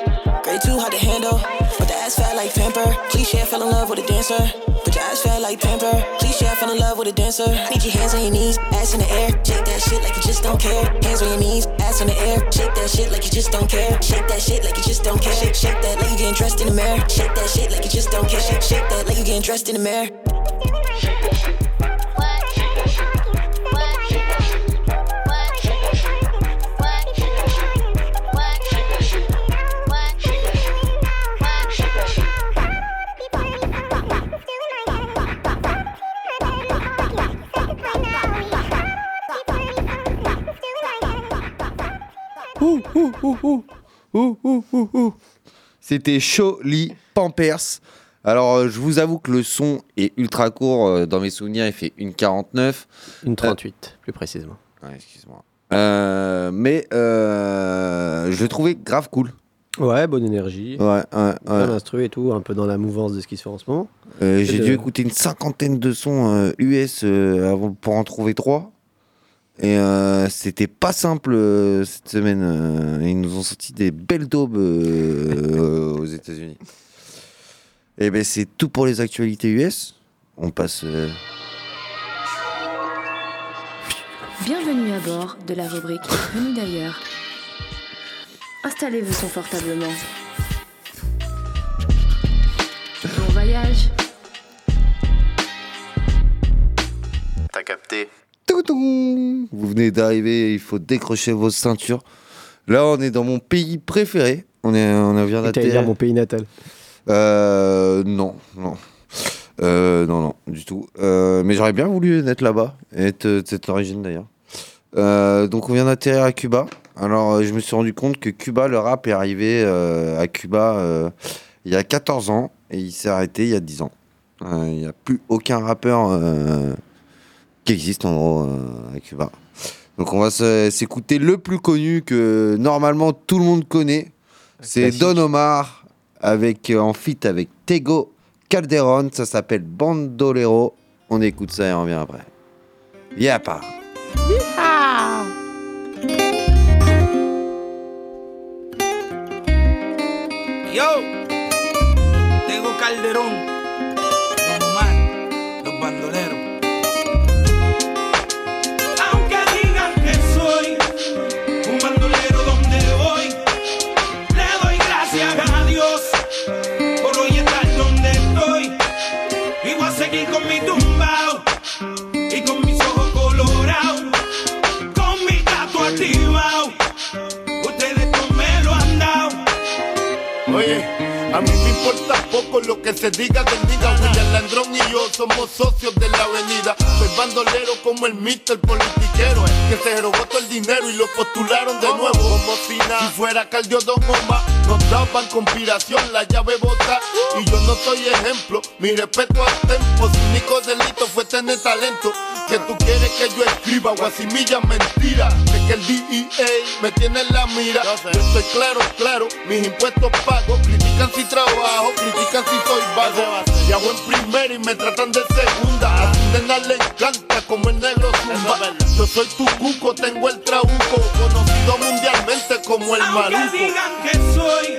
Grade too hard to handle. But the ass fat like pamper. Cliche, I fell in love with a dancer. But your ass fat like pamper. Cliche, I fell in love with a dancer. Need your hands on your knees, ass in the air. Shake that shit like you just don't care. Hands on your knees, ass in the air. Shake that shit like you just don't care. Shake that shit like you just don't care. Shake, shake that like you getting dressed in the mirror. Shake that shit like you just don't care. Shake, shake that like you getting dressed in the mirror. C'était Choli Pampers. Alors, euh, je vous avoue que le son est ultra court. euh, Dans mes souvenirs, il fait 1,49. Une 38, plus précisément. Ouais, excuse-moi. Euh, mais euh, je le trouvais grave cool. Ouais, bonne énergie. Ouais, ouais, ouais. Bien instru et tout, un peu dans la mouvance de ce qui se fait en ce moment. Euh, J'ai de- dû écouter une cinquantaine de sons euh, US euh, avant pour en trouver trois. Et euh, c'était pas simple euh, cette semaine. euh, ils nous ont sorti des belles daubes euh, aux États-Unis. Et ben c'est tout pour les actualités US. On passe. euh, Bienvenue à bord de la rubrique Venu d'ailleurs. Installez-vous confortablement. Bon voyage. T'as capté Vous venez d'arriver, il faut décrocher vos ceintures. Là, on est dans mon pays préféré. On, est, on vient d'atterrir. mon pays natal. Euh, non, non. Euh, non, non, du tout. Euh, mais j'aurais bien voulu être là-bas, et être euh, de cette origine d'ailleurs. Euh, donc on vient d'atterrir à Cuba. Alors euh, je me suis rendu compte que Cuba, le rap est arrivé à Cuba il y a 14 ans et il s'est arrêté il y a 10 ans. Il n'y a plus aucun rappeur qui existe en gros euh, à Cuba. Donc on va s'écouter le plus connu que normalement tout le monde connaît. C'est. Don Omar avec, euh, en feat avec Tego Calderon. Ça s'appelle Bandolero. On écoute ça et on revient après. Yapa. Yo, tengo Calderón, poco lo que se diga del diga. William Landrón y yo somos socios de la avenida. Soy bandolero como el mister politiquero que se robó todo el dinero y lo postularon de nuevo. Como si nada. Fuera Caldio Don Omar, nos daban conspiración, la llave bota. Y yo no soy ejemplo, mi respeto al tempo. Su único delito fue tener talento. Que tú quieres que yo escriba guasimilla mentira. Que el DEA me tiene en la mira. Yo estoy claro, claro, mis impuestos pago. Critican si trabajo, critican si soy vago. Viajo en primera y me tratan de segunda. A tu nena le encanta como el negro zumba. Yo soy tu cuco, tengo el trauco. Conocido mundialmente como el Aunque maluco. digan que soy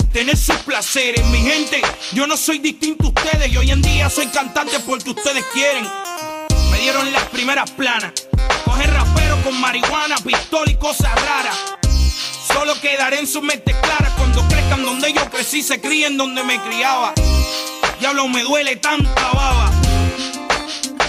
tener sus placeres. Mi gente, yo no soy distinto a ustedes y hoy en día soy cantante porque ustedes quieren. Me dieron las primeras planas. Coger rapero con marihuana, pistola y cosas raras. Solo quedaré en sus mentes claras cuando crezcan donde yo crecí, se críen donde me criaba. Diablo, me duele tanta baba.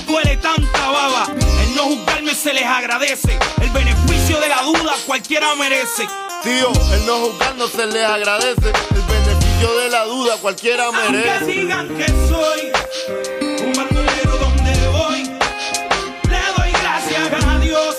Duele tanta baba. El no juzgarme se les agradece. El beneficio de la duda cualquiera merece. Tío, el no juzgar no se les agradece. El beneficio de la duda cualquiera Aunque merece. digan que soy un bandolero donde voy, le doy gracias a Dios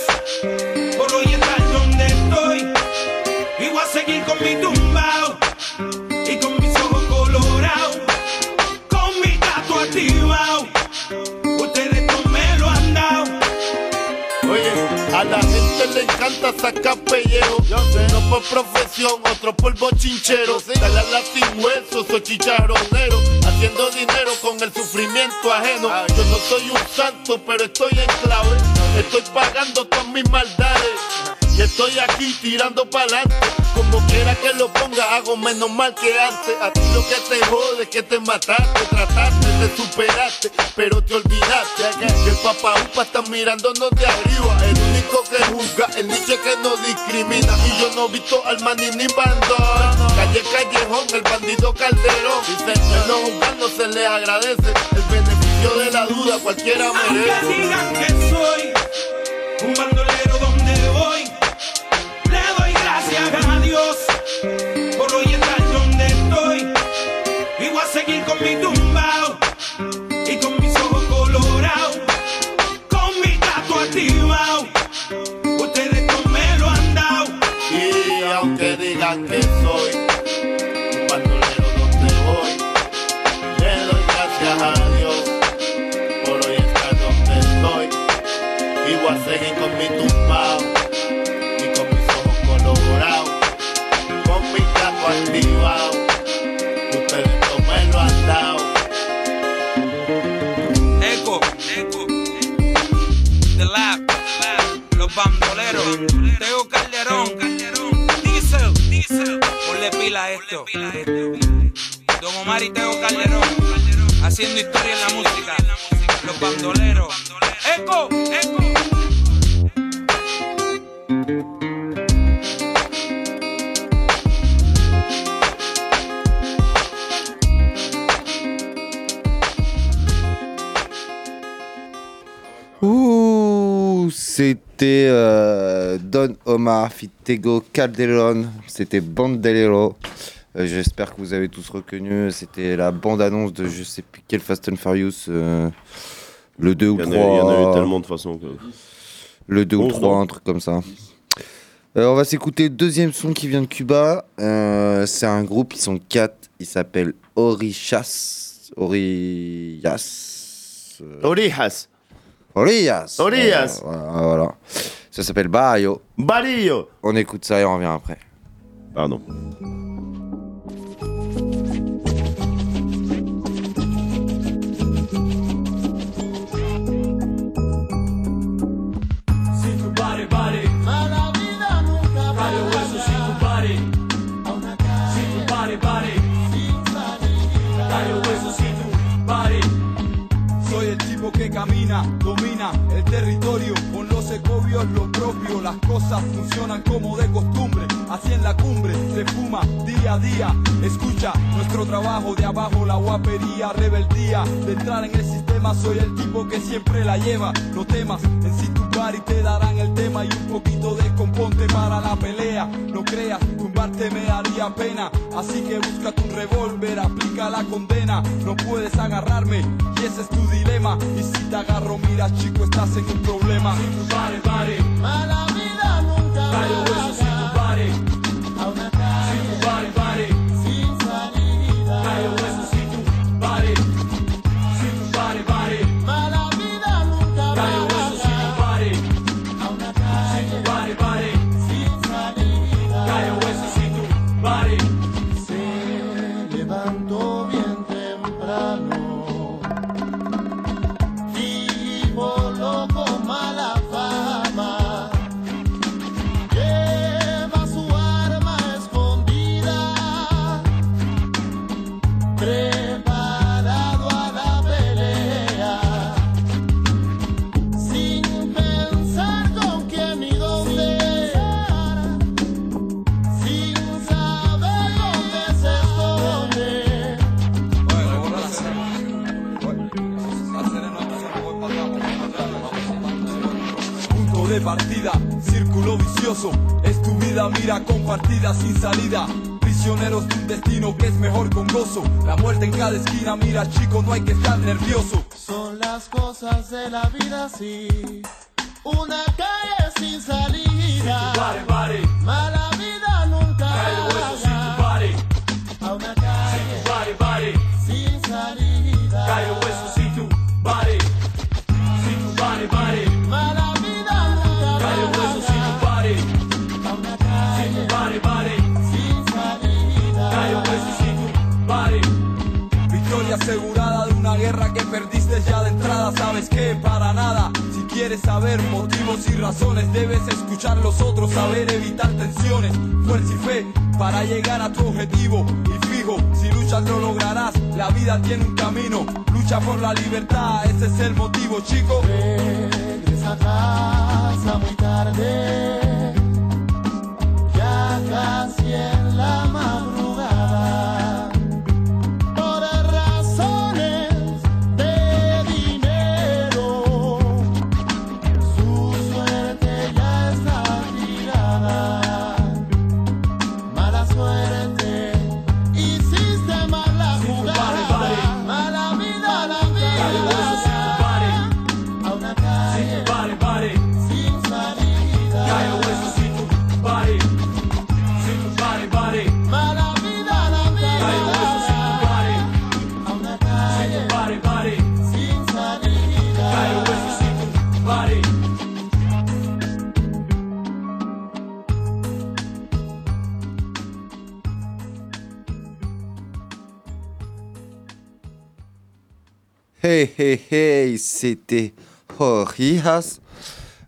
le encanta sacar pellejo. Yo sé. No por profesión, otro por bochinchero. Dale a la sin hueso, soy chicharronero. Haciendo dinero con el sufrimiento ajeno. Yo no soy un santo, pero estoy en clave. Estoy pagando con mis maldades. Y estoy aquí tirando para adelante. Como quiera que lo ponga, hago menos mal que antes. A ti lo que te jode es que te mataste, trataste, te superaste, pero te olvidaste. Que el papá upa está mirándonos de arriba. El único que juzga, el nicho que no discrimina. Y yo no he visto al maní ni bandón. Calle Callejón, el bandido Calderón. Dice, el no juzgar no se le agradece. El beneficio de la duda cualquiera merece. que like. Pila a esto. Don Omar y Teo Calderón, haciendo historia en la música. Los Bandoleros, Eco, Eco. Ouh, euh, Don Omar Fitego Calderon, c'était Bandelero. Euh, J'espère que vous avez tous reconnu, c'était la bande-annonce de je sais plus quel Fast and Furious, euh, le 2 ou Il y 3. en a- il y en a eu tellement de façons que- Le 2 ou 11, 3, non un truc comme ça. On va s'écouter deuxième son qui vient de Cuba. C'est un groupe, ils sont quatre, ils s'appellent Orishas. Oriyas. euh, Orijas. Oriyas. Oriyas. Euh, voilà, voilà. Ça s'appelle Barrio. Barrio. On écoute ça et on revient après. Pardon. Si camina, domina el territorio con los ecobios lo propio. Las cosas funcionan como de costumbre. Así en la cumbre se fuma día a día. Escucha nuestro trabajo de abajo, la guapería, rebeldía. De entrar en el sistema, soy el tipo que siempre la lleva. No temas, en si tu y te darán el tema y un poquito de componte para la pelea. No creas, tumbarte me haría pena. Así que búscate un revólver, aplica la condena. No puedes agarrarme y ese es tu dilema. Y si te agarro, mira chico, estás en un problema. Si tu pare, pare. Mala vida nunca Cae hueso si tu pare.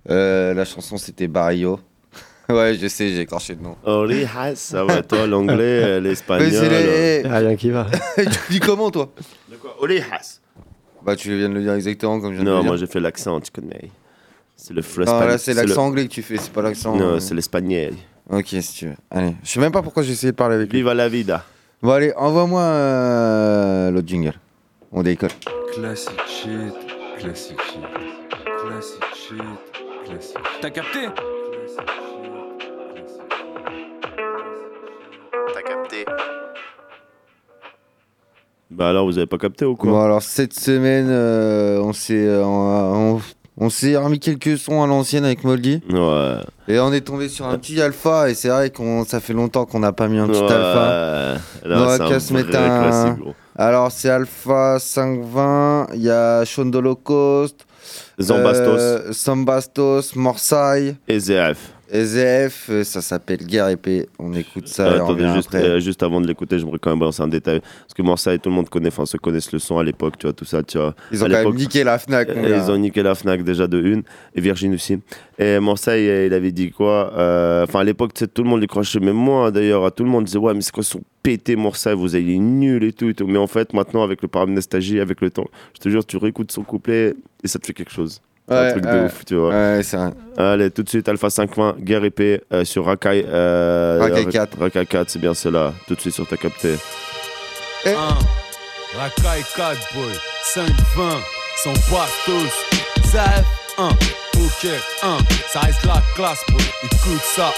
Euh, la chanson c'était Barrio. ouais, je sais, j'ai écorché le nom. Orijas, ça va toi, l'anglais, euh, Mais l'espagnol. c'est les- Rien qui va. tu dis comment toi? De quoi? Orijas. Bah tu viens de le dire exactement comme je viens de Non, le dire. moi j'ai fait l'accent, tu connais. C'est le Non, espagnol. là c'est le- l'accent anglais que tu fais, c'est pas l'accent. Non, euh, c'est l'espagnol. Ok, si tu veux. Allez, je sais même pas pourquoi j'ai essayé de parler avec lui. Viva la vida. Bon allez, envoie-moi euh, l'autre jingle. On décolle. Classic shit, classic shit, classic shit, classic shit. T'as capté T'as capté. Bah alors, vous avez pas capté ou quoi Bon alors cette semaine, euh, on s'est euh, on, on- on s'est remis quelques sons à l'ancienne avec Moldy. Ouais. Et on est tombé sur un petit alpha et c'est vrai qu'on ça fait longtemps qu'on n'a pas mis un petit Ouais. alpha. Là, on va c'est un un. classique, gros. Alors c'est alpha 520, il y a Sean d'Holocauste, Zambastos. euh, Zambastos, Morsay, EZF. EZF, euh, ça s'appelle Guerre épée. On écoute ça et Attendez, juste, après. euh, juste avant de l'écouter, j'aimerais quand même balancer un détail. Parce que Marseille, tout le monde connaît, enfin, se connaissent le son à l'époque, tu vois, tout ça, tu vois. Ils ont À quand même niqué la Fnac, Euh. Ils ont niqué la Fnac déjà de une, et Virgin aussi. Et Marseille, euh, il avait dit quoi Enfin, à l'époque, tout le monde lui crochait, même moi d'ailleurs, à tout le monde disait, ouais, mais c'est quoi son pété Marseille, vous avez nul et tout, et tout. Mais en fait, maintenant, avec le paramnestalgie, avec le temps, je te jure, tu réécoutes son couplet et ça te fait quelque chose. C'est un Ouais, truc de ouais. ouf, tu vois. Ouais, c'est vrai. Allez, tout de suite, Alpha 520, Guerre épée euh, sur Rakai. Euh, Rakai Ra- 4. Rakai 4, c'est bien cela. Tout de suite sur ta capté. 1. Rakai 4 boy 5-20 Son bastos Zaf 1 Ok 1 Ça reste la classe boy Écoute ça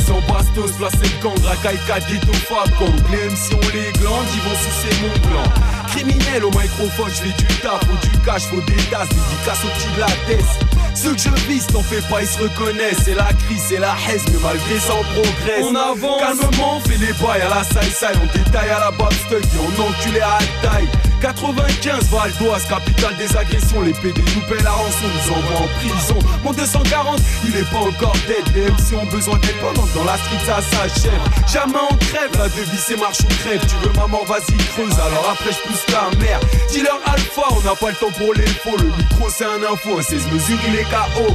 1 Son bastos là c'est le gang Rakai 4 ghetto Falcon Les MC on les glandes Ils vont sucer mon plan Criminel au microphone Je fais du taf Faut du cash Faut des tasses Dédicace au petit de la tête ceux que je vise, t'en fais pas, ils se reconnaissent. C'est la crise, c'est la haise, mais malgré ça, on progresse. On avance. Calmement, on fait les bails à la side. On détaille à la Babstuck et on enculé à la taille. 95 Val d'Oise, capitale des agressions. Les PD nous paient la rançon, nous envoient en prison. Mon 240, il est pas encore dead. Les MC ont besoin d'aide pendant que dans la street ça s'achève. Jamais on crève, la devise c'est marche ou crève. Tu veux ma mort, vas-y creuse. Alors après, je pousse ta mère. Dealer alpha, on n'a pas le temps pour les faux. Le micro c'est un info, un 16 mesures, il est KO.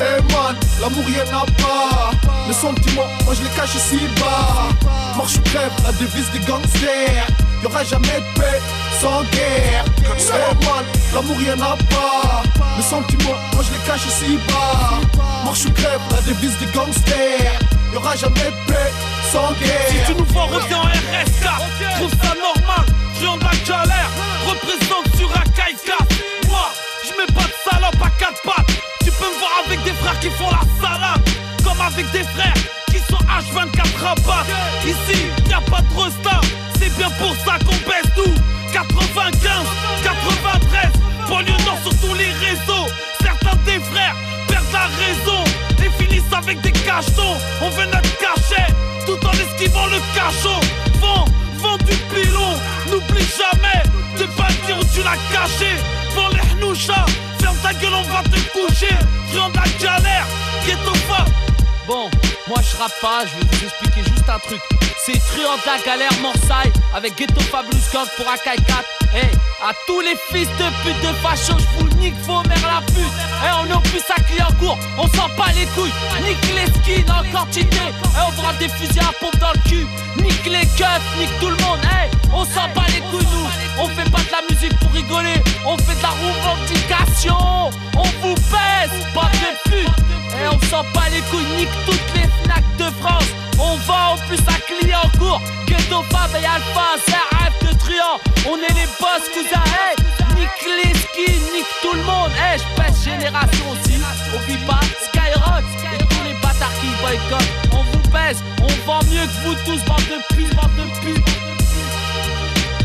Eh man, l'amour y'en a pas Les sentiments, moi je les cache ici bas Marche crève, la devise des gangsters Y'aura jamais de paix sans guerre. Man, l'amour y'en a pas. Les sentiments, moi je les cache ici bas. Marche ou crève, la devise des gangsters. Y'aura jamais de paix sans guerre. Si tu nous vois, reviens en RS4 Trouve ça normal, friand de la galère. Représente sur un Kaika Moi, je mets pas de salope à quatre pattes. Tu peux me voir avec des frères qui font la salade comme avec des frères qui sont H24 rabat. Ici, y a pas de resta, c'est bien pour ça qu'on baisse tout. 95, 93, banlieue sur tous les réseaux. Certains des frères perdent la raison et finissent avec des cachetons. On veut notre cachet tout en esquivant le cachot. Vends, vends du pilon, n'oublie jamais de pas dire où tu l'as caché. Hnouchas, ferme ta gueule, on va te coucher. Friand de la galère, ghetto. Bon, moi je rappe pas, je vais vous expliquer juste un truc. C'est truand de la galère Morsaille avec Ghetto Fabulous Gang pour Akai 4. Hey, à tous les fils de pute de facho, je vous nique vos mères la pute. Hey, on est plus à Clignancourt, on s'en bat les couilles. Nique les skins en quantité. Hey, on fera des fusils à pompe dans le cul. Nique les keufs, nique tout le monde. Hey, on s'en bat les couilles, nous. On fait pas de la musique pour rigoler, on fait de la revendication. On vous pèse, pas de pute. Et on s'en bat les couilles, nique toutes les Fnac de France. On va en plus à Clignancourt. Ghetto Fab et Alpha, c'est de truand. On est les boss, cousins. Hey, nique les nique tout le monde. Hey, je pèse génération aussi. Oublie pas Skyrock et tous les bâtards qui boycottent. On vous pèse, on vend mieux que vous tous, bande de putes, bande de putes.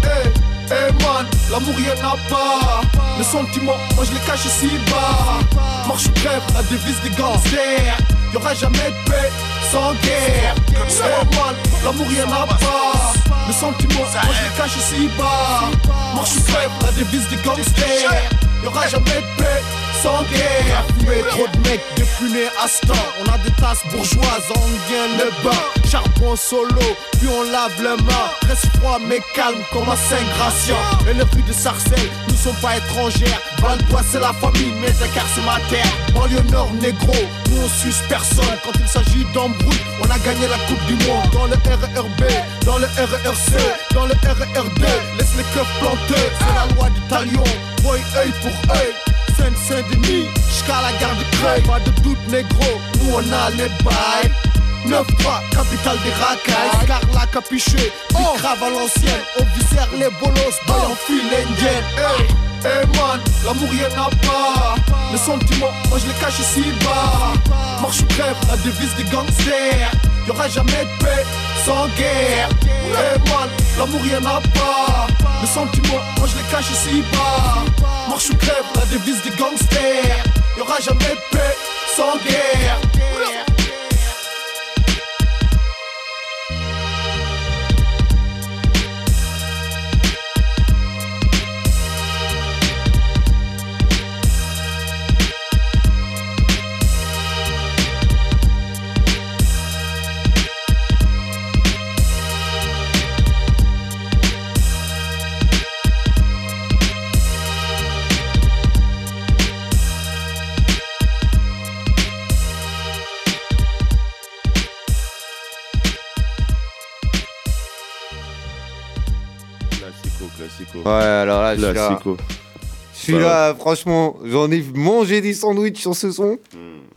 Hey, hey man, l'amour y'en a pas. Les sentiments, moi je les cache ici bas. Marche crève, la devise des gangsters. Y'aura jamais de paix sans guerre. Hey man, l'amour y'en a pas. Les sentiments, moi je les cache ici bas. Marche ou crève, la devise des gangsters. Y'aura jamais de paix trop de à. On a des tasses bourgeoises, on vient le bain. Charbon solo, puis on lave les mains. Reste froid mais calme comme un Saint-Gratien. Et les rues de Sarcelles ne sont pas étrangères. Val-Bois c'est la famille, mais Dakar c'est ma terre. Banlieue nord négro, nous on suce personne. Quand il s'agit d'embrouille, on a gagné la Coupe du Monde. Dans le RERB, dans le RERC, dans le RERD. Laisse les keufs plantés, c'est la loi du talion. Boy, pour œil. Seine-Saint-Denis, jusqu'à la gare de Creil. Pas de doute, négro, nous on a les bails. 9-3, capitale des racailles. Carla capuché, puis grave à l'ancienne. On viscère les bolos, boy en file indienne. Hey, hey man, l'amour y'en a pas. Les sentiments, moi je les cache ici bas. Marche ou crève, la devise des gangsters. Y'aura jamais de paix sans guerre. Hey man, l'amour y'en a pas. Les sentiments, moi je les cache ici bas. Marche ou crève, la devise des gangsters. Y'aura jamais de paix sans guerre. Ouais, alors là, celui-là, celui-là, franchement, j'en ai mangé des sandwichs sur ce son.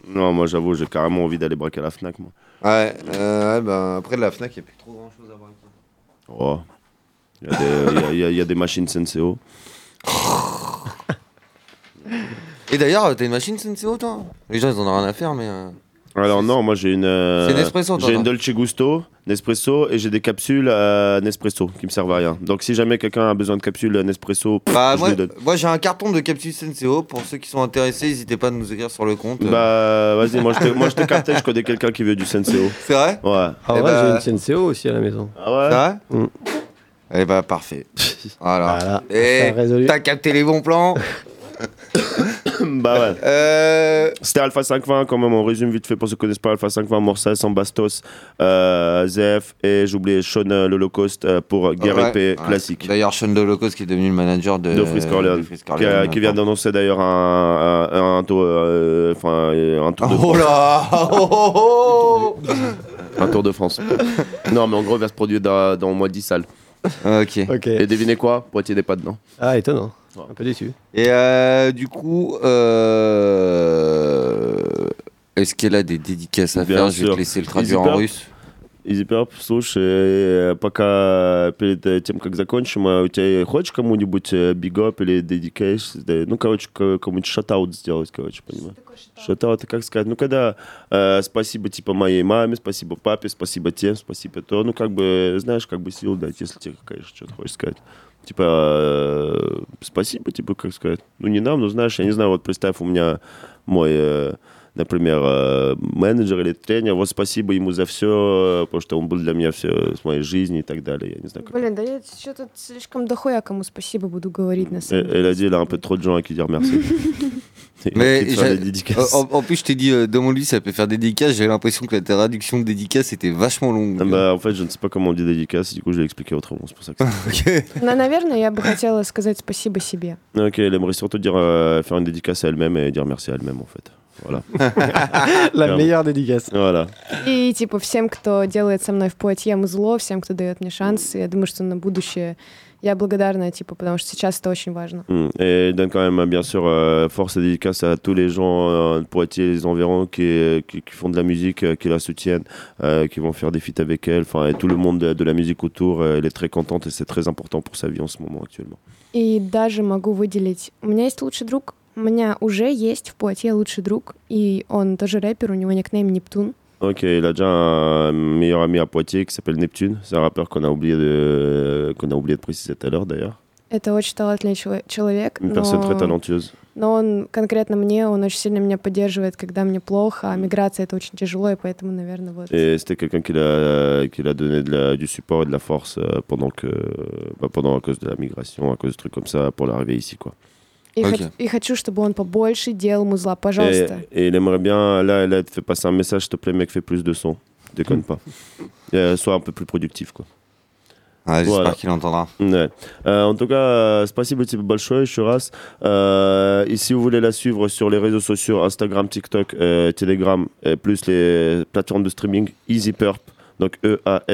Non, moi j'avoue, j'ai carrément envie d'aller braquer à la Fnac, moi. Ouais, euh, ouais, bah, après de la Fnac, il n'y a plus trop grand chose à braquer. Oh. Il y, a des- y y y a machines Senseo. Et d'ailleurs, t'as une machine Senseo, toi? Les gens, ils en ont rien à faire, mais. euh, Alors non, moi j'ai une. euh, C'est Nespresso, toi, J'ai une Dolce Gusto, Nespresso, et j'ai des capsules euh, Nespresso qui me servent à rien. Donc si jamais quelqu'un a besoin de capsules Nespresso, pff, Bah, je moi, lui donne. moi j'ai un carton de capsules Senseo. Pour ceux qui sont intéressés, n'hésitez pas à nous écrire sur le compte. Bah vas-y, moi je te, moi je te captais, je connais quelqu'un qui veut du Senseo. C'est vrai Ouais. Ah ouais, Eh bah- j'ai une Senseo aussi à la maison. Ah ouais C'est vrai Eh bah, parfait. Voilà. Voilà, Et résolue. t'as capté les bons plans bah ouais. Euh, C'était Alpha 520 quand même, on résume vite fait pour ceux qui connaissent pas Alpha 520, Morsay, Sambastos, euh, Zef et j'oubliais Sean euh, l'Holocauste euh, pour Guerre Ouais, Épée ouais. classique. D'ailleurs, Sean Dolocos qui est devenu le manager de, de Frisk Orleans, de Frisk qui, vient d'annoncer d'ailleurs un, un, un tour, euh, enfin, un tour de Oh France. là oh, oh, oh. Un tour de France. non, mais en gros, il va se produire dans, dans au moins 10 salles. Ok. Ok. Et devinez quoi? Poitiers n'est pas dedans. Ah, étonnant. Un peu déçu. Et euh, du coup, euh, est-ce qu'elle a des dédicaces à Bien faire Je vais sûr. te laisser le traduire en. Easy Perp, слушай, э, пока перед э, тем, как закончим, а у тебя хочешь кому-нибудь up или dedication, да, ну, короче, кому-нибудь шатаут сделать, короче, понимаешь? Шатаут, это как сказать, ну, когда э, спасибо, типа, моей маме, спасибо папе, спасибо тем, спасибо то, ну, как бы, знаешь, как бы сил дать, если тебе, конечно, что-то хочешь сказать. Типа, спасибо, типа, как сказать. Ну, не нам, но, знаешь, я не знаю, вот представь, у меня мой, э, например, э, менеджер или тренер, вот спасибо ему за все, потому что он был для меня все с моей жизни и так далее. Я не знаю, как. Блин, да я что-то слишком дохуя кому спасибо буду говорить на Elle, самом деле. elle a dit, elle a un peu trop de gens à qui dire merci. Et Mais qui te faire j'ai- des dédicaces. en, en plus, je t'ai dit, euh, demande-lui si elle peut faire dédicace. J'ai l'impression que la traduction de dédicace était vachement longue. Ah bah, en fait, je ne sais pas comment on dit dédicace, du coup, je l'ai expliqué autrement, c'est pour ça que c'est- Но, наверное, я бы хотела сказать спасибо себе. Ok, elle aimerait surtout dire, euh, faire une dédicace à elle-même et dire merci à elle-même, en fait. Voilà. La Clairement. meilleure dédicace. Voilà. И, типа, всем, кто делает со мной в Пуатье зло, всем, кто дает мне шанс, я думаю, что на будущее я благодарна, типа, потому что сейчас это очень важно. Mm. Et elle donne quand même, bien sûr, euh, force et dédicace à tous les gens euh, de Poitiers, les environs, qui, qui, qui font de la musique, euh, qui la soutiennent, euh, qui vont faire des feats avec elle. Enfin, et tout le monde de, de la musique autour, euh, elle est très contente et c'est très important pour sa vie en ce moment actuellement. И даже могу выделить... У меня есть лучший друг. У меня уже есть в Пуатье лучший друг, и он тоже рэпер, у него никнейм Нептун. Ok, il a déjà un meilleur ami à Poitiers qui s'appelle Neptune. C'est un rappeur qu'on a oublié de, qu'on a oublié de préciser tout à l'heure d'ailleurs. Это очень талантливый чело- человек, Une personne très talentueuse. но он конкретно мне, он очень сильно меня поддерживает, когда мне плохо, а миграция это очень тяжело, и поэтому, наверное, вот. Et c'était quelqu'un qui l'a, qui l'a donné de la- du support et de la force euh, pendant que, bah, pendant à cause de la migration, à cause de trucs comme ça, pour l'arrivée ici, quoi. И, Ok. хот- и хочу, чтобы он побольше делал музла, пожалуйста. Et, et il aimerait bien, là, là, il te fait passer un message, s'il te plaît, mec, fais plus de son. Déconne pas. Euh, sois un peu plus productif, quoi. Ah, j'espère qu'il entendra. Ouais. Euh, en tout cas, euh, спасибо тебе большое еще раз. Euh, et si vous voulez la suivre sur les réseaux sociaux, Instagram, TikTok, euh, Telegram, et plus les plateformes de streaming, Easy Purp. donc E-A-S-Y-P-U-R-P.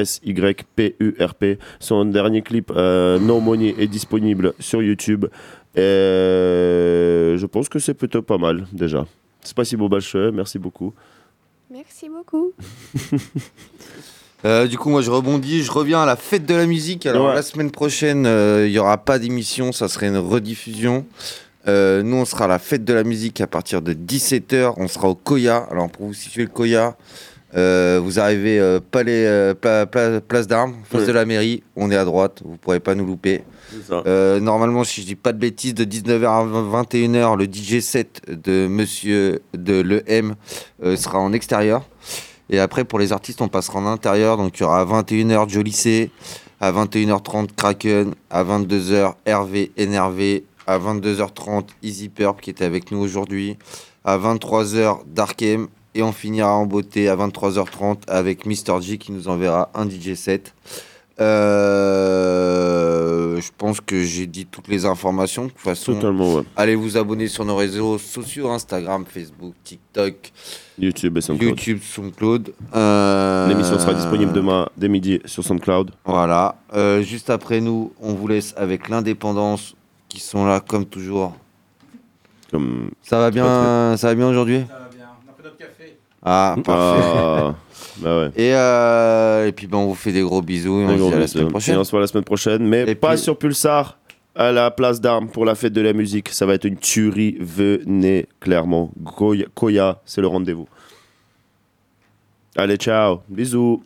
Son dernier clip, euh, No est disponible sur YouTube. Euh, je pense que c'est plutôt pas mal déjà. C'est pas si beau, merci beaucoup. Merci beaucoup. Euh, du coup, moi je rebondis, je reviens à la fête de la musique. Alors la semaine prochaine, euh, il euh, n'y aura pas d'émission, ça serait une rediffusion. Nous, on sera à la fête de la musique à partir de 17h. On sera au Koya. Alors pour vous situer le Koya, euh, vous arrivez euh, palais, euh, pla- pla- place d'armes, face Ouais. de la mairie. On est à droite. Vous pourrez pas nous louper. Normalement, si je dis pas de bêtises, de 19h à 21h, le DJ set de Monsieur de Le M sera en extérieur. Et après, pour les artistes, on passera en intérieur. Donc, il y aura à 21h Jolie C, à 21h30 Kraken, à 22h Hervé Énervé, à 22h30 Easy Purp qui était avec nous aujourd'hui, à 23h Dark M. Et on finira en beauté à 23h30 avec Mr. G qui nous enverra un DJ set. Euh, je pense que j'ai dit toutes les informations. De toute façon, ouais. allez vous abonner sur nos réseaux sociaux Instagram, Facebook, TikTok, YouTube et SoundCloud. YouTube, SoundCloud. Euh, L'émission sera disponible demain dès midi sur SoundCloud. Voilà. Euh, juste après nous, on vous laisse avec l'indépendance qui sont là comme toujours. Comme Ça va bien, ça va bien aujourd'hui? Ah, parfait. Ah, bah ouais. Et, euh, et puis ben, on vous fait des gros bisous et on se gros dit à la semaine Et prochaine. on se voit la semaine prochaine, mais pas sur Pulsar, à la place d'armes pour la fête de la musique. Ça va être une tuerie. Venez, clairement. Goya, Koya, c'est le rendez-vous. Allez, ciao. Bisous.